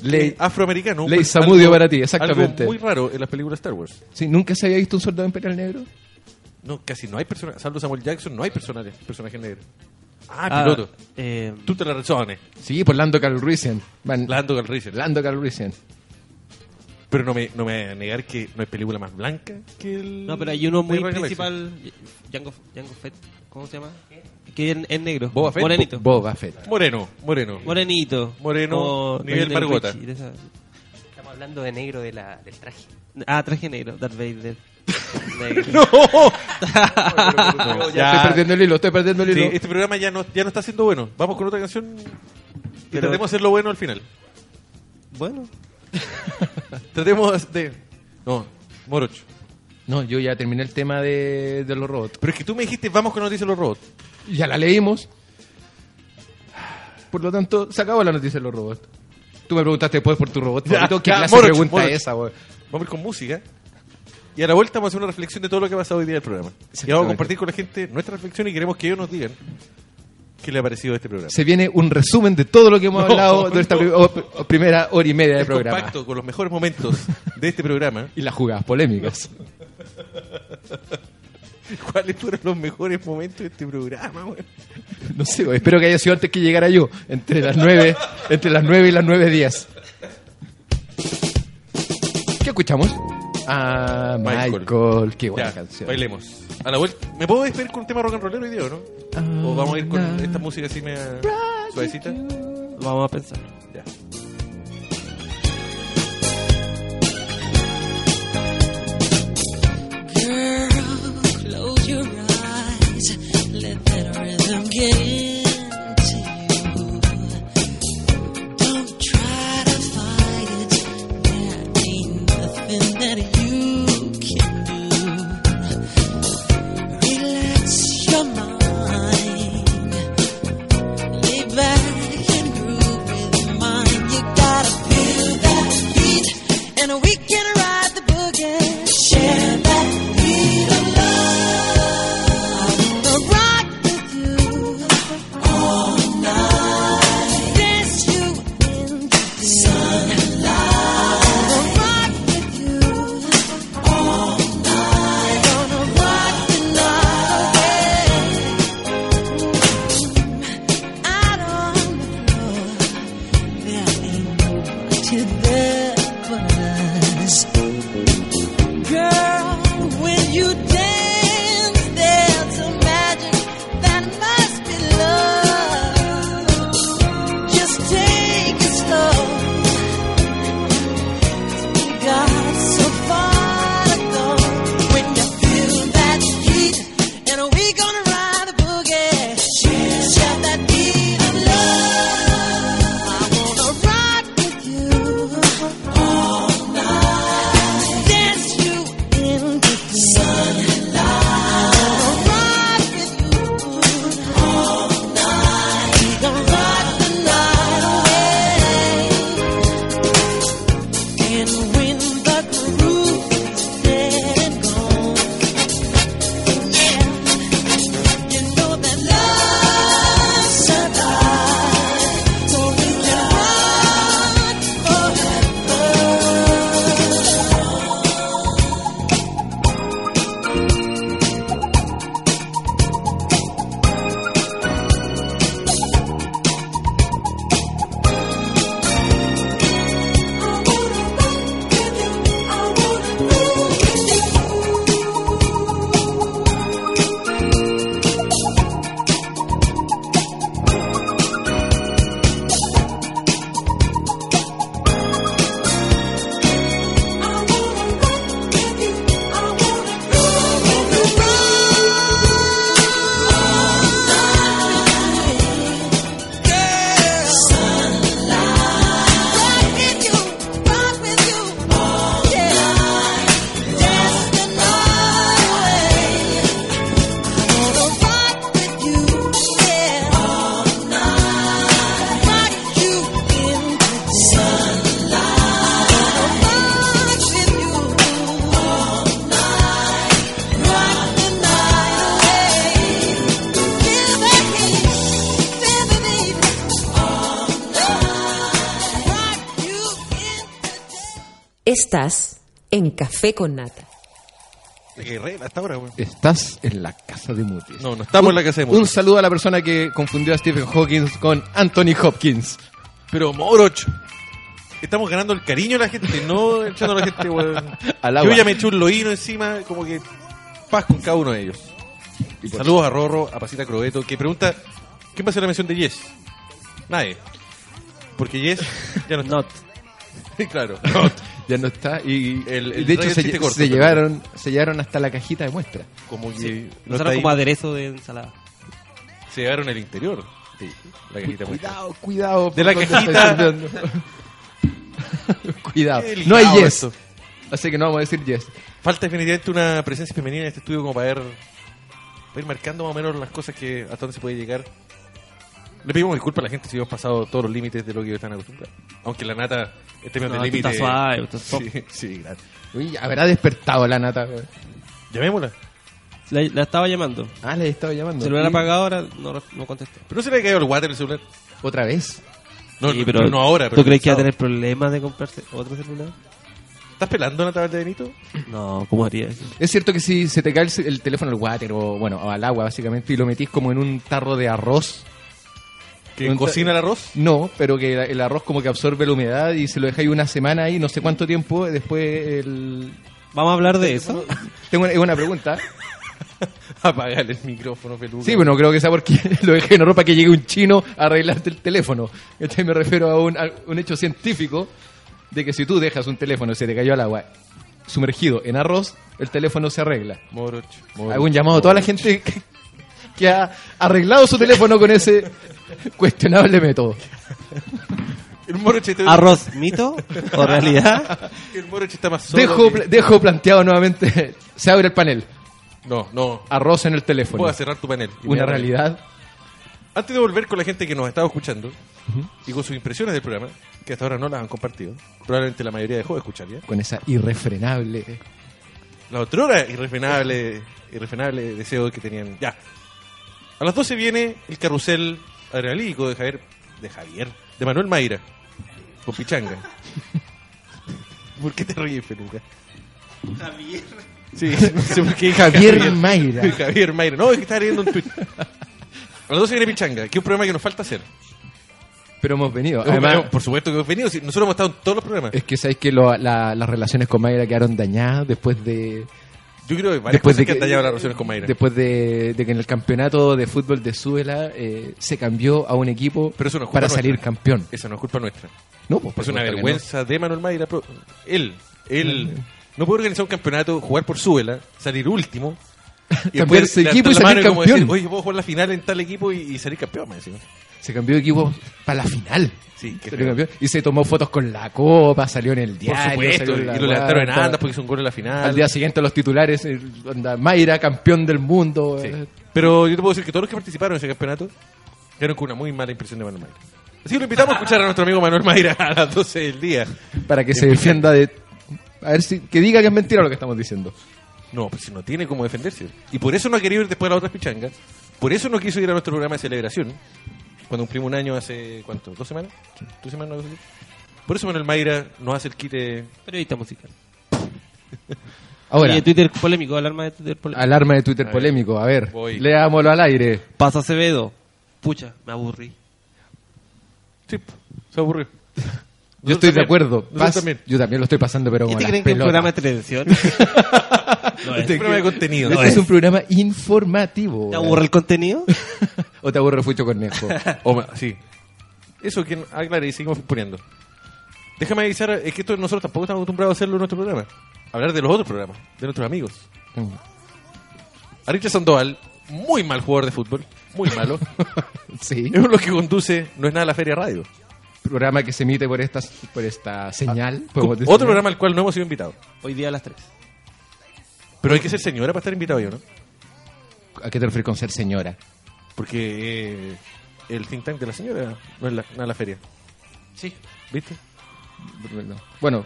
Ley,
afroamericano.
ley
un-
Samudio
algo-
para ti, exactamente.
Algo muy raro en las películas Star Wars.
Sí, ¿Nunca se había visto un soldado imperial negro?
No, casi no hay personajes, salvo Samuel Jackson, no hay personajes, personajes negros. Ah,
Ah,
piloto.
eh,
Tú te la razones.
Sí, por Lando Calrissian. Van-
Lando Calrissian.
Lando Calrissian.
Pero no me, no me voy a negar que no hay película más blanca que el.
No, pero hay uno muy principal, Jango, Jango Fett, ¿cómo se llama? Que es, es negro.
Boba Fett.
Morenito.
Boba Fett.
Moreno, moreno.
Morenito.
Moreno,
Como
nivel Margota.
Richie, esa-
Estamos hablando de negro de la, del traje.
Ah, traje negro, Darth Vader.
¡No!
No, ya estoy perdiendo el hilo, estoy perdiendo el
Sí,
hilo.
este programa ya no, ya no está siendo bueno. Vamos con otra canción y
Pero-
tratemos de hacerlo bueno al final.
Bueno,
Tratemos de... No, Morocho.
No, yo ya terminé el tema de, de los robots.
Pero es que tú me dijiste, vamos con noticias de los robots.
Ya la leímos. Por lo tanto, se acabó la noticia de los robots. Tú me preguntaste después por tu robot
Ya,
favorito. ¿Qué
ya,
clase de pregunta esa, güey?
Vamos a ir con música. Y a la vuelta vamos a hacer una reflexión de todo lo que ha pasado hoy día del programa. Y vamos a compartir con la gente nuestra reflexión y queremos que ellos nos digan qué le ha parecido este programa.
Se viene un resumen de todo lo que hemos
No,
hablado de esta
no.
primera hora y media de
Es
programa.
compacto con los mejores momentos de este programa.
Y las jugadas polémicas.
¿Cuáles fueron los mejores momentos de este programa, güey?
No sé, güey, espero que haya sido antes que llegara yo. Entre las nueve, entre las nueve y las nueve días. ¿Qué escuchamos? Ah, Michael. Qué buena
Ya,
canción.
Bailemos. A la vuelta. ¿Me puedo despedir con un tema rock and rollero hoy día o no? ¿O vamos a ir con esta música así media suavecita?
vamos a pensar.
Close your eyes. Let that rhythm get into you. Don't try to fight it. There ain't nothing that
Estás en Café con Nata.
De guerrera hasta ahora, weón.
Estás en la casa de Mutis.
No, no estamos
Un-
en la casa de
Un
Mutis.
saludo a la persona que confundió a Stephen Hawking con Anthony Hopkins.
Pero, Moroch, estamos ganando el cariño de la gente, no echando a la gente, weón.
Al
Yo ya me eché un loíno encima, como que paz con cada uno de ellos.
Y
Saludos a Rorro, a Pasita Crobeto, que pregunta, ¿quién va a hacer la mención de Yes? Nadie. Porque Yes ya no está. claro.
Ya no está. Y,
El-
de hecho se,
corto,
llevaron, se llevaron hasta la cajita de muestra.
Como que
Sí,
no ahí.
como aderezo de ensalada.
Se llevaron el interior. Sí, la cajita muestra.
Cuidado, cuidado.
De la cajita.
cuidado. No hay yes.
esto.
Así que no vamos a decir yes.
Falta definitivamente una presencia femenina en este estudio como para ver, para ir marcando más o menos las cosas que hasta dónde se puede llegar. Le pedimos disculpas a la gente si hemos pasado todos los límites de lo que ellos están acostumbrados. Aunque la nata esté menos
No,
de
tú
límite.
estás suave, tú estás top.
Sí, sí, gracias.
Uy, habrá despertado la nata. güey.
Llamémosla.
La, la estaba llamando.
Ah, le estaba llamando.
Se lo hubiera
Sí.
apagado ahora, no, no contesté.
Pero no se le ha caído el water el celular.
¿Otra vez?
No,
Sí,
no,
pero
no ahora. Pero
¿Tú crees que va a tener problemas de comprarse otro celular?
¿Estás pelando Nata Valdebenito?
No, ¿cómo haría eso?
Es cierto que si se te cae el, el teléfono al water o, bueno, o al agua básicamente y lo metís como en un tarro de arroz.
¿Que cocina el arroz?
No, pero que el arroz como que absorbe la humedad y se lo dejáis una semana ahí, no sé cuánto tiempo, después el...
¿Vamos a hablar de eso?
Tengo una, pregunta.
Apagale el micrófono, peluca.
Sí, bueno, creo que sea porque lo dejé en ropa que llegue un chino a arreglarte el teléfono. ¿Cachai? Me refiero a un, a un hecho científico de que si tú dejas un teléfono y se te cayó al agua sumergido en arroz, el teléfono se arregla.
Moroch, moroch,
Hago un llamado a toda la gente que, ha arreglado su teléfono con ese cuestionable método.
El está-
¿Arroz mito o realidad?
El Moroch está más solo.
Dejo,
que-
dejo planteado nuevamente, se abre el panel.
No, no.
Arroz en el teléfono.
Voy a cerrar tu panel.
Una realidad.
Antes de volver con la gente que nos estaba escuchando y con sus impresiones del programa, que hasta ahora no las han compartido, probablemente la mayoría dejó de escuchar ya.
Con esa irrefrenable.
La otrora irrefrenable, irrefrenable deseo que tenían. Ya. A las 12 viene el carrusel adrenalínico de Javier, de Javier, de Manuel Mayra, con Pichanga. ¿Por qué te ríes, peluca?
Javier.
Sí, no sé por qué.
Javier Mayra.
Javier Mayra. No, es que estaba leyendo un tweet. A las 12 viene Pichanga, que es un programa que nos falta hacer.
Pero hemos venido. Además,
por supuesto que hemos venido. Nosotros hemos estado en todos los programas.
es que sabéis que lo- la- las relaciones con Mayra quedaron dañadas después de.
Yo creo que varias
después
cosas
de
que han dañado las relaciones con Mayra.
Después de, de que en el campeonato de fútbol de Suela eh, se cambió a un equipo
Pero eso no es culpa
para salir campeón.
Esa no es culpa nuestra.
No, pues,
es una vergüenza de Manuel Mayra. Él, él no puede organizar un campeonato, jugar por Suela, salir último. Y
Cambiarse
después
equipo y salir campeón.
decir, Oye, puedo jugar la final en tal equipo y, y salir campeón, me decía.
Se cambió de equipo para la final.
Sí, feo.
campeón. Y se tomó fotos con la copa, salió en el
Por
diario.
supuesto,
salió en
y lo levantaron en andas porque hizo un gol en la final.
Al día siguiente los titulares, onda, Mayra, campeón del mundo.
Sí.
eh.
Pero yo te puedo decir que todos los que participaron en ese campeonato quedaron con una muy mala impresión de Manuel Mayra. Así que lo invitamos a escuchar a nuestro amigo Manuel Mayra a las 12 del día.
Para que se defienda de... A ver si... Que diga que es mentira lo que estamos diciendo.
No, pues si no tiene cómo defenderse. Y por eso no ha querido ir después a las otras pichangas. Por eso no quiso ir a nuestro programa de celebración. Cuando cumplimos un año hace, ¿cuánto? ¿Dos semanas? ¿Dos semanas? algo así? Por eso Manuel Mayra nos hace el quite...
Periodista musical.
Ahora,
Y de Twitter polémico, alarma de Twitter polémico.
alarma de Twitter
A ver,
polémico. A ver,
voy.
leámoslo al aire.
Pasa Acevedo. Pucha, me aburrí.
Sí, se aburrió.
Yo estoy de
también.
acuerdo.
Nosotros
Pas-
también.
Yo también lo estoy pasando, pero
¿Y
como
te
las
creen que es un programa de televisión? no
Este es un programa de contenido.
Este es un programa informativo.
¿Te aburre el contenido?
¿O te aburre Fucho Cornejo?
O sí. Eso quien aclare y seguimos poniendo. Déjame avisar, es que esto nosotros tampoco estamos acostumbrados a hacerlo en nuestro programa. Hablar de los otros programas, de nuestros amigos. A Richard Sandoval, muy mal jugador de fútbol, muy malo.
sí.
es los que conduce No es nada la Feria Radio.
programa que se emite por esta, por esta señal. podemos decir.
Otro programa al cual no hemos sido invitados.
Hoy día a las 3.
Pero hay que ser señora para estar invitado yo, ¿no?
¿A qué te refieres con ser señora?
Porque eh, el think tank de la señora no es la, feria.
Sí.
¿Viste?
Bueno,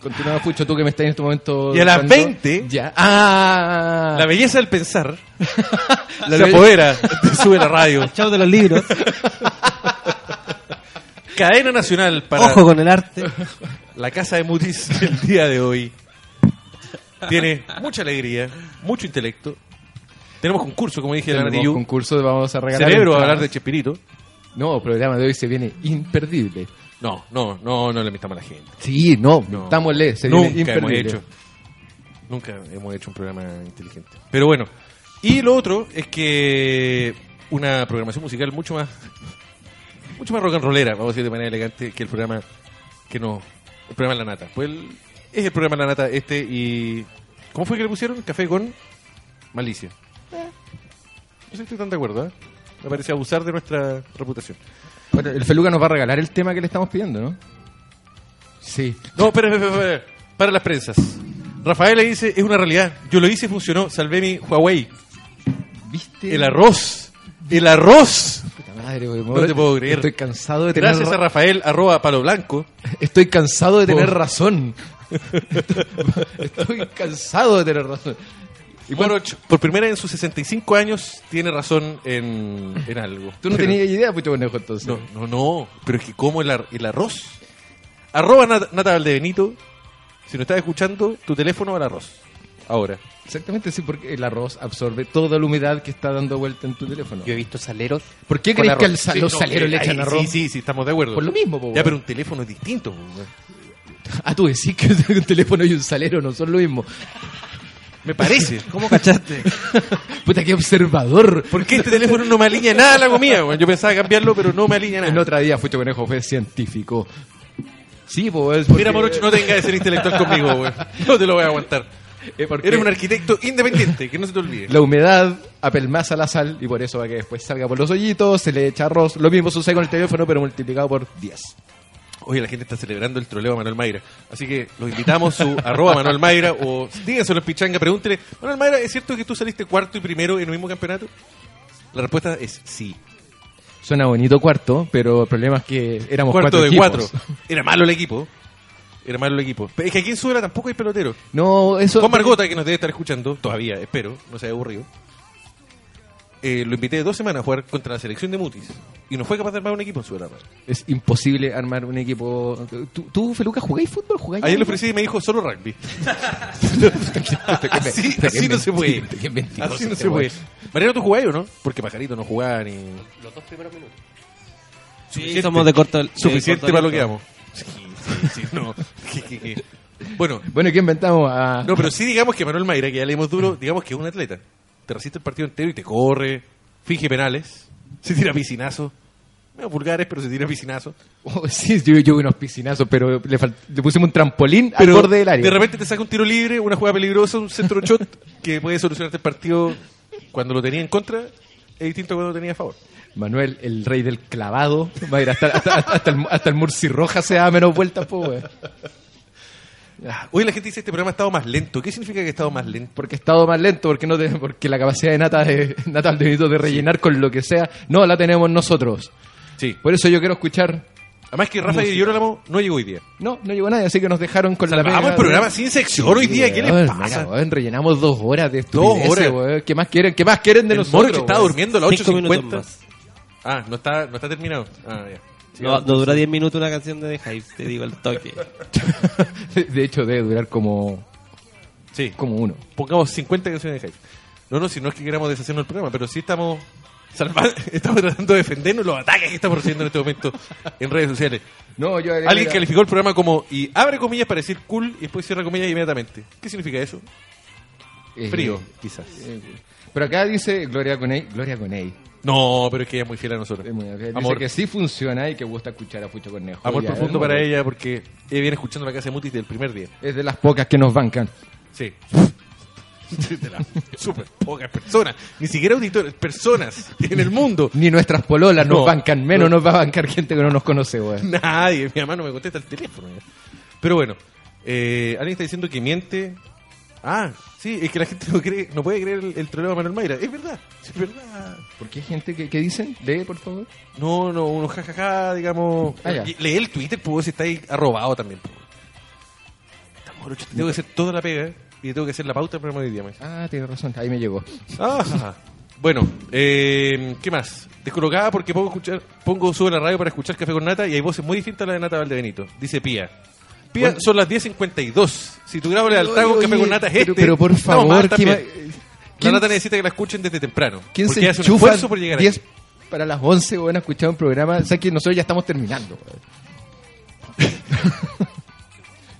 continúa Fucho, tú que me estás en este momento...
Y a las
dando-
20,
Ya. ¡Ah!
la belleza del pensar
La
se apodera, te sube la radio.
Chao de los libros.
Cadena nacional para
Ojo con el arte.
la casa de Mutis el día de hoy. Tiene mucha alegría, mucho intelecto. Tenemos concurso, como dije,
Tenemos
Natiyu.
concurso, vamos a regalar...
Cerebro a hablar de Chespirito.
No, el programa de hoy se viene imperdible.
No, no, no, no le invitamos a la gente.
Sí, no,
No.
mintámosle, se viene
Nunca hemos hecho. Nunca hemos hecho un programa inteligente. Pero bueno. Y lo otro es que una programación musical mucho más mucho más rock and rollera, vamos a decir de manera elegante, que el programa que no el programa La Nata. Pues el- es el programa La Nata este y ¿cómo fue que le pusieron? Café con malicia. No sé si estoy tan de acuerdo, ¿eh? Me parece abusar de nuestra reputación.
Bueno, el Feluca nos va a regalar el tema que le estamos pidiendo, ¿no? Sí.
No, espera, espera, espera, espera. Para las prensas. Rafael le dice, es una realidad. Yo lo hice, funcionó. Salvé mi Huawei.
¿Viste?
El arroz. El arroz.
Puta madre, güey,
No te puedo creer.
Estoy cansado de tener
Gracias a Rafael, arroba palo blanco.
Estoy cansado de tener
Por-
razón. Estoy cansado de tener razón.
Y Moroch, por primera vez en sus 65 años, tiene razón en, en algo.
Tú no
Pero-
tenías idea, Pucho Conejo, entonces.
No, no, no. Pero es que como el, ar- el arroz. Arroba Nat- Nata Valdebenito. Si no estás escuchando, tu teléfono al arroz. Ahora.
Exactamente, sí, porque el arroz absorbe toda la humedad que está dando vuelta en tu teléfono.
Yo he visto saleros.
¿Por qué crees que al
Sí,
los
no,
saleros
eh,
le echan
ahí
arroz?
Sí, sí, sí, estamos de acuerdo.
Por lo mismo, po,
Ya, pero un teléfono es distinto. po.
Ah, tú decís que un teléfono y un salero no son lo mismo.
Me parece.
¿Cómo cachaste?
Puta, qué observador.
¿Por qué este teléfono no me alinea nada a la comida? weón? Yo pensaba cambiarlo, pero no me alinea
El
nada.
otro día Fucho Conejo fue científico. Sí, pues. porque-
Mira, Morocho, no tengas de ser intelectual conmigo, weón. No te lo voy a aguantar.
Eh,
Eres un arquitecto independiente, que no se te olvide.
La humedad apelmaza la sal y por eso va que después salga por los hoyitos, se le echa arroz. Lo mismo sucede con el teléfono, pero multiplicado por 10.
Oye, la gente está celebrando el troleo a Manuel Mayra. Así que los invitamos su arroba Manuel Mayra o díganselo en Pichanga, pregúntele, Manuel Mayra, ¿es cierto que tú saliste cuarto y primero en el mismo campeonato? La respuesta es sí.
Suena bonito cuarto, pero el problema es que éramos
cuarto
cuatro
de
equipos.
cuatro. Era malo el equipo. Era malo el equipo. Pero es que aquí en Suela tampoco hay pelotero.
No, eso.
Juan Margota, que nos debe estar escuchando, todavía, espero, no se haya aburrido. Eh, lo invité dos semanas a jugar contra la selección de Mutis. Y no fue capaz de armar un equipo en Suela.
Es imposible armar un equipo. ¿Tú, tú Feluca, jugáis fútbol? ¿Jugáis
Ayer le ofrecí y me dijo solo rugby. Así no se puede. Así no se puede. Mariano, ¿tú jugás o no? Porque Pajarito no jugaba ni...
Los dos primeros minutos.
Sí, somos de corto. de
Suficiente
corto
para lo que vamos. Sí, sí, sí, no. Bueno,
Bueno, ¿qué inventamos? A...
no, pero sí digamos que Manuel Mayra, que ya leímos duro, digamos que es un atleta. Te resiste el partido entero y te corre, finge penales, se tira piscinazo. Medio vulgares, pero se tira piscinazo.
Oh, sí, yo, yo unos piscinazos, pero le, le pusimos un trampolín
Pero
al borde del área.
de repente te saca un tiro libre, una jugada peligrosa, un centro shot que puede solucionarte el partido cuando lo tenía en contra, es distinto a cuando lo tenía a favor.
Manuel, el rey del clavado. Va a ir hasta, hasta, hasta el, hasta el Murci Roja se da menos vueltas, weón.
Hoy la gente dice este programa ha estado más lento. ¿Qué significa que ha estado más lento?
Porque he estado más lento, porque, no te- porque la capacidad de Nata, de, Nata Aldebenito de rellenar con lo que sea, no la tenemos nosotros.
Sí.
Por eso yo quiero escuchar.
Además que Rafa y Girolamo no llegó hoy día.
No, no llegó nadie, así que nos dejaron con la pega
el programa
de-
sin sección hoy día, ¿qué les pasa?
mira, weón, rellenamos dos horas de
Dos
estupideces,
horas.
weón. ¿Qué más quieren? ¿Qué más quieren de
el
nosotros?
Moro que estaba durmiendo a las
Cinco minutos
8.50.
más.
Ah, no está, no está terminado. Ah, ya.
No, dura
sí.
10 minutos una canción de The Hype, te digo el toque.
De hecho, debe durar como,
Sí.
como uno.
Pongamos 50 canciones de hype. No, no, si no es que queramos deshacernos del programa, pero sí estamos salvando, estamos tratando de defendernos los ataques que estamos recibiendo en este momento en redes sociales.
No, yo
Alguien calificó el programa como, y abre comillas para decir cool, y después cierra comillas inmediatamente. ¿Qué significa eso?
eh,
Frío, quizás.
eh, pero acá dice Gloria Coney, Gloria Coney.
No, pero es que ella es muy fiel a nosotros.
Es muy- Dice
Amor,
que sí funciona y que gusta escuchar a Fucho Cornejo.
amor
Ya,
profundo para ella porque ella viene escuchando la casa de Mutis del primer día.
Es de las pocas que nos bancan.
Sí. De las súper pocas personas, ni siquiera auditores, personas en el mundo.
Ni nuestras pololas nos
No.
bancan, menos
No.
nos va a bancar gente que no nos conoce, weón.
Nadie, mi mamá no me contesta el teléfono. ya. Pero bueno, eh, alguien está diciendo que miente. Ah, sí, es que la gente no cree, no puede creer el, el troleo de Manuel Mayra. Es verdad, es verdad.
¿Por qué hay gente que, que dicen? Lee, por favor.
No, no, unos jajaja, digamos.
Ah, ya.
Lee el Twitter, pues si está ahí arrobado también. pues. Estamos, te tengo que hacer toda la pega ¿eh? y tengo que hacer la pauta del programa de.
Ah, tienes razón, ahí me llegó.
Ah, bueno, eh, ¿qué más? Descolocada porque pongo, escuchar, pongo sube la radio para escuchar Café con Nata y hay voces muy distintas a la de Nata Valdebenito. Dice Pía. Pía,
Bueno.
son las 10.52. Si tu grado lealtad con Café con Nata es
pero-
este.
pero por favor,
mal
¿qué
también.
ma-
La Nata necesita que la escuchen desde temprano.
¿Quién se
hace un esfuerzo por llegar
10
aquí.
para las 11, weón, a escuchar un programa? O sea que nosotros ya estamos terminando.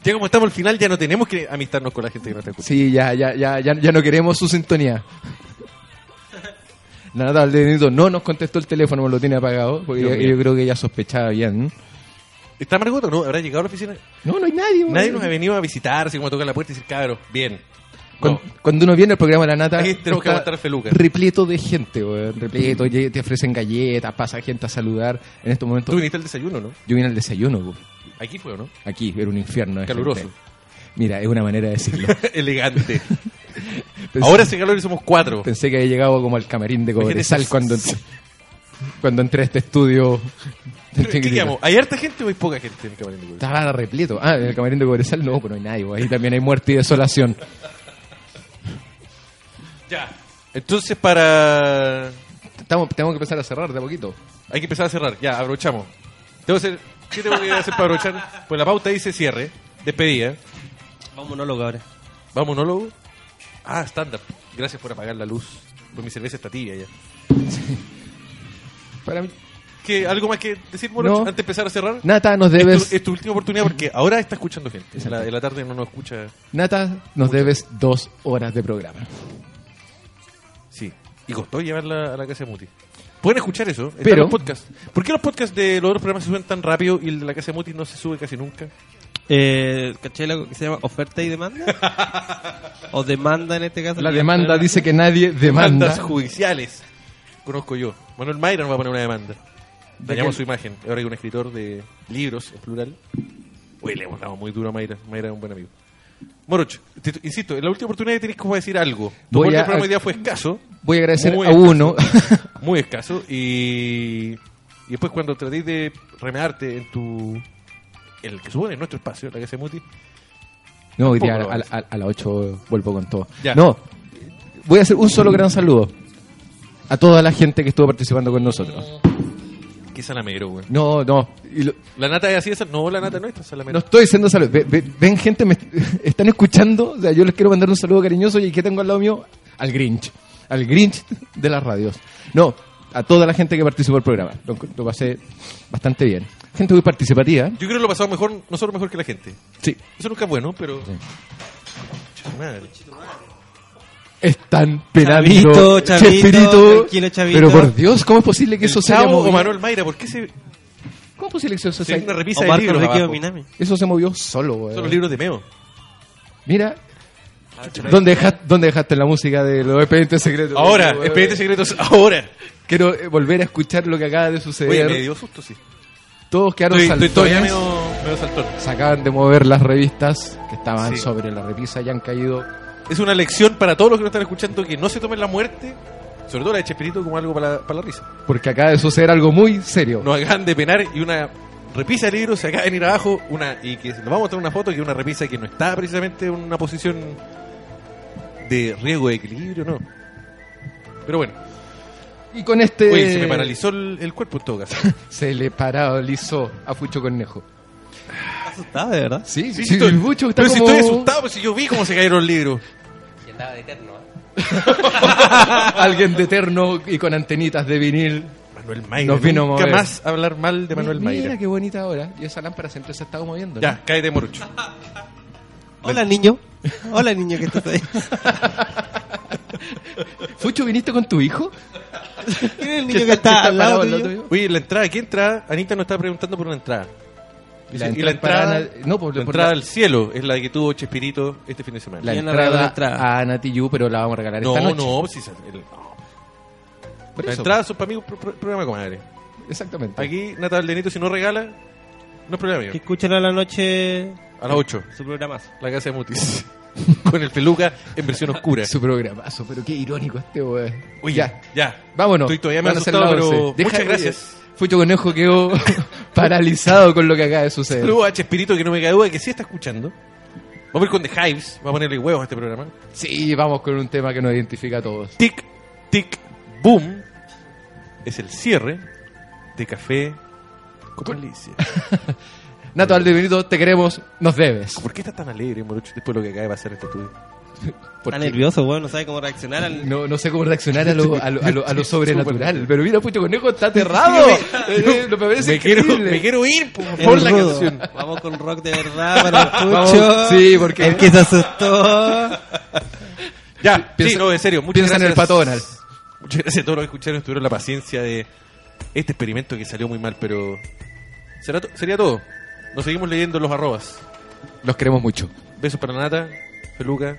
Ya como estamos al final, ya no tenemos que amistarnos con la gente que nos está escuchando.
Sí, ya, ya, ya, ya, ya no queremos su sintonía. Nada, Aldenito no nos contestó el teléfono, lo tiene apagado, porque yo creo que ella sospechaba bien.
¿Está Margot o no? ¿Habrá llegado a la oficina?
No, no hay nadie.
Nadie nos ha venido a visitar, así como a tocar la puerta y decir, cabros, bien.
Cuando, cuando uno viene al programa de la nata,
Ahí tenemos que
está
aguantar feluca.
repleto de gente, weón. Repleto, te ofrecen galletas, pasa gente a saludar. En estos momentos.
Tú viniste al desayuno, ¿no?
Yo vine al desayuno, weón.
Aquí fue, ¿o no?
Aquí, era un infierno.
Caluroso.
gente. Mira, es una manera de decirlo.
Elegante.
Pensé-
Ahora ese calor y somos cuatro.
Pensé que había llegado como al camarín de Cobresal cuando, cuando entré a este estudio.
¿Qué digamos? ¿Hay harta gente o hay poca gente en el camarín de Cobresal?
Estaba repleto. Ah, en el camarín de Cobresal no, pero no hay nadie. weón. Ahí también hay muerte y desolación.
Ya. Entonces, para.
Estamos, tenemos que empezar a cerrar de a poquito.
Hay que empezar a cerrar. Ya, aprovechamos. Tengo que hacer... ¿Qué tengo que hacer para aprovechar? Pues la pauta dice cierre, despedida.
Vamos monólogo ahora.
¿Vamos, monólogo? Ah, stand-up. Gracias por apagar la luz. Pues mi cerveza está tibia ya.
Para mí,
¿Qué, ¿Algo más que decir, Moro,
No.
antes de empezar a cerrar?
Nata, nos
Es
debes,
tu, es tu última oportunidad porque ahora está escuchando gente. En la, en la tarde no nos escucha.
Nata, nos debes dos horas de programa.
Sí. Y costó llevarla a la casa de Muti. Pueden escuchar eso. Están
Pero-
los podcasts. ¿Por qué los podcasts de los otros programas se suben tan rápido y el de la casa de Muti no se sube casi nunca?
Eh, ¿Caché lo que se llama oferta y demanda? o demanda en este caso.
La demanda dice que nadie demanda.
Demandas judiciales. Conozco yo. Manuel Mayra nos va a poner una demanda. Dañamos su imagen. Ahora hay un escritor de libros, en plural. Uy, le hemos dado muy duro a Mayra. Mayra es un buen amigo. Moroch, te- insisto, en la última oportunidad que tenés como decir algo. Tu
Voy a-
al programa hoy día fue escaso.
Voy a agradecer a
escaso.
uno.
muy escaso. Y, y después cuando tratéis de remedarte en tu... En el que supone nuestro espacio, la casa de Muti.
No, hoy día a,
lo
a- a las 8 vuelvo con todo.
Ya.
No, voy a hacer un solo gran saludo a toda la gente que estuvo participando con nosotros.
Qué salamero, güey.
No, no. y lo-
¿La nata es así? Esa? No, la nata no es tan salamero.
no estoy diciendo ve- ven, gente, me están escuchando. O sea, yo les quiero mandar un saludo cariñoso y que tengo al lado mío al Grinch. Al Grinch de las radios. No, a toda la gente que participó del programa. Lo, lo pasé bastante bien. Gente muy participativa.
Yo creo que lo pasamos mejor, nosotros mejor que la gente.
Sí.
Eso nunca es bueno, pero. Chuta madre.
Están penando.
Chavito, chavito,
Chespirito.
chavito.
Pero por Dios, ¿cómo es posible que
¿El
eso se haya
Chavo o
movido?
Manuel Mayra? ¿Por qué se.?
¿Cómo es posible que eso se haya-
una repisa de libros abajo.
Eso se movió solo, weón.
Son los libros de Meo.
Mira, ¿dónde dejaste, ¿dónde dejaste la música de los expedientes secretos?
Ahora, expedientes secretos, ahora.
Quiero eh, volver a escuchar lo que acaba de suceder.
Oye, me dio susto, sí.
Todos quedaron
Estoy, estoy
saltones.
medio, medio saltón.
Se acaban de mover las revistas que estaban
Sí.
sobre la repisa y han caído.
Es una lección para todos los que nos están escuchando que no se tomen la muerte, sobre todo la de Chespirito, como algo para la, para la risa.
Porque acaba de suceder algo muy serio.
Nos acaban de penar y una repisa de libros se acaba de venir abajo una y que nos vamos a mostrar una foto que es una repisa que no está precisamente en una posición de riesgo de equilibrio, no. Pero bueno,
Y con este.
oye, se me paralizó el, el cuerpo en todo caso.
Se le paralizó a Fucho Cornejo.
asustado, de verdad.
Sí, sí,
Sí, estoy-
el Fucho está
pero si estoy asustado, pues si yo vi cómo se cayeron los libros.
Andaba de eterno. ¿eh?
Alguien de eterno y con antenitas de vinil.
Manuel Mayra.
Nos vino a
Nunca
mover.
más hablar mal de Manuel
Mira
Mayra.
qué bonita ahora. Y esa lámpara siempre se ha estado moviendo. ¿no?
Ya, cállate, Morucho.
Hola, niño. Hola, niño, que estás ahí.
Fucho, ¿viniste con tu hijo?
¿Quién es el niño que está al lado
parado al
tuyo?
Oye, la entrada, ¿qué entrada? Anita nos está preguntando por una entrada.
La
y la
entrada
entrada,
Ana- no, por-
la
por
entrada
la-
al cielo es la que tuvo Chespirito este fin de semana.
La
¿Quién le regaló
entrada,
la entrada?
a Nati Yu, pero la vamos a regalar
no,
esta noche.
no, si se- el- no.
Por eso.
entradas son para mí un pro- pro- programa, comadre.
Exactamente.
Aquí, Nata Valdenito, si no regala, no es problema mío.
Que escuchen a la noche
A las 8,
su programazo.
la casa de Mutis. Con el peluca en versión oscura.
Su programazo, pero qué irónico este weón.
Oye,
ya,
ya.
vámonos.
Estoy todavía
ser
asustado, pero
11. Deja-
muchas gracias.
Fucho Conejo quedó paralizado con lo que acaba de suceder.
Saludos a Chespirito, que no me cae duda que sí está escuchando. Vamos a ir con The Hives, vamos a ponerle huevos a este programa.
Sí, vamos con un tema que nos identifica a todos.
Tic, tic, boom. Es el cierre de Café con Alicia.
Nato Aldebenito, te queremos, nos debes.
¿Por qué estás tan alegre, Morucho, después de lo que acaba de pasar en este estudio?
¿Por
Está nervioso, weón, no sabe cómo reaccionar al...
No, no sé cómo reaccionar a lo, a lo, a lo- a lo sobrenatural. Pero mira, Fucho Conejo está aterrado. Eh, me parece
Me quiero, me quiero ir por, por la canción.
Vamos con rock de verdad para
Vamos,
Pucho.
sí, porque-
El que se asustó.
Ya,
Piensa-
sí, no, en serio. Muchas
piensa en
gracias.
el Donald.
Muchas gracias a todos los que escucharon, tuvieron la paciencia de este experimento que salió muy mal, pero será to- sería todo. Nos seguimos leyendo los arrobas.
Los queremos mucho.
Besos para Nata, Peluca.